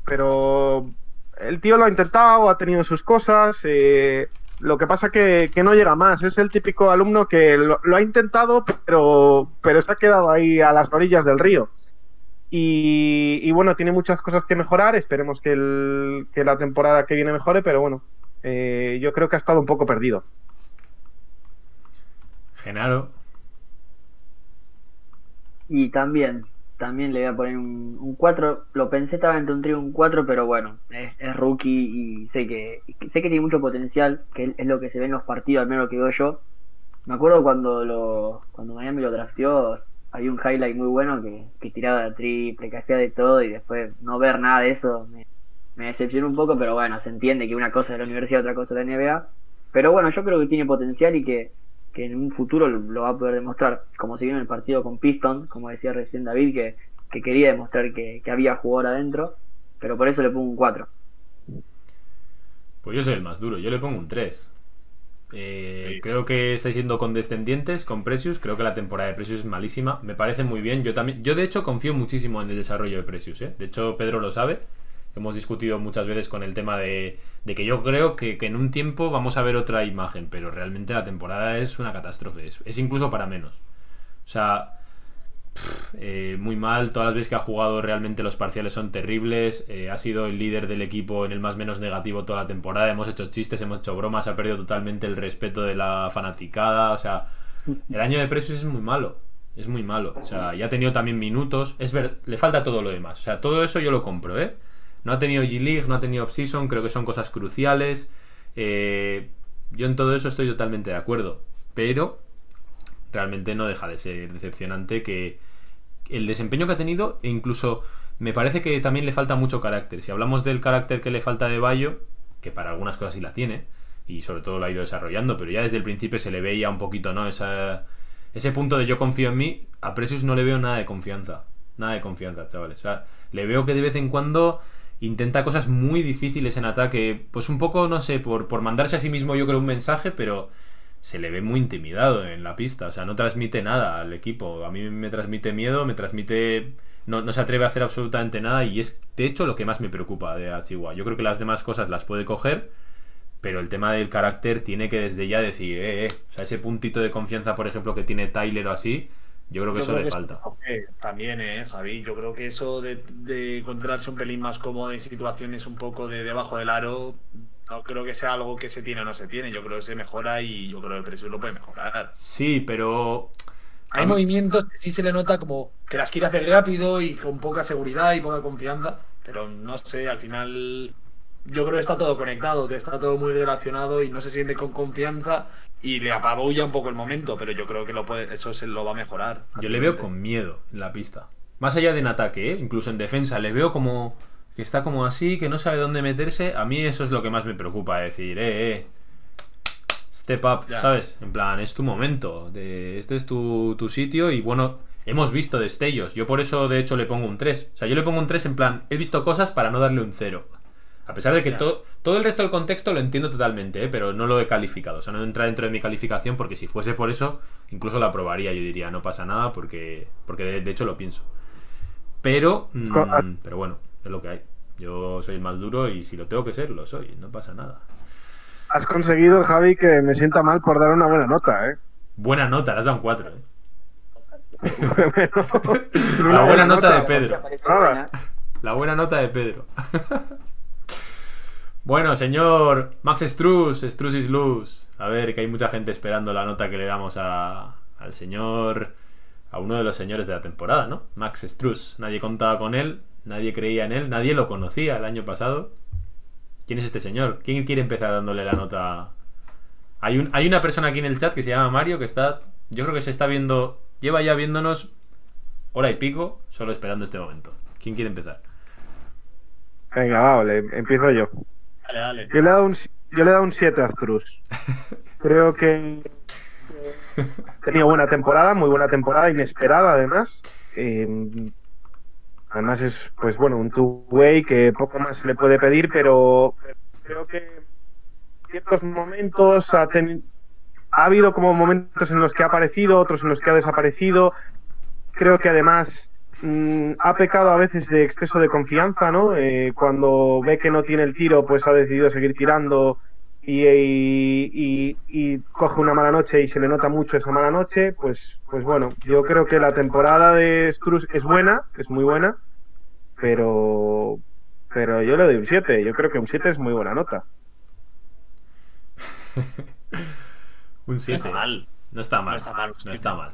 pero el tío lo ha intentado, ha tenido sus cosas. eh, lo que pasa que, que no llega más. Es el típico alumno que lo, lo ha intentado, pero, pero se ha quedado ahí a las orillas del río. Y, y bueno, tiene muchas cosas que mejorar. Esperemos que, el- que la temporada que viene mejore, pero bueno, eh, yo creo que ha estado un poco perdido. Genaro. Y también, también le voy a poner un, un 4. Lo pensé, estaba entre un 3 y un 4, pero bueno, es, es rookie y sé que, sé que tiene mucho potencial, que es lo que se ve en los partidos, al menos lo que veo yo. Me acuerdo cuando lo cuando Miami lo drafteó, había un highlight muy bueno que, que tiraba de triple, que hacía de todo y después no ver nada de eso me, me decepcionó un poco, pero bueno, se entiende que una cosa es la universidad, otra cosa es la NBA. Pero bueno, yo creo que tiene potencial y que, que en un futuro lo, lo va a poder demostrar. Como se vio en el partido con Piston, como decía recién David, que, que quería demostrar que, que había jugador adentro. Pero por eso le pongo un 4. Pues yo soy el más duro, yo le pongo un 3. Eh, Sí. Creo que estáis siendo condescendientes con Precious. Creo que la temporada de Precious es malísima. Me parece muy bien. Yo también, yo de hecho confío muchísimo en el desarrollo de Precious. ¿eh? De hecho, Pedro lo sabe. Hemos discutido muchas veces con el tema de, de que yo creo que, que en un tiempo vamos a ver otra imagen, pero realmente la temporada es una catástrofe, es, es incluso para menos. O sea, pff, eh, muy mal, todas las veces que ha jugado realmente los parciales son terribles, eh, ha sido el líder del equipo en el más menos negativo toda la temporada, hemos hecho chistes, hemos hecho bromas, ha perdido totalmente el respeto de la fanaticada, o sea, <laughs> el año de Precious es muy malo. Es muy malo. O sea, ya ha tenido también minutos. Es ver, le falta todo lo demás. O sea, todo eso yo lo compro, ¿eh? No ha tenido G-League, no ha tenido Off-Season, creo que son cosas cruciales. Eh, yo en todo eso estoy totalmente de acuerdo. Pero realmente no deja de ser decepcionante que el desempeño que ha tenido, e incluso me parece que también le falta mucho carácter. Si hablamos del carácter que le falta de Bayo, que para algunas cosas sí la tiene, y sobre todo lo ha ido desarrollando, pero ya desde el principio se le veía un poquito, ¿no? Esa, ese punto de yo confío en mí, a Precious no le veo nada de confianza. Nada de confianza, chavales. O sea, le veo que de vez en cuando intenta cosas muy difíciles en ataque. Pues un poco, no sé, por, por mandarse a sí mismo yo creo un mensaje, pero se le ve muy intimidado en la pista. O sea, no transmite nada al equipo. A mí me transmite miedo, me transmite... No, no se atreve a hacer absolutamente nada y es de hecho lo que más me preocupa de Chihuahua. Yo creo que las demás cosas las puede coger, pero el tema del carácter tiene que desde ya decir, eh, eh. O sea, ese puntito de confianza, por ejemplo, que tiene Tyler o así, yo creo que Yo eso creo le que falta. eso, también, eh, Javi. Yo creo que eso de, de encontrarse un pelín más cómodo en situaciones un poco de debajo del aro, no creo que sea algo que se tiene o no se tiene. Yo creo que se mejora y yo creo que Precious lo puede mejorar. Sí, pero Hay mí- movimientos que sí se le nota como que las quiere hacer rápido y con poca seguridad y poca confianza, pero no sé, al final yo creo que está todo conectado, está todo muy relacionado y no se siente con confianza y le apabulla un poco el momento, pero yo creo que lo puede, eso se lo va a mejorar. yo le veo con miedo en la pista. Más allá de en ataque, ¿eh? incluso en defensa, le veo como que está como así, que no sabe dónde meterse. A mí eso es lo que más me preocupa, decir, eh, eh. Step up, Ya. ¿sabes? En plan, es tu momento. de- este es tu, tu sitio y bueno, hemos visto destellos. Yo por eso, de hecho, le pongo un 3. O sea, yo le pongo un 3 en plan, he visto cosas para no darle un 0. A pesar de que to- todo el resto del contexto lo entiendo totalmente, ¿eh? pero no lo he calificado. O sea, no entra dentro de mi calificación porque si fuese por eso, incluso la aprobaría. Yo diría, no pasa nada porque, porque de, de hecho lo pienso. Pero, mm, pero bueno, es lo que hay. Yo soy el más duro y si lo tengo que ser, lo soy. No pasa nada. Has conseguido, Javi, que me sienta mal por dar una buena nota, ¿eh? Buena nota, le has dado un 4. ¿eh? <laughs> <laughs> La buena nota de Pedro. La buena nota de Pedro. Bueno, señor Max Struz, Struz is luz. A ver, que hay mucha gente esperando la nota que le damos a, al señor, a uno de los señores de la temporada, ¿no? Max Struz. Nadie contaba con él, nadie creía en él, nadie lo conocía el año pasado. ¿Quién es este señor? ¿Quién quiere empezar dándole la nota? Hay, un, hay una persona aquí en el chat que se llama Mario que está, yo creo que se está viendo, lleva ya viéndonos hora y pico, solo esperando este momento. ¿Quién quiere empezar? Venga, va, vale, empiezo yo. Dale, dale. Yo le he dado un, yo le he dado un 7 a Struz. <laughs> Creo que ha tenido buena temporada, muy buena temporada, inesperada además. Eh, además es, pues bueno, un two-way que poco más se le puede pedir, pero creo que en ciertos momentos ha, teni- ha habido como momentos en los que ha aparecido, otros en los que ha desaparecido. Creo que además mm, ha pecado a veces de exceso de confianza, ¿no? Eh, cuando ve que no tiene el tiro, pues ha decidido seguir tirando y, y- y- y coge una mala noche y se le nota mucho esa mala noche, pues, pues bueno, yo creo que la temporada de Struz es buena, es muy buena, pero, pero yo le doy un 7, yo creo que un 7 es muy buena nota. <laughs> Un No 7. está mal. No está mal. No está mal, No está mal.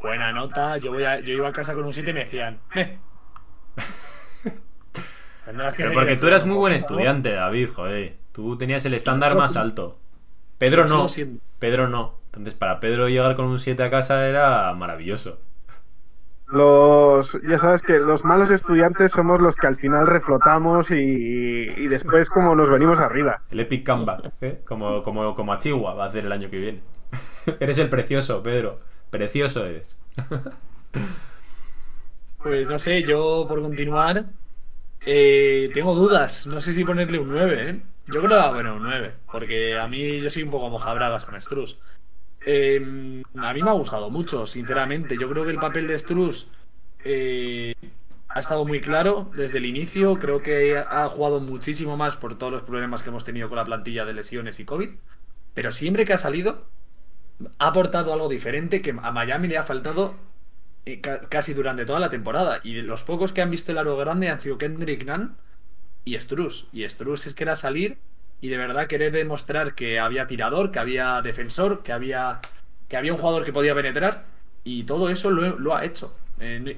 Buena nota. Yo voy a, yo iba a casa con un 7 y me decían. "Eh". <laughs> Pero porque tú eras muy buen estudiante, David, joder. Tú tenías el estándar más alto. Pedro no. Pedro no. Entonces, para Pedro llegar con un 7 a casa era maravilloso. Los, ya sabes que los malos estudiantes somos los que al final reflotamos y, y después como nos venimos arriba. El Epic Comeback, ¿eh? Como, como, como a Chihuahua va a hacer el año que viene. <laughs> eres el precioso, Pedro. Precioso eres. Pues no sé, yo por continuar. eh, tengo dudas. No sé si ponerle un 9, ¿eh? Yo creo que bueno, un 9. Porque a mí yo soy un poco mojabragas con Struz. Eh, a mí me ha gustado mucho, sinceramente. Yo creo que el papel de Struz eh, ha estado muy claro desde el inicio. Creo que ha jugado muchísimo más por todos los problemas que hemos tenido con la plantilla de lesiones y COVID. Pero siempre que ha salido, ha aportado algo diferente que a Miami le ha faltado eh, ca- casi durante toda la temporada. Y los pocos que han visto el aro grande han sido Kendrick Nunn y Struz. Y Struz es que era salir y de verdad querer demostrar que había tirador, que había defensor, que había, que había un jugador que podía penetrar. Y todo eso lo, ha hecho.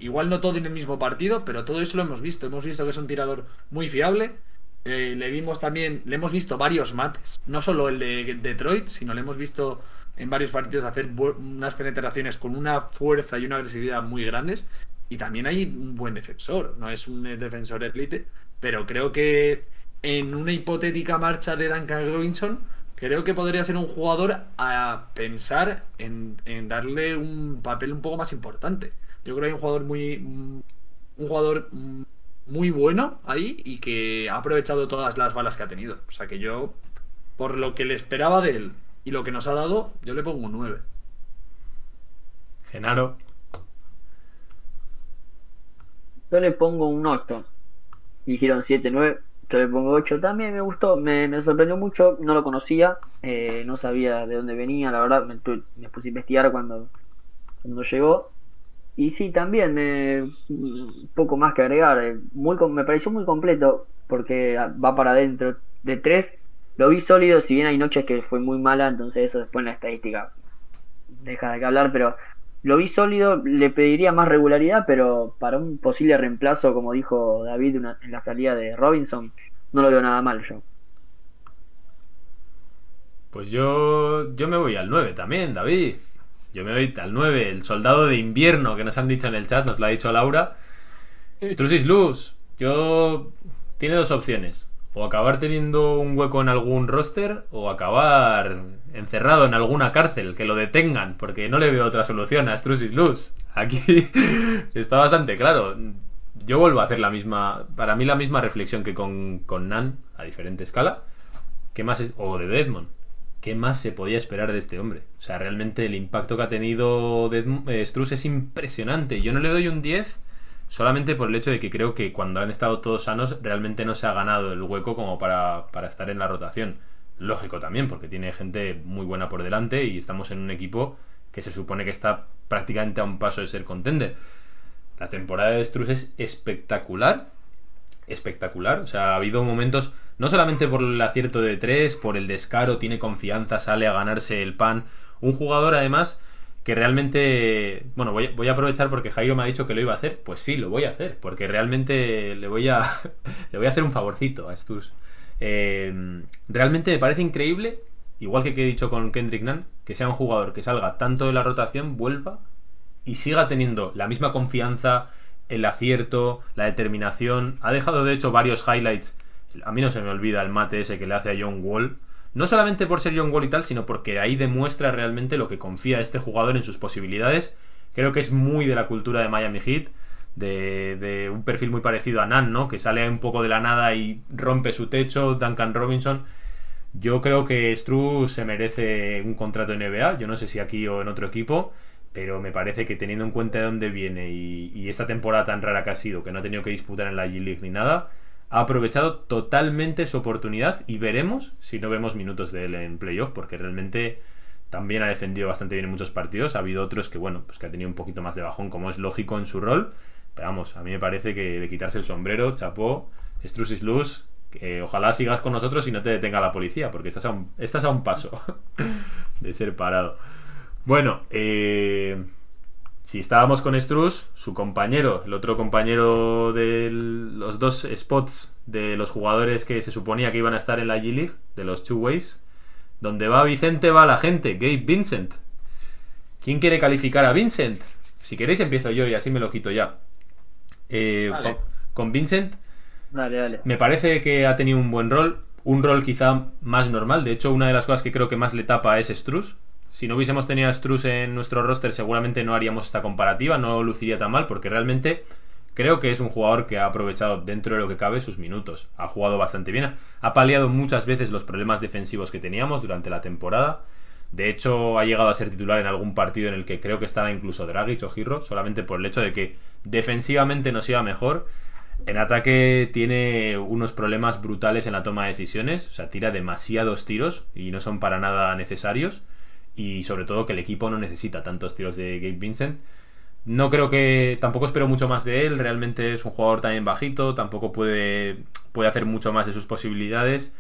Igual no todo en el mismo partido, pero todo eso lo hemos visto. Hemos visto que es un tirador muy fiable. Eh, le vimos también, le hemos visto varios mates, no solo el de Detroit, sino le hemos visto en varios partidos hacer unas penetraciones con una fuerza y una agresividad muy grandes. Y también hay un buen defensor, no es un defensor elite, pero creo que en una hipotética marcha de Duncan Robinson, creo que podría ser un jugador a pensar en, en darle un papel un poco más importante. Yo creo que hay un jugador muy. Un jugador mm, muy bueno ahí y que ha aprovechado todas las balas que ha tenido. O sea que yo, por lo que le esperaba de él y lo que nos ha dado, yo le pongo un 9. Genaro. Yo le pongo un 8. Dijeron 7, 9. Yo le pongo 8. También me gustó, me, me sorprendió mucho. No lo conocía, eh, no sabía de dónde venía. La verdad, me, me puse a investigar cuando, cuando llegó. Y sí, también me, un poco más que agregar. eh, Muy, me pareció muy completo porque va para adentro. De 3, lo vi sólido. Si bien hay noches que fue muy mala, entonces eso después en la estadística deja de que hablar, pero lo vi sólido, le pediría más regularidad, pero para un posible reemplazo, como dijo David una- en la salida de Robinson, no lo veo nada mal yo. Pues yo, yo me voy al 9 también, David. Yo me voy al 9, el soldado de invierno que nos han dicho en el chat, nos lo ha dicho Laura. Strusis Luz, yo. Tiene dos opciones. O acabar teniendo un hueco en algún roster, o acabar encerrado en alguna cárcel, que lo detengan, porque no le veo otra solución a Strusis Luz. Aquí <laughs> está bastante claro. Yo vuelvo a hacer la misma, para mí la misma reflexión que con, con Nan, a diferente escala. ¿Qué más es- o de Deadmond. ¿Qué más se podía esperar de este hombre? O sea, realmente el impacto que ha tenido Deadm- eh, es impresionante. Yo no le doy un 10 solamente por el hecho de que creo que cuando han estado todos sanos realmente no se ha ganado el hueco como para, para estar en la rotación. Lógico también, porque tiene gente muy buena por delante y estamos en un equipo que se supone que está prácticamente a un paso de ser contender. La temporada de Struz es espectacular espectacular. O sea, ha habido momentos, no solamente por el acierto de tres, por el descaro, tiene confianza, sale a ganarse el pan. Un jugador, además, que realmente. Bueno, voy, voy a aprovechar porque Jairo me ha dicho que lo iba a hacer. Pues sí, lo voy a hacer, porque realmente le voy a, <laughs> le voy a hacer un favorcito a estos. Eh, realmente me parece increíble, igual que he dicho con Kendrick Nunn, que sea un jugador que salga tanto de la rotación, vuelva y siga teniendo la misma confianza, el acierto, la determinación. Ha dejado de hecho varios highlights. A mí no se me olvida el mate ese que le hace a John Wall. No solamente por ser John Wall y tal, sino porque ahí demuestra realmente lo que confía este jugador en sus posibilidades. Creo que es muy de la cultura de Miami Heat. De, de un perfil muy parecido a Nan, ¿no? Que sale un poco de la nada y rompe su techo. Duncan Robinson. Yo creo que Stru se merece un contrato en NBA. Yo no sé si aquí o en otro equipo pero me parece que teniendo en cuenta de dónde viene y, y esta temporada tan rara que ha sido, que no ha tenido que disputar en la G-League ni nada, ha aprovechado totalmente su oportunidad y veremos si no vemos minutos de él en playoff, porque realmente también ha defendido bastante bien en muchos partidos. Ha habido otros que, bueno, pues que ha tenido un poquito más de bajón, como es lógico en su rol. Pero vamos, a mí me parece que de quitarse el sombrero, chapó, Strusis Luz, ojalá sigas con nosotros y no te detenga la policía, porque estás a un, estás a un paso <laughs> de ser parado. Bueno, eh, si estábamos con Struz, su compañero, el otro compañero de los dos spots de los jugadores que se suponía que iban a estar en la G-League, de los Two Ways, donde va Vicente va la gente, Gabe Vincent. ¿Quién quiere calificar a Vincent? Si queréis empiezo yo y así me lo quito ya. Eh, Vale. con, con Vincent Dale, dale. me parece que ha tenido un buen rol, un rol quizá más normal. De hecho, una de las cosas que creo que más le tapa es Struz. Si no hubiésemos tenido a Struz en nuestro roster, seguramente no haríamos esta comparativa, no luciría tan mal, porque realmente creo que es un jugador que ha aprovechado dentro de lo que cabe sus minutos. Ha jugado bastante bien, ha paliado muchas veces los problemas defensivos que teníamos durante la temporada. De hecho, ha llegado a ser titular en algún partido en el que creo que estaba incluso Dragic o Girro, solamente por el hecho de que defensivamente nos iba mejor. En ataque tiene unos problemas brutales en la toma de decisiones, o sea, tira demasiados tiros y no son para nada necesarios. Y sobre todo que el equipo no necesita tantos tiros de Gabe Vincent. No creo que. Tampoco espero mucho más de él. Realmente es un jugador también bajito. Tampoco puede, puede hacer mucho más de sus posibilidades.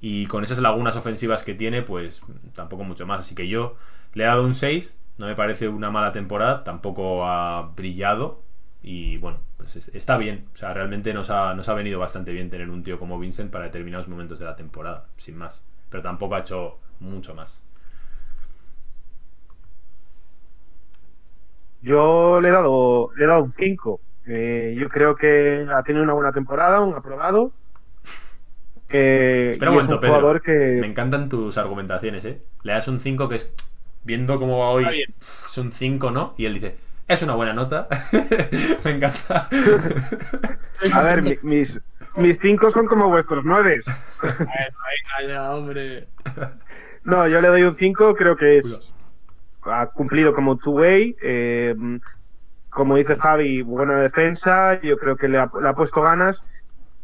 Y con esas lagunas ofensivas que tiene, pues tampoco mucho más. Así que yo le he dado un 6. No me parece una mala temporada. Tampoco ha brillado. Y bueno, pues es- está bien. O sea, realmente nos ha, nos ha venido bastante bien tener un tío como Vincent para determinados momentos de la temporada. Sin más. Pero tampoco ha hecho mucho más. Yo le he dado, le he dado un 5. yo creo que ha tenido una buena temporada, un aprobado. Eh, Espera un es momento, un Pedro. jugador que Me encantan tus argumentaciones, ¿eh? Le das un 5 que es. Viendo cómo va hoy, es un 5, ¿no? Y él dice, es una buena nota. <laughs> Me encanta. <laughs> A ver, mi- mis, mis cinco son como vuestros nueve. Venga, ya, hombre. No, yo le doy un 5, creo que es ha cumplido como two-way. eh, como dice Javi, buena defensa. Yo creo que le ha, puesto ganas.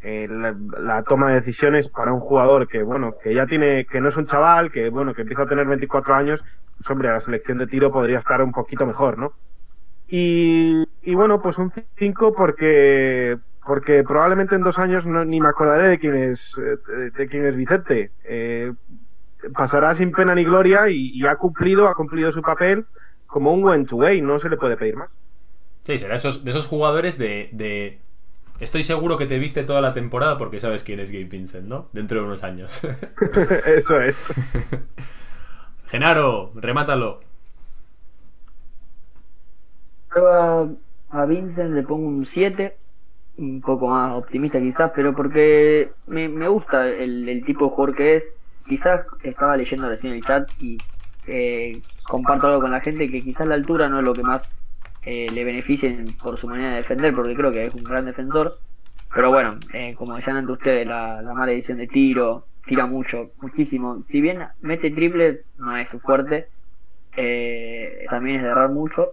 eh, la, toma de decisiones para un jugador que, bueno, que ya tiene, que no es un chaval, que, bueno, que empieza a tener 24 años, pues, hombre, la selección de tiro podría estar un poquito mejor, ¿no? Y, y bueno, pues un 5 porque porque probablemente en dos años ni me acordaré de quién es eh, de quién es Vicente. Pasará sin pena ni gloria y, y ha cumplido ha cumplido su papel como un went to way, no se le puede pedir más. Sí, será esos, de esos jugadores de, de- Estoy seguro que te viste toda la temporada porque sabes quién es Gabe Vincent, ¿no? Dentro de unos años. <laughs> <laughs> Eso es. Genaro, remátalo. Yo a, a Vincent le pongo un 7, un poco más optimista quizás, pero porque me, me gusta el, el tipo de jugador que es. Quizás estaba leyendo recién el chat y eh, comparto algo con la gente que quizás la altura no es lo que más eh, le beneficie por su manera de defender, porque creo que es un gran defensor. Pero bueno, eh, como decían antes ustedes, la, la mala edición de tiro, tira mucho, muchísimo. Si bien mete triple, no es fuerte, eh, también es de errar mucho.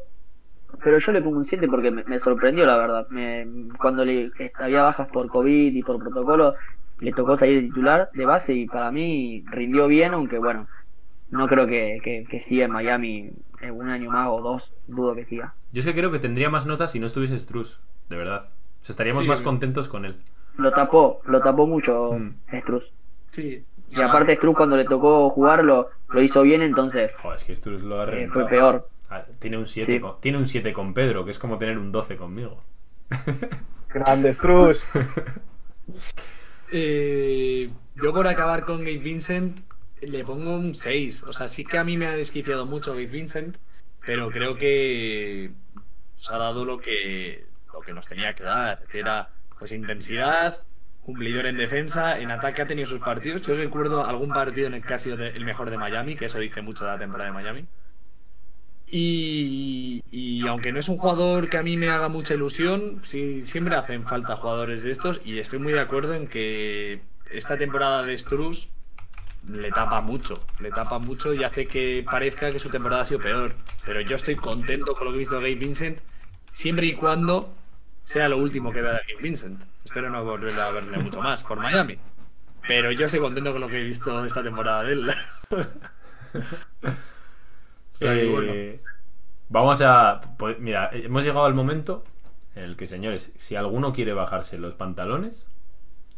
Pero yo le pongo un 7 porque me, me sorprendió, la verdad. Me, cuando le, había bajas por COVID y por protocolo, le tocó salir de titular de base y para mí rindió bien, aunque bueno, no creo que, que, que siga en Miami en un año más o dos, dudo que siga. Yo es que creo que tendría más notas si no estuviese Struz, de verdad. O sea, estaríamos Sí. más contentos con él. Lo tapó, lo tapó mucho Mm. Struz. Sí. Y aparte Struz cuando le tocó jugarlo, lo hizo bien, entonces Joder, es que Struz lo ha eh, fue peor. Ah, Tiene un 7 Sí. con, tiene un 7 con Pedro, que es como tener un 12 conmigo. Grande Struz. <laughs> Eh, yo por acabar con Gabe Vincent le pongo un 6. O sea, sí que a mí me ha desquiciado mucho Gabe Vincent, pero creo que nos ha dado lo que, lo que nos tenía que dar, que era pues intensidad, cumplidor en defensa, en ataque ha tenido sus partidos. Yo recuerdo algún partido en el que ha sido el mejor de Miami, que eso dice mucho de la temporada de Miami. Y, y aunque no es un jugador que a mí me haga mucha ilusión, siempre hacen falta jugadores de estos y estoy muy de acuerdo en que esta temporada de Struz le tapa mucho, le tapa mucho y hace que parezca que su temporada ha sido peor. Pero yo estoy contento con lo que he visto de Gabe Vincent, siempre y cuando sea lo último que vea de Gabe Vincent. Espero no volver a verle mucho más por Miami. Pero yo estoy contento con lo que he visto esta temporada de él. <laughs> Eh, bueno. Vamos a. pues, mira, hemos llegado al momento en el que, señores, si alguno quiere bajarse los pantalones,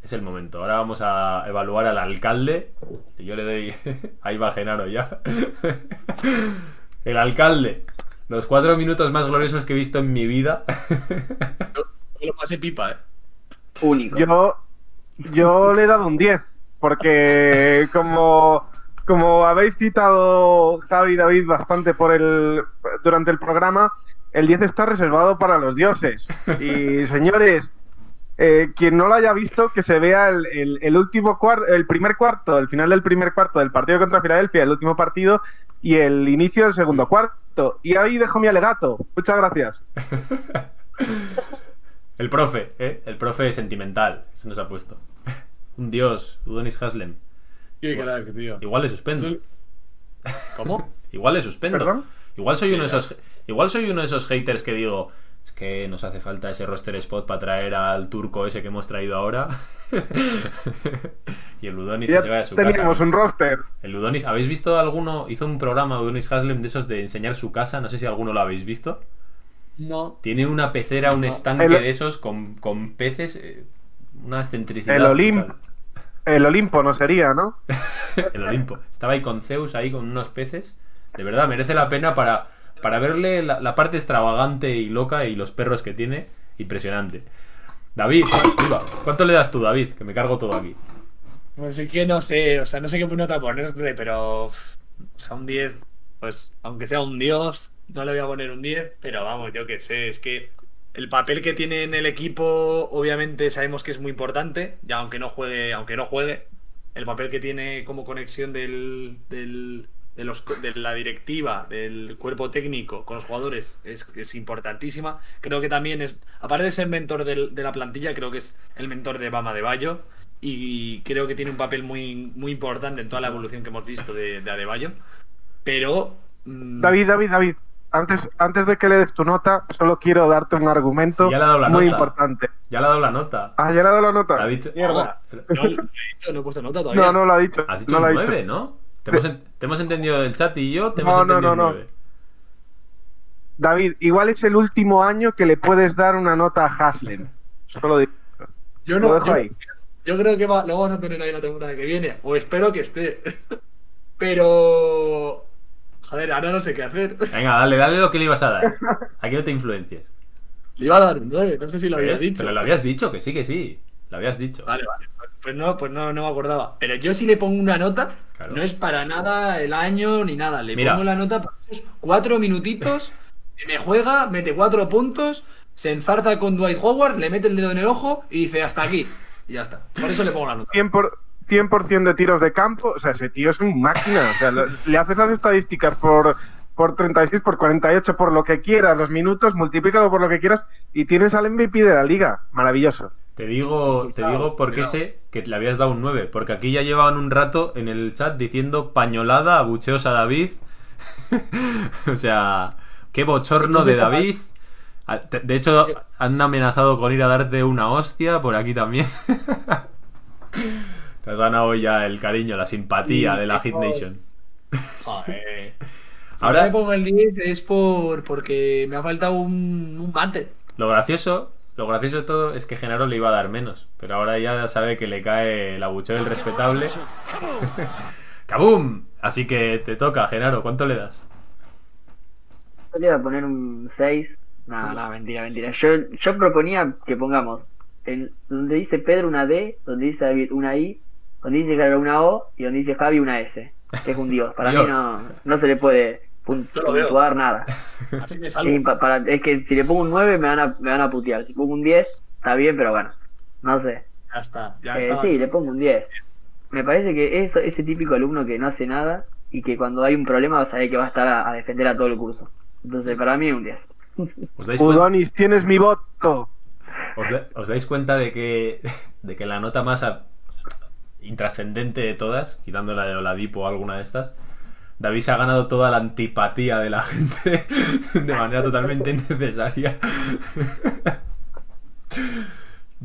es el momento. Ahora vamos a evaluar al alcalde. que Yo le doy. <laughs> Ahí va Genaro ya. <laughs> el alcalde. Los cuatro minutos más gloriosos que he visto en mi vida. <laughs> Me lo pasé pipa, eh. Único. Yo, yo le he dado un 10, porque como, como habéis citado Javi y David bastante por el, durante el programa, el 10 está reservado para los dioses. Y <laughs> señores, eh, quien no lo haya visto, que se vea el, el- el último cuarto, el primer cuarto, el final del primer cuarto del partido contra Filadelfia, el último partido, y el inicio del segundo cuarto. Y ahí dejo mi alegato. Muchas gracias. <laughs> El profe, ¿eh? El profe sentimental. Eso nos ha puesto. <laughs> Un dios, Udonis Haslem. Qué crack, tío. Igual le suspendo. ¿Cómo? <laughs> Igual le suspendo. ¿Perdón? Igual soy Sí, uno de esos. Igual soy uno de esos haters que digo. Es que nos hace falta ese roster spot para traer al turco ese que hemos traído ahora. <laughs> y el Ludonis que Ya se vaya a su teníamos casa. un roster. El Ludonis, ¿habéis visto alguno? Hizo un programa Ludonis Haslem de esos de enseñar su casa. No sé si alguno lo habéis visto. No. Tiene una pecera, un No. estanque El- de esos con, con peces. eh, una excentricidad. El Olimp. brutal. El Olimpo no sería, ¿no? <laughs> el Olimpo. Estaba ahí con Zeus, ahí con unos peces. De verdad, merece la pena para, para verle la, la parte extravagante y loca y los perros que tiene. Impresionante. David, viva. ¿cuánto le das tú, David? Que me cargo todo aquí. Pues sí que no sé, o sea, no sé qué nota ponerle, pero. O sea, un 10, pues, aunque sea un dios, no le voy a poner un 10, pero vamos, yo qué sé, es que el papel que tiene en el equipo, obviamente sabemos que es muy importante, ya aunque no juegue, aunque no juegue, el papel que tiene como conexión del, de, la directiva, del cuerpo técnico con los jugadores es, es importantísima. Creo que también es, aparte de ser mentor de la plantilla, creo que es el mentor de Bama de Bayo y creo que tiene un papel muy, muy importante en toda la evolución que hemos visto de, de Adebayo. Pero. mm, David, David, David. Antes, antes de que le des tu nota, solo quiero darte un argumento Sí, ya le ha dado la muy nota. importante. Ya le ha dado la nota. Ah, ya le ha dado la nota. Ha dicho- Mierda. No, no he dicho, no he puesto nota todavía. No, no lo ha dicho. Has dicho no lo un ha 9, ¿no? Te hemos, en- te hemos entendido el chat y yo te hemos No, entendido no, no. 9. David, igual es el último año que le puedes dar una nota a Haslem. Solo digo. yo lo no. dejo Yo, ahí. yo creo que va- lo vamos a tener ahí la temporada que viene. O espero que esté. <laughs> Pero. Joder, ahora no sé qué hacer. Venga, dale, dale lo que le ibas a dar. <laughs> Aquí no te influencies. Le iba a dar un 9, no sé si lo habías dicho. Pero lo habías dicho, que sí, que sí. Lo habías dicho. Vale, vale. Pues no, pues no, no me acordaba. Pero yo si le pongo una nota, Claro. no es para nada el año ni nada. Le Mira. pongo la nota para esos cuatro minutitos, <laughs> me juega, mete cuatro puntos, se enzarza con Dwight Howard, le mete el dedo en el ojo y dice hasta aquí. Y ya está. Por eso le pongo la nota. 100%, por, 100 de tiros de campo. O sea, ese tío es un máquina. O sea, lo- le haces las estadísticas por, por 36, por 48, por lo que quieras, los minutos, multiplícalo por lo que quieras y tienes al MVP de la liga. Maravilloso. Te digo, te digo porque cuidado. sé que le habías dado un 9. Porque aquí ya llevaban un rato en el chat diciendo pañolada, abucheos a David. <laughs> o sea, qué bochorno de David. Ah, De hecho, han amenazado con ir a darte una hostia por aquí también. <laughs> Te has ganado ya el cariño, la simpatía Sí, de la Hit. Nation. Joder. <laughs> Si Ahora- le pongo el 10 es por porque me ha faltado un, un mate. Lo gracioso, lo gracioso de todo es que Genaro le iba a dar menos, pero ahora ya sabe que le cae el abucheo del respetable. <laughs> ¡Kabum! Así que te toca, Genaro, ¿cuánto le das? Yo le iba a poner un 6. No, no, mentira, mentira. Yo, yo proponía que pongamos en donde dice Pedro una D, donde dice David una I, donde dice Carlos una O y donde dice Javi una S. Que es un dios. Para Dios. mí no, no se le puede puntuar nada. Así me Es, salgo. para- es que si le pongo un 9 me van, a, me van a putear. Si pongo un 10, está bien, pero bueno. No sé. Ya está, ya Eh, está. sí, le pongo un 10. Me parece que es ese típico alumno que no hace nada y que cuando hay un problema va a saber que va a estar a, a defender a todo el curso. Entonces, para mí, un 10. ¿Os dais, cuen- Udonis, tienes mi voto. os da- os dais cuenta de que, de que la nota más a- intrascendente de todas, quitando la de Oladipo o alguna de estas, David se ha ganado toda la antipatía de la gente <laughs> de manera totalmente innecesaria. <laughs>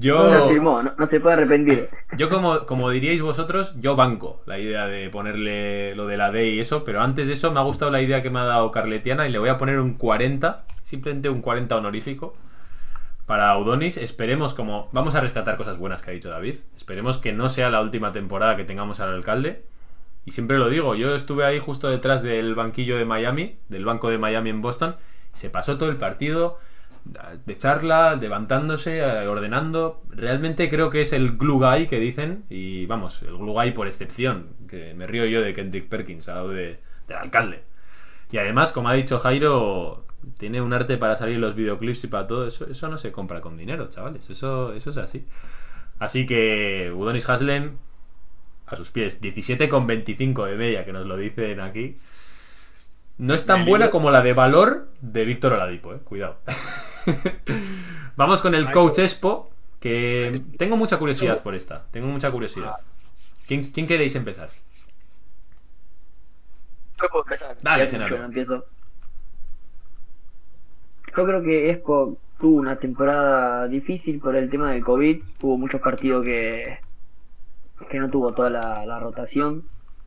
Yo... no, no se puede arrepentir. Yo, como, como diríais vosotros, yo banco la idea de ponerle lo de la D y eso, pero antes de eso me ha gustado la idea que me ha dado Carletiana y le voy a poner un 40, simplemente un 40 honorífico para Udonis. Esperemos como... Vamos a rescatar cosas buenas que ha dicho David. Esperemos que no sea la última temporada que tengamos al alcalde. Y siempre lo digo, yo estuve ahí justo detrás del banquillo de Miami, del banco de Miami en Boston, se pasó todo el partido de charla, levantándose, eh, ordenando. Realmente creo que es el glue guy que dicen, y vamos, el glue guy por excepción, que me río yo de Kendrick Perkins, al lado de, del alcalde. Y además, como ha dicho Jairo, tiene un arte para salir en los videoclips y para todo eso. Eso no se compra con dinero, chavales. Eso, eso es así. Así que Udonis Haslem a sus pies. 17,25 de media, que nos lo dicen aquí. No es tan buena como la de valor de Víctor Oladipo, eh. Cuidado. <laughs> Vamos con el coach Expo, que tengo mucha curiosidad por esta. Tengo mucha curiosidad. ¿Quién, quién queréis empezar? Yo puedo empezar. Dale, Genaro. empiezo. Yo creo que Expo tuvo una temporada difícil por el tema del COVID. Hubo muchos partidos que, que no tuvo toda la, la rotación,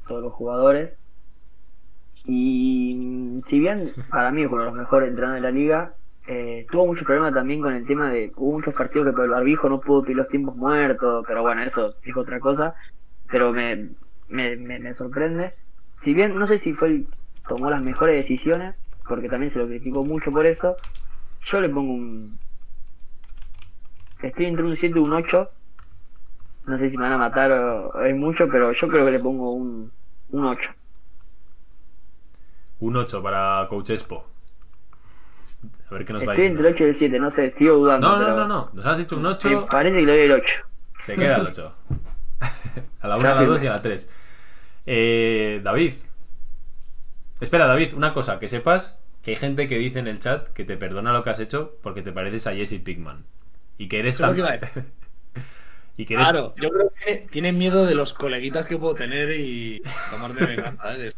todos los jugadores. Y mm, si bien para mí es uno de los mejores entrenadores de la liga, eh, tuvo muchos problemas también con el tema de hubo muchos partidos que por el barbijo no pudo pedir los tiempos muertos, pero bueno, eso es otra cosa. Pero me, me, me, me sorprende. Si bien no sé si fue el tomó las mejores decisiones, porque también se lo criticó mucho por eso, yo le pongo un... Estoy entre un 7 y un 8. No sé si me van a matar o es mucho, pero yo creo que le pongo un, un 8. Un 8 para Coach Expo. A ver qué nos va Estoy entre el 8 y el 7, no sé, sigo dudando. No, no, pero no, no. Nos has dicho un Me 8. parece que le doy el 8. Se queda el 8. <laughs> <laughs> a la 1, a la 2 y a la 3. Eh, David. Espera, David, una cosa. Que sepas que hay gente que dice en el chat que te perdona lo que has hecho porque te pareces a Jesse Pinkman. Y que eres tan... que iba a decir. <laughs> y que eres... Claro, yo creo que tienen miedo de los coleguitas que puedo tener y tomarme venganza. ¿eh?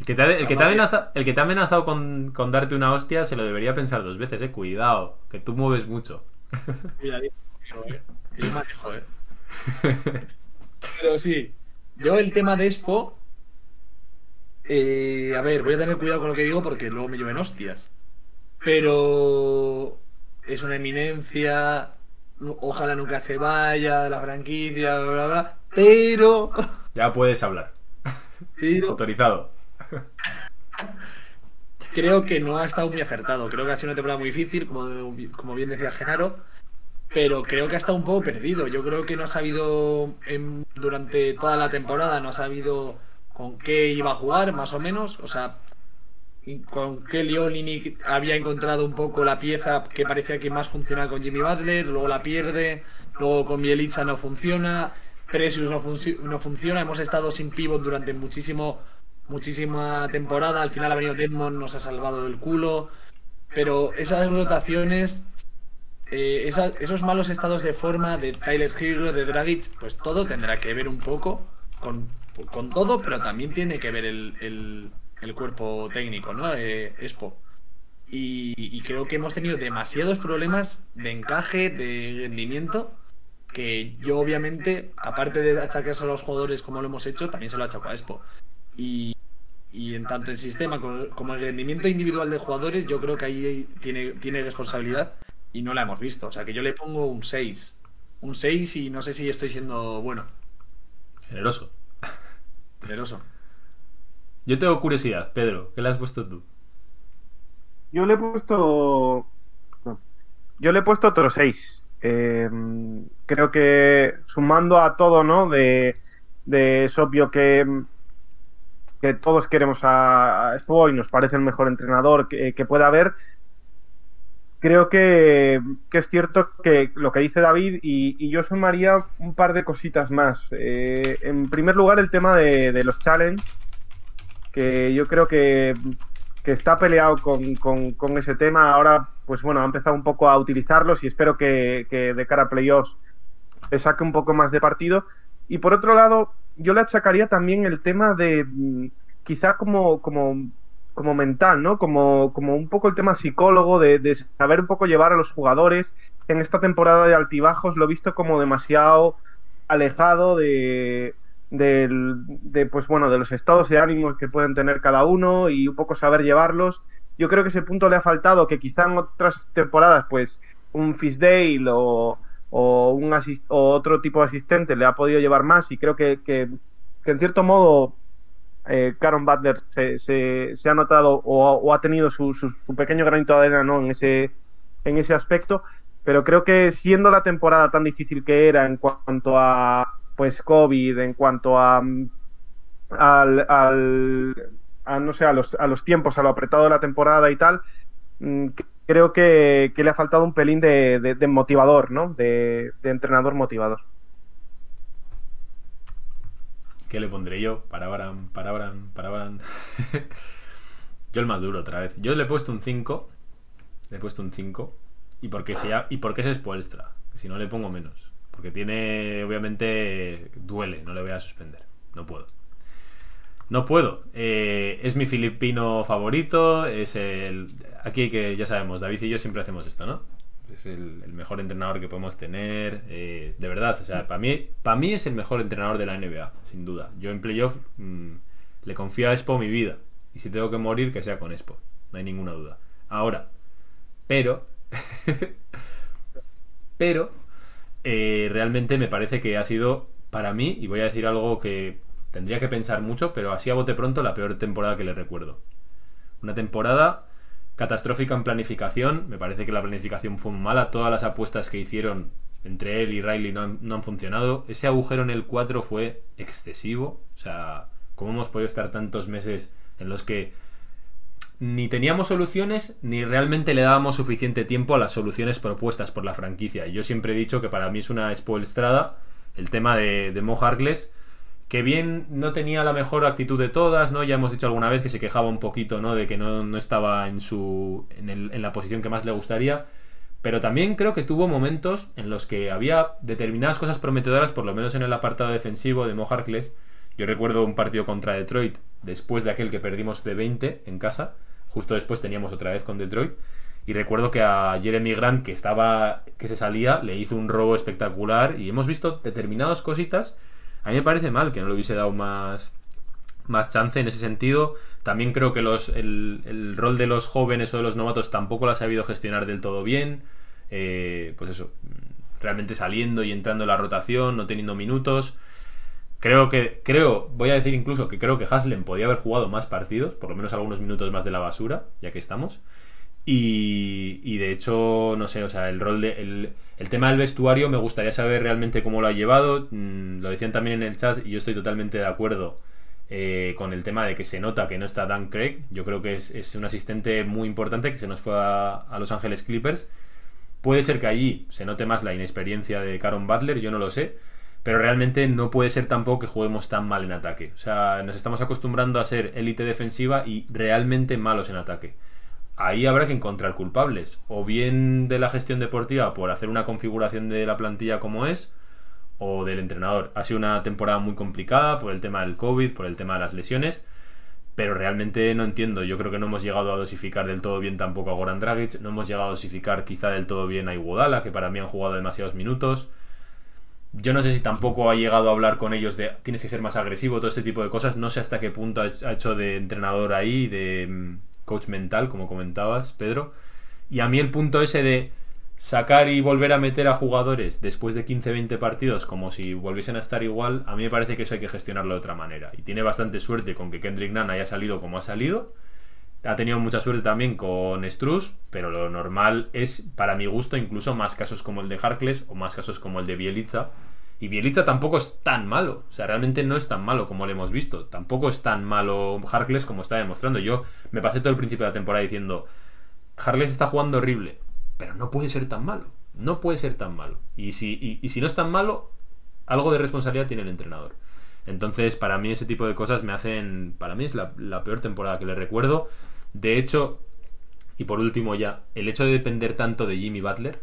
El que te ha, el que te ha amenaza- el que te ha amenazado con, con darte una hostia se lo debería pensar dos veces, eh. Cuidado, que tú mueves mucho. <laughs> Cuidadito ¿eh? Yo manejo, ¿eh? <laughs> Pero sí, yo el tema de Expo. Eh, a ver, voy a tener cuidado con lo que digo porque luego me lleven hostias. Pero es una eminencia. Ojalá nunca se vaya de la franquicia, bla, bla, bla. Pero. <laughs> Ya puedes hablar. pero Autorizado. creo que no ha estado muy acertado. Creo que ha sido una temporada muy difícil, como, como bien decía Genaro. Pero creo que ha estado un poco perdido. Yo creo que no ha sabido en- durante toda la temporada, no ha sabido con qué iba a jugar, más o menos. O sea, con qué Leonini había encontrado un poco la pieza que parecía que más funcionaba con Jimmy Butler, luego la pierde, luego con Bielitsa no funciona, Precious no, no funciona, hemos estado sin pivot durante muchísimo muchísima temporada, al final ha venido Deadmond, nos ha salvado el culo, pero esas rotaciones, eh, esos malos estados de forma de Tyler Hero, de Dragic, pues todo tendrá que ver un poco con, con todo, pero también tiene que ver el, el- cuerpo técnico, ¿no? Eh, Expo. Y, creo que hemos tenido demasiados problemas de encaje, de rendimiento, que yo obviamente, aparte de achacarse a los jugadores como lo hemos hecho, también se lo achaco a Expo. Y, y en tanto el sistema como, como el rendimiento individual de jugadores, yo creo que ahí tiene, tiene responsabilidad y no la hemos visto. O sea que yo le pongo un 6. Un 6 y no sé si estoy siendo bueno, Generoso. Generoso. Yo tengo curiosidad, Pedro. ¿Qué le has puesto tú? Yo le he puesto. no. Yo le he puesto otro 6. creo que sumando a todo, ¿no? De, de- es obvio que, que todos queremos a, a y nos parece el mejor entrenador que, que pueda haber. Creo que, que es cierto que lo que dice David, y, yo sumaría un par de cositas más. Eh, en primer lugar, el tema de, de los challenge, que yo creo que que está peleado con, con- con ese tema. Ahora, pues bueno, ha empezado un poco a utilizarlos y espero que, que de cara a playoffs le saque un poco más de partido. Y por otro lado, yo le achacaría también el tema de mm, quizá como, como, como mental, ¿no? Como, como un poco el tema psicólogo, de, de saber un poco llevar a los jugadores. En esta temporada de altibajos lo he visto como demasiado alejado de, del, de, pues bueno, de los estados de ánimo que pueden tener cada uno y un poco saber llevarlos. Yo creo que ese punto le ha faltado, que quizá en otras temporadas, pues un Fisdale o, o, un asist- o otro tipo de asistente le ha podido llevar más y creo que, que en cierto modo eh, Caron Butler se, se, ha notado o, ha tenido su, pequeño granito de arena ¿no? en, ese, en ese aspecto, pero creo que siendo la temporada tan difícil que era en cuanto a pues COVID, en cuanto a al, al- a, no sé, a los, a los tiempos, a lo apretado de la temporada y tal, mm, creo que, le ha faltado un pelín de, motivador, ¿no? De entrenador motivador. ¿Qué le pondré yo? Parabaran, parabaran, parabaran. <laughs> yo el más duro otra vez. Yo le he puesto un 5. Le he puesto un 5. Y porque, sea, y porque es Spoelstra. Si no le pongo menos. Porque tiene, obviamente, duele. No le voy a suspender. No puedo. No puedo. Eh, es mi filipino favorito. Es el. Aquí que ya sabemos, David y yo siempre hacemos esto, ¿no? Es el, mejor entrenador que podemos tener. eh, de verdad, o sea, para mí, para mí es el mejor entrenador de la NBA, sin duda. Yo en playoff mm, le confío a Expo mi vida. Y si tengo que morir, que sea con Expo. No hay ninguna duda. Ahora, pero. <laughs> pero. eh, realmente me parece que ha sido, para mí, y voy a decir algo que tendría que pensar mucho, pero así a bote pronto, la peor temporada que le recuerdo. Una temporada catastrófica en planificación. Me parece que la planificación fue mala. Todas las apuestas que hicieron entre él y Riley no han, funcionado. Ese agujero en el 4 fue excesivo. O sea, ¿cómo hemos podido estar tantos meses en los que ni teníamos soluciones ni realmente le dábamos suficiente tiempo a las soluciones propuestas por la franquicia? Y yo siempre he dicho que para mí es una spoilstrada el tema de, de Mo que bien no tenía la mejor actitud de todas, ¿no? Ya hemos dicho alguna vez que se quejaba un poquito, ¿no? De que no, no estaba en su. En, la posición que más le gustaría. Pero también creo que tuvo momentos en los que había determinadas cosas prometedoras, por lo menos en el apartado defensivo de Mo Harkless. Yo recuerdo un partido contra Detroit, después de aquel que perdimos de 20 en casa. Justo después teníamos otra vez con Detroit. Y recuerdo que a Jeremy Grant, que estaba. que se salía, le hizo un robo espectacular. Y hemos visto determinadas cositas. A mí me parece mal que no le hubiese dado más, más chance en ese sentido. También creo que los, el, el rol de los jóvenes o de los novatos tampoco lo ha sabido gestionar del todo bien. Eh, pues eso, realmente saliendo y entrando en la rotación, no teniendo minutos. Creo que, creo, voy a decir incluso que creo que Haslem podía haber jugado más partidos, por lo menos algunos minutos más de la basura, ya que estamos. Y, y de hecho, no sé, o sea, el rol de. El tema del vestuario me gustaría saber realmente cómo lo ha llevado. Mm, lo decían también en el chat y yo estoy totalmente de acuerdo eh, con el tema de que se nota que no está Dan Craig. Yo creo que es, un asistente muy importante que se nos fue a, a Los Ángeles Clippers. Puede ser que allí se note más la inexperiencia de Caron Butler, yo no lo sé. Pero realmente no puede ser tampoco que juguemos tan mal en ataque. O sea, nos estamos acostumbrando a ser élite defensiva y realmente malos en ataque. Ahí habrá que encontrar culpables. O bien de la gestión deportiva por hacer una configuración de la plantilla como es, o del entrenador. Ha sido una temporada muy complicada por el tema del COVID, por el tema de las lesiones. Pero realmente no entiendo. Yo creo que no hemos llegado a dosificar del todo bien tampoco a Goran Dragic. No hemos llegado a dosificar quizá del todo bien a Iguodala, que para mí han jugado demasiados minutos. Yo no sé si tampoco ha llegado a hablar con ellos de tienes que ser más agresivo, todo este tipo de cosas. No sé hasta qué punto ha hecho de entrenador ahí, de mm, coach mental, como comentabas, Pedro. Y a mí el punto ese de sacar y volver a meter a jugadores después de 15-20 partidos como si volviesen a estar igual, a mí me parece que eso hay que gestionarlo de otra manera. Y tiene bastante suerte con que Kendrick Nunn haya salido como ha salido. Ha tenido mucha suerte también con Struz, pero lo normal es, para mi gusto, incluso más casos como el de Harkless o más casos como el de Bielitsa. Y Bielitsa tampoco es tan malo. O sea, realmente no es tan malo como lo hemos visto. Tampoco es tan malo Harkless como está demostrando. Yo me pasé todo el principio de la temporada diciendo, Harkless está jugando horrible, pero no puede ser tan malo. No puede ser tan malo. Y si, y, si no es tan malo, algo de responsabilidad tiene el entrenador. Entonces, para mí ese tipo de cosas me hacen... Para mí es la, la peor temporada que le recuerdo. De hecho, y por último ya, el hecho de depender tanto de Jimmy Butler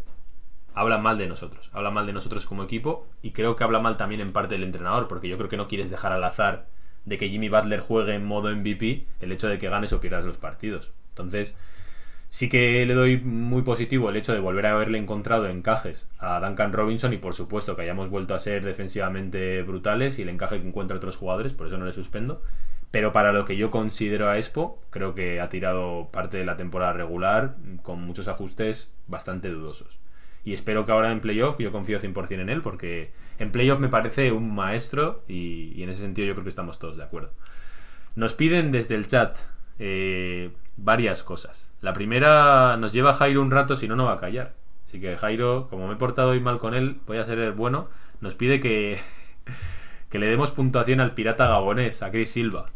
habla mal de nosotros. Habla mal de nosotros como equipo y creo que habla mal también en parte del entrenador, porque yo creo que no quieres dejar al azar de que Jimmy Butler juegue en modo MVP el hecho de que ganes o pierdas los partidos. Entonces, sí que le doy muy positivo el hecho de volver a haberle encontrado encajes a Duncan Robinson y por supuesto que hayamos vuelto a ser defensivamente brutales y el encaje que encuentra otros jugadores, por eso no le suspendo. Pero para lo que yo considero a Expo, creo que ha tirado parte de la temporada regular con muchos ajustes bastante dudosos. Y espero que ahora en playoff, yo confío 100% en él, porque en playoff me parece un maestro y, en ese sentido yo creo que estamos todos de acuerdo. Nos piden desde el chat eh, varias cosas. La primera nos lleva Jairo un rato, si no, no va a callar. Así que Jairo, como me he portado hoy mal con él, voy a ser el bueno. Nos pide que, <laughs> que le demos puntuación al pirata gabonés, a Chris Silva.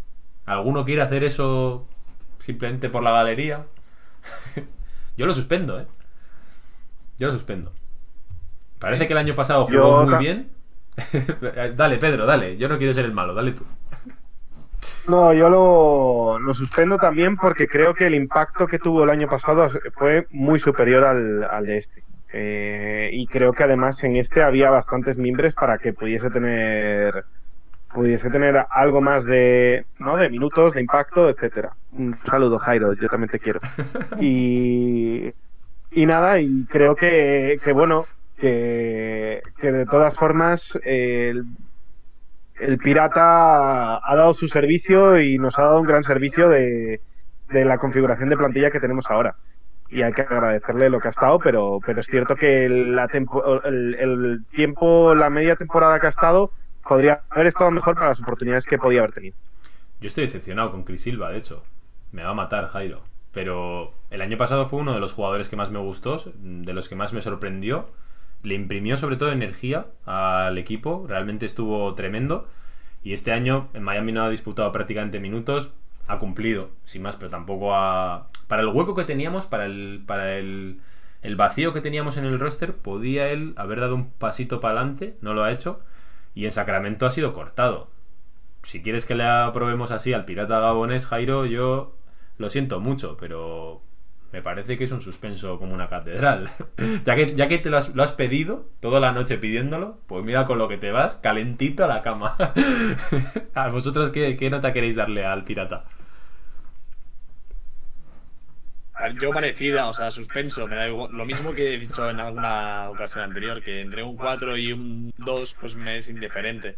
¿Alguno quiere hacer eso simplemente por la galería? <laughs> Yo lo suspendo, ¿eh? Yo lo suspendo. Parece que el año pasado jugó Yo muy bien. <laughs> dale, Pedro, dale. Yo no quiero ser el malo, dale tú. No, yo lo, lo suspendo también porque creo que el impacto que tuvo el año pasado fue muy superior al, al de este. Eh, y creo que además en este había bastantes mimbres para que pudiese tener pudiese tener algo más de, ¿no? de minutos, de impacto, etcétera. Un saludo, Jairo, yo también te quiero. <laughs> Y, y nada, y creo que, que bueno, que, de todas formas el, Pirata ha dado su servicio y nos ha dado un gran servicio de, de la configuración de plantilla que tenemos ahora y hay que agradecerle lo que ha estado, pero, pero es cierto que la el, el, tiempo, la media temporada que ha estado, podría haber estado mejor para las oportunidades que podía haber tenido. Yo estoy decepcionado con Chris Silva, de hecho. Me va a matar, Jairo. Pero el año pasado fue uno de los jugadores que más me gustó, de los que más me sorprendió. Le imprimió sobre todo energía al equipo, realmente estuvo tremendo. Y este año en Miami no ha disputado prácticamente minutos, ha cumplido, sin más, pero tampoco ha... Para el hueco que teníamos, para el, para el, el vacío que teníamos en el roster, podía él haber dado un pasito para adelante, no lo ha hecho, y en Sacramento ha sido cortado. Si quieres que le aprobemos así al pirata gabonés, Jairo, yo lo siento mucho, pero me parece que es un suspenso como una catedral. <laughs> ya que, ya que te lo has, lo has, pedido toda la noche pidiéndolo, pues mira con lo que te vas, calentito a la cama. <laughs> ¿A vosotros qué, qué, nota queréis darle al pirata? Yo parecida, o sea, suspenso, me da igual, lo mismo que he dicho en alguna ocasión anterior, que entre un 4 y un 2 pues me es indiferente.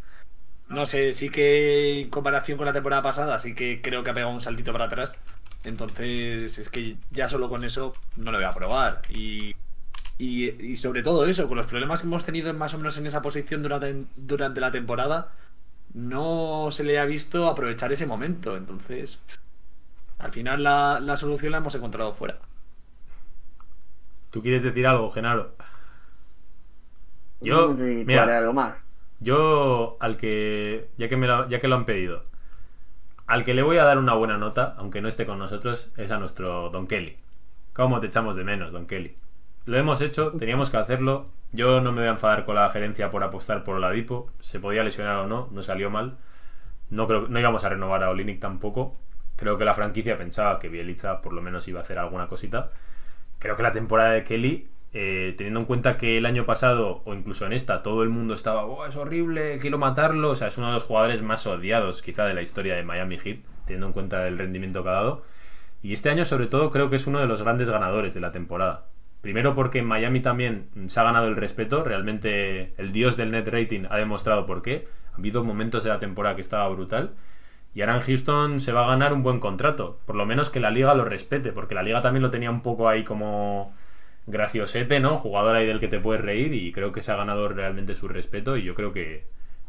No sé, sí que en comparación con la temporada pasada, sí que creo que ha pegado un saltito para atrás, entonces, es que ya solo con eso no lo voy a probar. Y, y, y, sobre todo eso, con los problemas que hemos tenido más o menos en esa posición durante, durante la temporada, no se le ha visto aprovechar ese momento. Entonces, al final la, la solución la hemos encontrado fuera. ¿Tú quieres decir algo, Genaro? Yo, sí, mira, algo más. yo al que, ya que, me lo, ya que lo han pedido, al que le voy a dar una buena nota, aunque no esté con nosotros, es a nuestro Don Kelly. ¿Cómo te echamos de menos, Don Kelly? Lo hemos hecho, teníamos que hacerlo. Yo no me voy a enfadar con la gerencia por apostar por Oladipo. Se podía lesionar o no, no salió mal. No, creo, no íbamos a renovar a Olinic tampoco. Creo que la franquicia pensaba que Bielica por lo menos iba a hacer alguna cosita. Creo que la temporada de Kelly, eh, teniendo en cuenta que el año pasado, o incluso en esta, todo el mundo estaba, oh, es horrible, quiero matarlo. O sea, es uno de los jugadores más odiados quizá de la historia de Miami Heat, teniendo en cuenta el rendimiento que ha dado. Y este año, sobre todo, creo que es uno de los grandes ganadores de la temporada. Primero porque en Miami también se ha ganado el respeto, realmente el dios del net rating ha demostrado por qué. Ha habido momentos de la temporada que estaba brutal. Y ahora en Houston se va a ganar un buen contrato. Por lo menos que la liga lo respete, porque la liga también lo tenía un poco ahí como graciosete, ¿no? Jugador ahí del que te puedes reír y creo que se ha ganado realmente su respeto y yo creo que,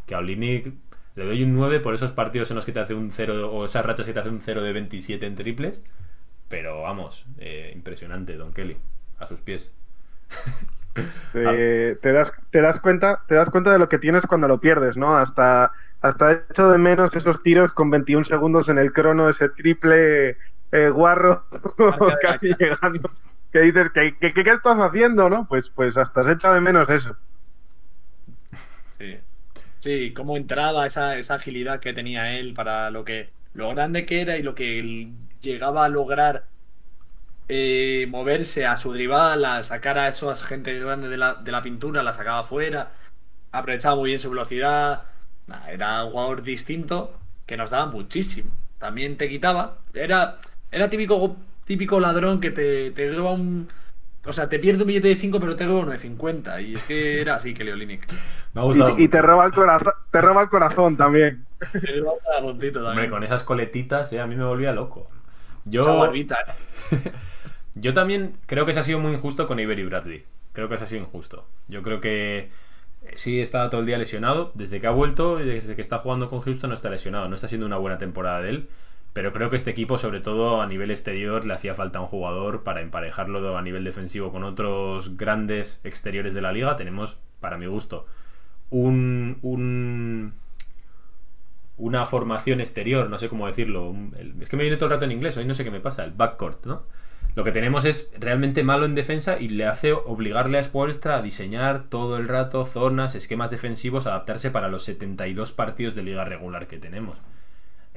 que a Olinic le doy un 9 por esos partidos en los que te hace un 0 o esas rachas que te hace un 0 de 27 en triples. Pero vamos, eh, impresionante, Don Kelly, a sus pies. <laughs> Te, te, das, te, das cuenta, te das cuenta de lo que tienes cuando lo pierdes, ¿no? Hasta, hasta hecho de menos esos tiros con 21 segundos en el crono, ese triple eh, guarro <laughs> casi llegando. Que dices, ¿qué, qué, qué estás haciendo, no? Pues, pues hasta se echa de menos eso. Sí. Sí, cómo entraba esa, esa agilidad que tenía él para lo que lo grande que era y lo que él llegaba a lograr eh, moverse a su rival, a sacar a esas gente grande de la, de la pintura, la sacaba fuera, aprovechaba muy bien su velocidad. Nah, era un jugador distinto que nos daba muchísimo. También te quitaba. Era, era típico, típico ladrón que te, te roba un. O sea, te pierde un billete de 5, pero te roba uno de 50. Y es que era así que Leolinic. Me ha gustado Y, y te, roba el corazón, te roba el corazón también. Te roba un corazoncito Hombre, también. con esas coletitas, eh, a mí me volvía loco. Yo, Esa barbita, eh. <laughs> Yo también creo que se ha sido muy injusto con Avery Bradley. Creo que se ha sido injusto. Yo creo que sí está todo el día lesionado. Desde que ha vuelto, desde que está jugando con Houston, no está lesionado. No está siendo una buena temporada de él. Pero creo que este equipo, sobre todo a nivel exterior, le hacía falta un jugador para emparejarlo a nivel defensivo con otros grandes exteriores de la liga. Tenemos, para mi gusto, un, un una formación exterior, no sé cómo decirlo. Es que me viene todo el rato en inglés, hoy no sé qué me pasa, el backcourt, ¿no? Lo que tenemos es realmente malo en defensa y le hace obligarle a Spoelstra a diseñar todo el rato zonas, esquemas defensivos, adaptarse para los 72 partidos de liga regular que tenemos.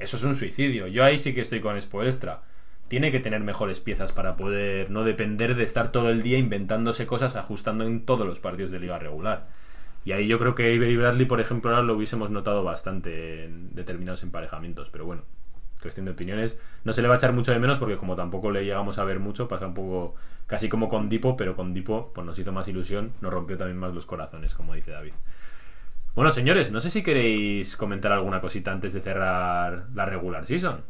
Eso es un suicidio. Yo ahí sí que estoy con Spoelstra. Tiene que tener mejores piezas para poder no depender de estar todo el día inventándose cosas, ajustando en todos los partidos de liga regular. Y ahí yo creo que Avery Bradley, por ejemplo, ahora lo hubiésemos notado bastante en determinados emparejamientos. Pero bueno, cuestión de opiniones. No se le va a echar mucho de menos porque como tampoco le llegamos a ver mucho, pasa un poco casi como con Dipo, pero con Dipo pues nos hizo más ilusión, nos rompió también más los corazones, como dice David. Bueno, señores, no sé si queréis comentar alguna cosita antes de cerrar la regular season.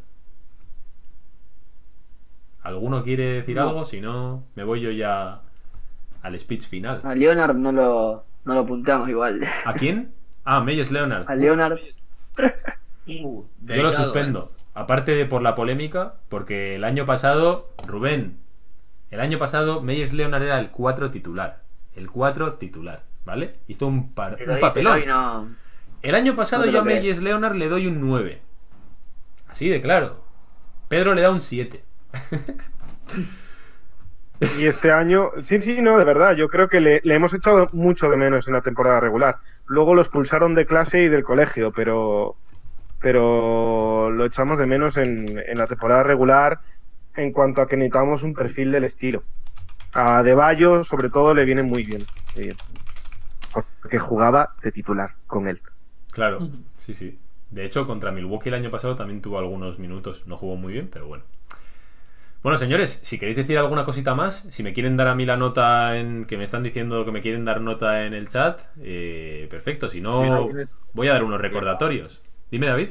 ¿Alguno quiere decir No. algo? Si no, me voy yo ya al speech final. A Leonard no lo, no lo apuntamos igual. ¿A quién? Ah, Meyers Leonard. A Leonard. Uh, Yo lo suspendo. Aparte de por la polémica, porque el año pasado, Rubén, el año pasado Meyers Leonard era el 4 titular. El 4 titular, ¿vale? Hizo un, par- un papelón. no. El año pasado No yo a. Meyers Leonard le doy un 9. Así de claro. Pedro le da un 7. <laughs> Y este año, sí, sí, no, de verdad, yo creo que le, le hemos echado mucho de menos en la temporada regular. Luego lo expulsaron de clase y del colegio, pero, pero lo echamos de menos en, en la temporada regular en cuanto a que necesitamos un perfil del estilo. A De Bayo, sobre todo, le viene muy bien. muy bien. Porque jugaba de titular con él. Claro, sí, sí. De hecho, contra Milwaukee el año pasado también tuvo algunos minutos. No jugó muy bien, pero bueno. Bueno, señores, si queréis decir alguna cosita más, si me quieren dar a mí la nota en que me están diciendo que me quieren dar nota en el chat, eh, perfecto. Si no, voy a dar unos recordatorios. Dime, David.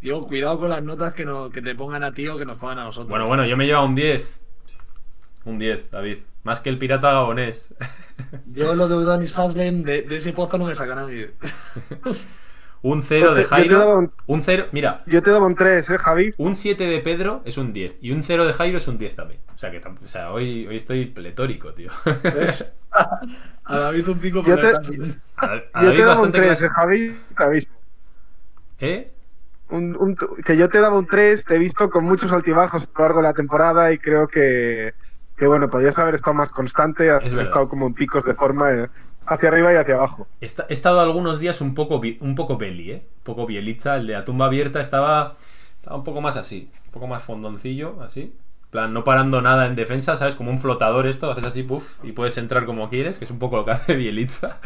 Digo, cuidado con las notas que, no, que te pongan a ti o que nos pongan a nosotros. Bueno, bueno, yo me llevo un 10. Un 10, David. Más que el pirata gabonés. <laughs> Yo lo de Udonis Haslem, de, de ese pozo no me saca nadie. <laughs> un 0 de Jairo. un- Un 0, mira, Yo te daba un 3, ¿eh, Javi? un 7 de Pedro es un 10. Y un 0 de Jairo es un 10 también. O sea que o sea, hoy, hoy estoy pletórico, tío. ¿Ves? <laughs> A David un 5 Yo por te-. A, a Yo David te daba un bastante 3, clase- ¿eh, Javi? Te aviso. ¿Eh? Un- un- que yo te daba un 3, te he visto con muchos altibajos a lo largo de la temporada y creo que, que bueno, podías haber estado más constante, has Es estado como en picos de forma eh, hacia arriba y hacia abajo. He, esta- he estado algunos días un poco, un poco Beli, ¿eh? Un poco Bielitza. El de la tumba abierta estaba, estaba un poco más así. Un poco más fondoncillo, así. En plan, no parando nada en defensa, ¿sabes? Como un flotador esto, haces así, puff, y puedes entrar como quieres, que es un poco lo que <laughs> hace Bielitza.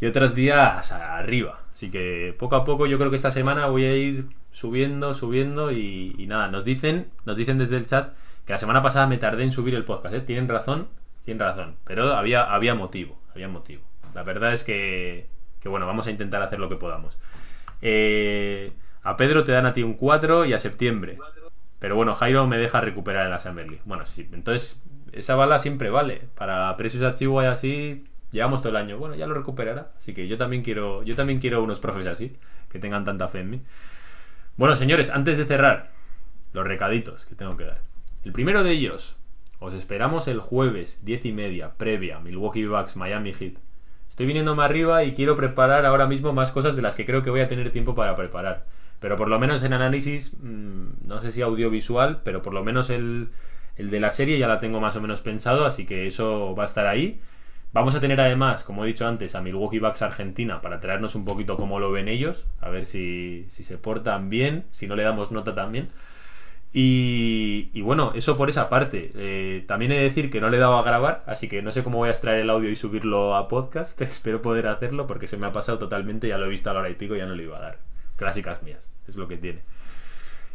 Y otros días arriba. Así que poco a poco yo creo que esta semana voy a ir subiendo, subiendo y, y nada, nos dicen, nos dicen desde el chat que la semana pasada me tardé en subir el podcast, ¿eh? Tienen razón, tienen razón. Pero había, había motivo, había motivo. La verdad es que, que bueno, vamos a intentar hacer lo que podamos. Eh, a Pedro te dan a ti un 4 y a septiembre. Pero bueno, Jairo me deja recuperar en la Assembly. Bueno, sí, entonces esa bala siempre vale. Para precios archivo y así, llevamos todo el año. Bueno, ya lo recuperará. Así que yo también quiero, yo también quiero unos profes así, que tengan tanta fe en mí. Bueno, señores, antes de cerrar, los recaditos que tengo que dar. El primero de ellos, os esperamos el jueves, 10 y media, previa, Milwaukee Bucks, Miami Heat. Estoy viniéndome arriba y quiero preparar ahora mismo más cosas de las que creo que voy a tener tiempo para preparar. Pero por lo menos en análisis, mmm, no sé si audiovisual, pero por lo menos el, el de la serie ya la tengo más o menos pensado, así que eso va a estar ahí. Vamos a tener además, como he dicho antes, a Milwaukee Bucks Argentina para traernos un poquito cómo lo ven ellos, a ver si, si se portan bien, si no le damos nota también. Y, bueno, eso por esa parte. Eh, también he de decir que no le he dado a grabar, así que no sé cómo voy a extraer el audio y subirlo a podcast. <laughs> Espero poder hacerlo porque se me ha pasado totalmente, ya lo he visto a la hora y pico, ya no le iba a dar. Clásicas mías, es lo que tiene.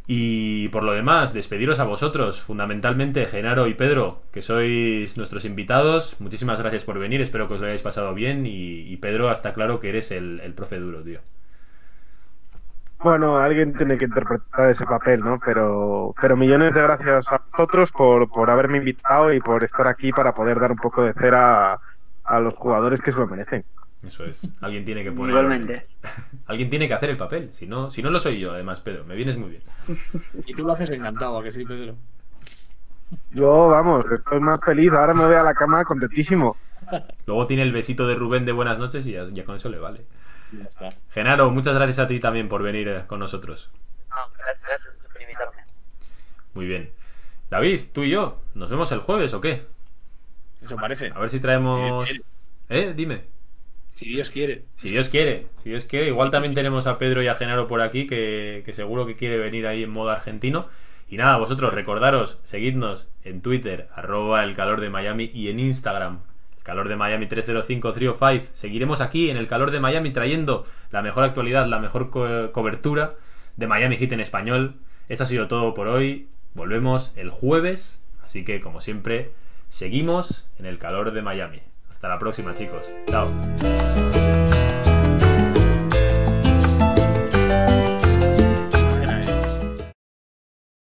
Y por lo demás, despediros a vosotros, fundamentalmente Genaro y Pedro, que sois nuestros invitados. Muchísimas gracias por venir, espero que os lo hayáis pasado bien. Y, y Pedro, hasta claro que eres el, el profe duro, tío. Bueno, alguien tiene que interpretar ese papel, ¿no? Pero, pero millones de gracias a vosotros por, por haberme invitado y por estar aquí para poder dar un poco de cera a, a los jugadores que se lo merecen. Eso es. Alguien tiene que poner. Igualmente. <laughs> Alguien tiene que hacer el papel. Si no, si no lo soy yo, además, Pedro. Me vienes muy bien. <laughs> Y tú lo haces encantado, ¿a que sí, Pedro? Yo, vamos, estoy más feliz. Ahora me voy a la cama contentísimo. Luego tiene el besito de Rubén de buenas noches y ya, ya con eso le vale. Ya está. Genaro, muchas gracias a ti también por venir eh, con nosotros. No, gracias, gracias por invitarme. Muy bien. David, tú y yo, ¿nos vemos el jueves o qué? Eso parece. A ver si traemos. Eh, ¿Eh? Dime. Si Dios quiere. Si Dios quiere, si Dios quiere. Igual también tenemos a Pedro y a Genaro por aquí, que, que seguro que quiere venir ahí en modo argentino. Y nada, vosotros recordaros, seguidnos en Twitter, arroba el calor de Miami, y en Instagram, Calor de Miami 305 305. Seguiremos aquí en el calor de Miami trayendo la mejor actualidad, la mejor co- cobertura de Miami Heat en español. Esto ha sido todo por hoy. Volvemos el jueves. Así que, como siempre, seguimos en el calor de Miami. Hasta la próxima, chicos. Chao.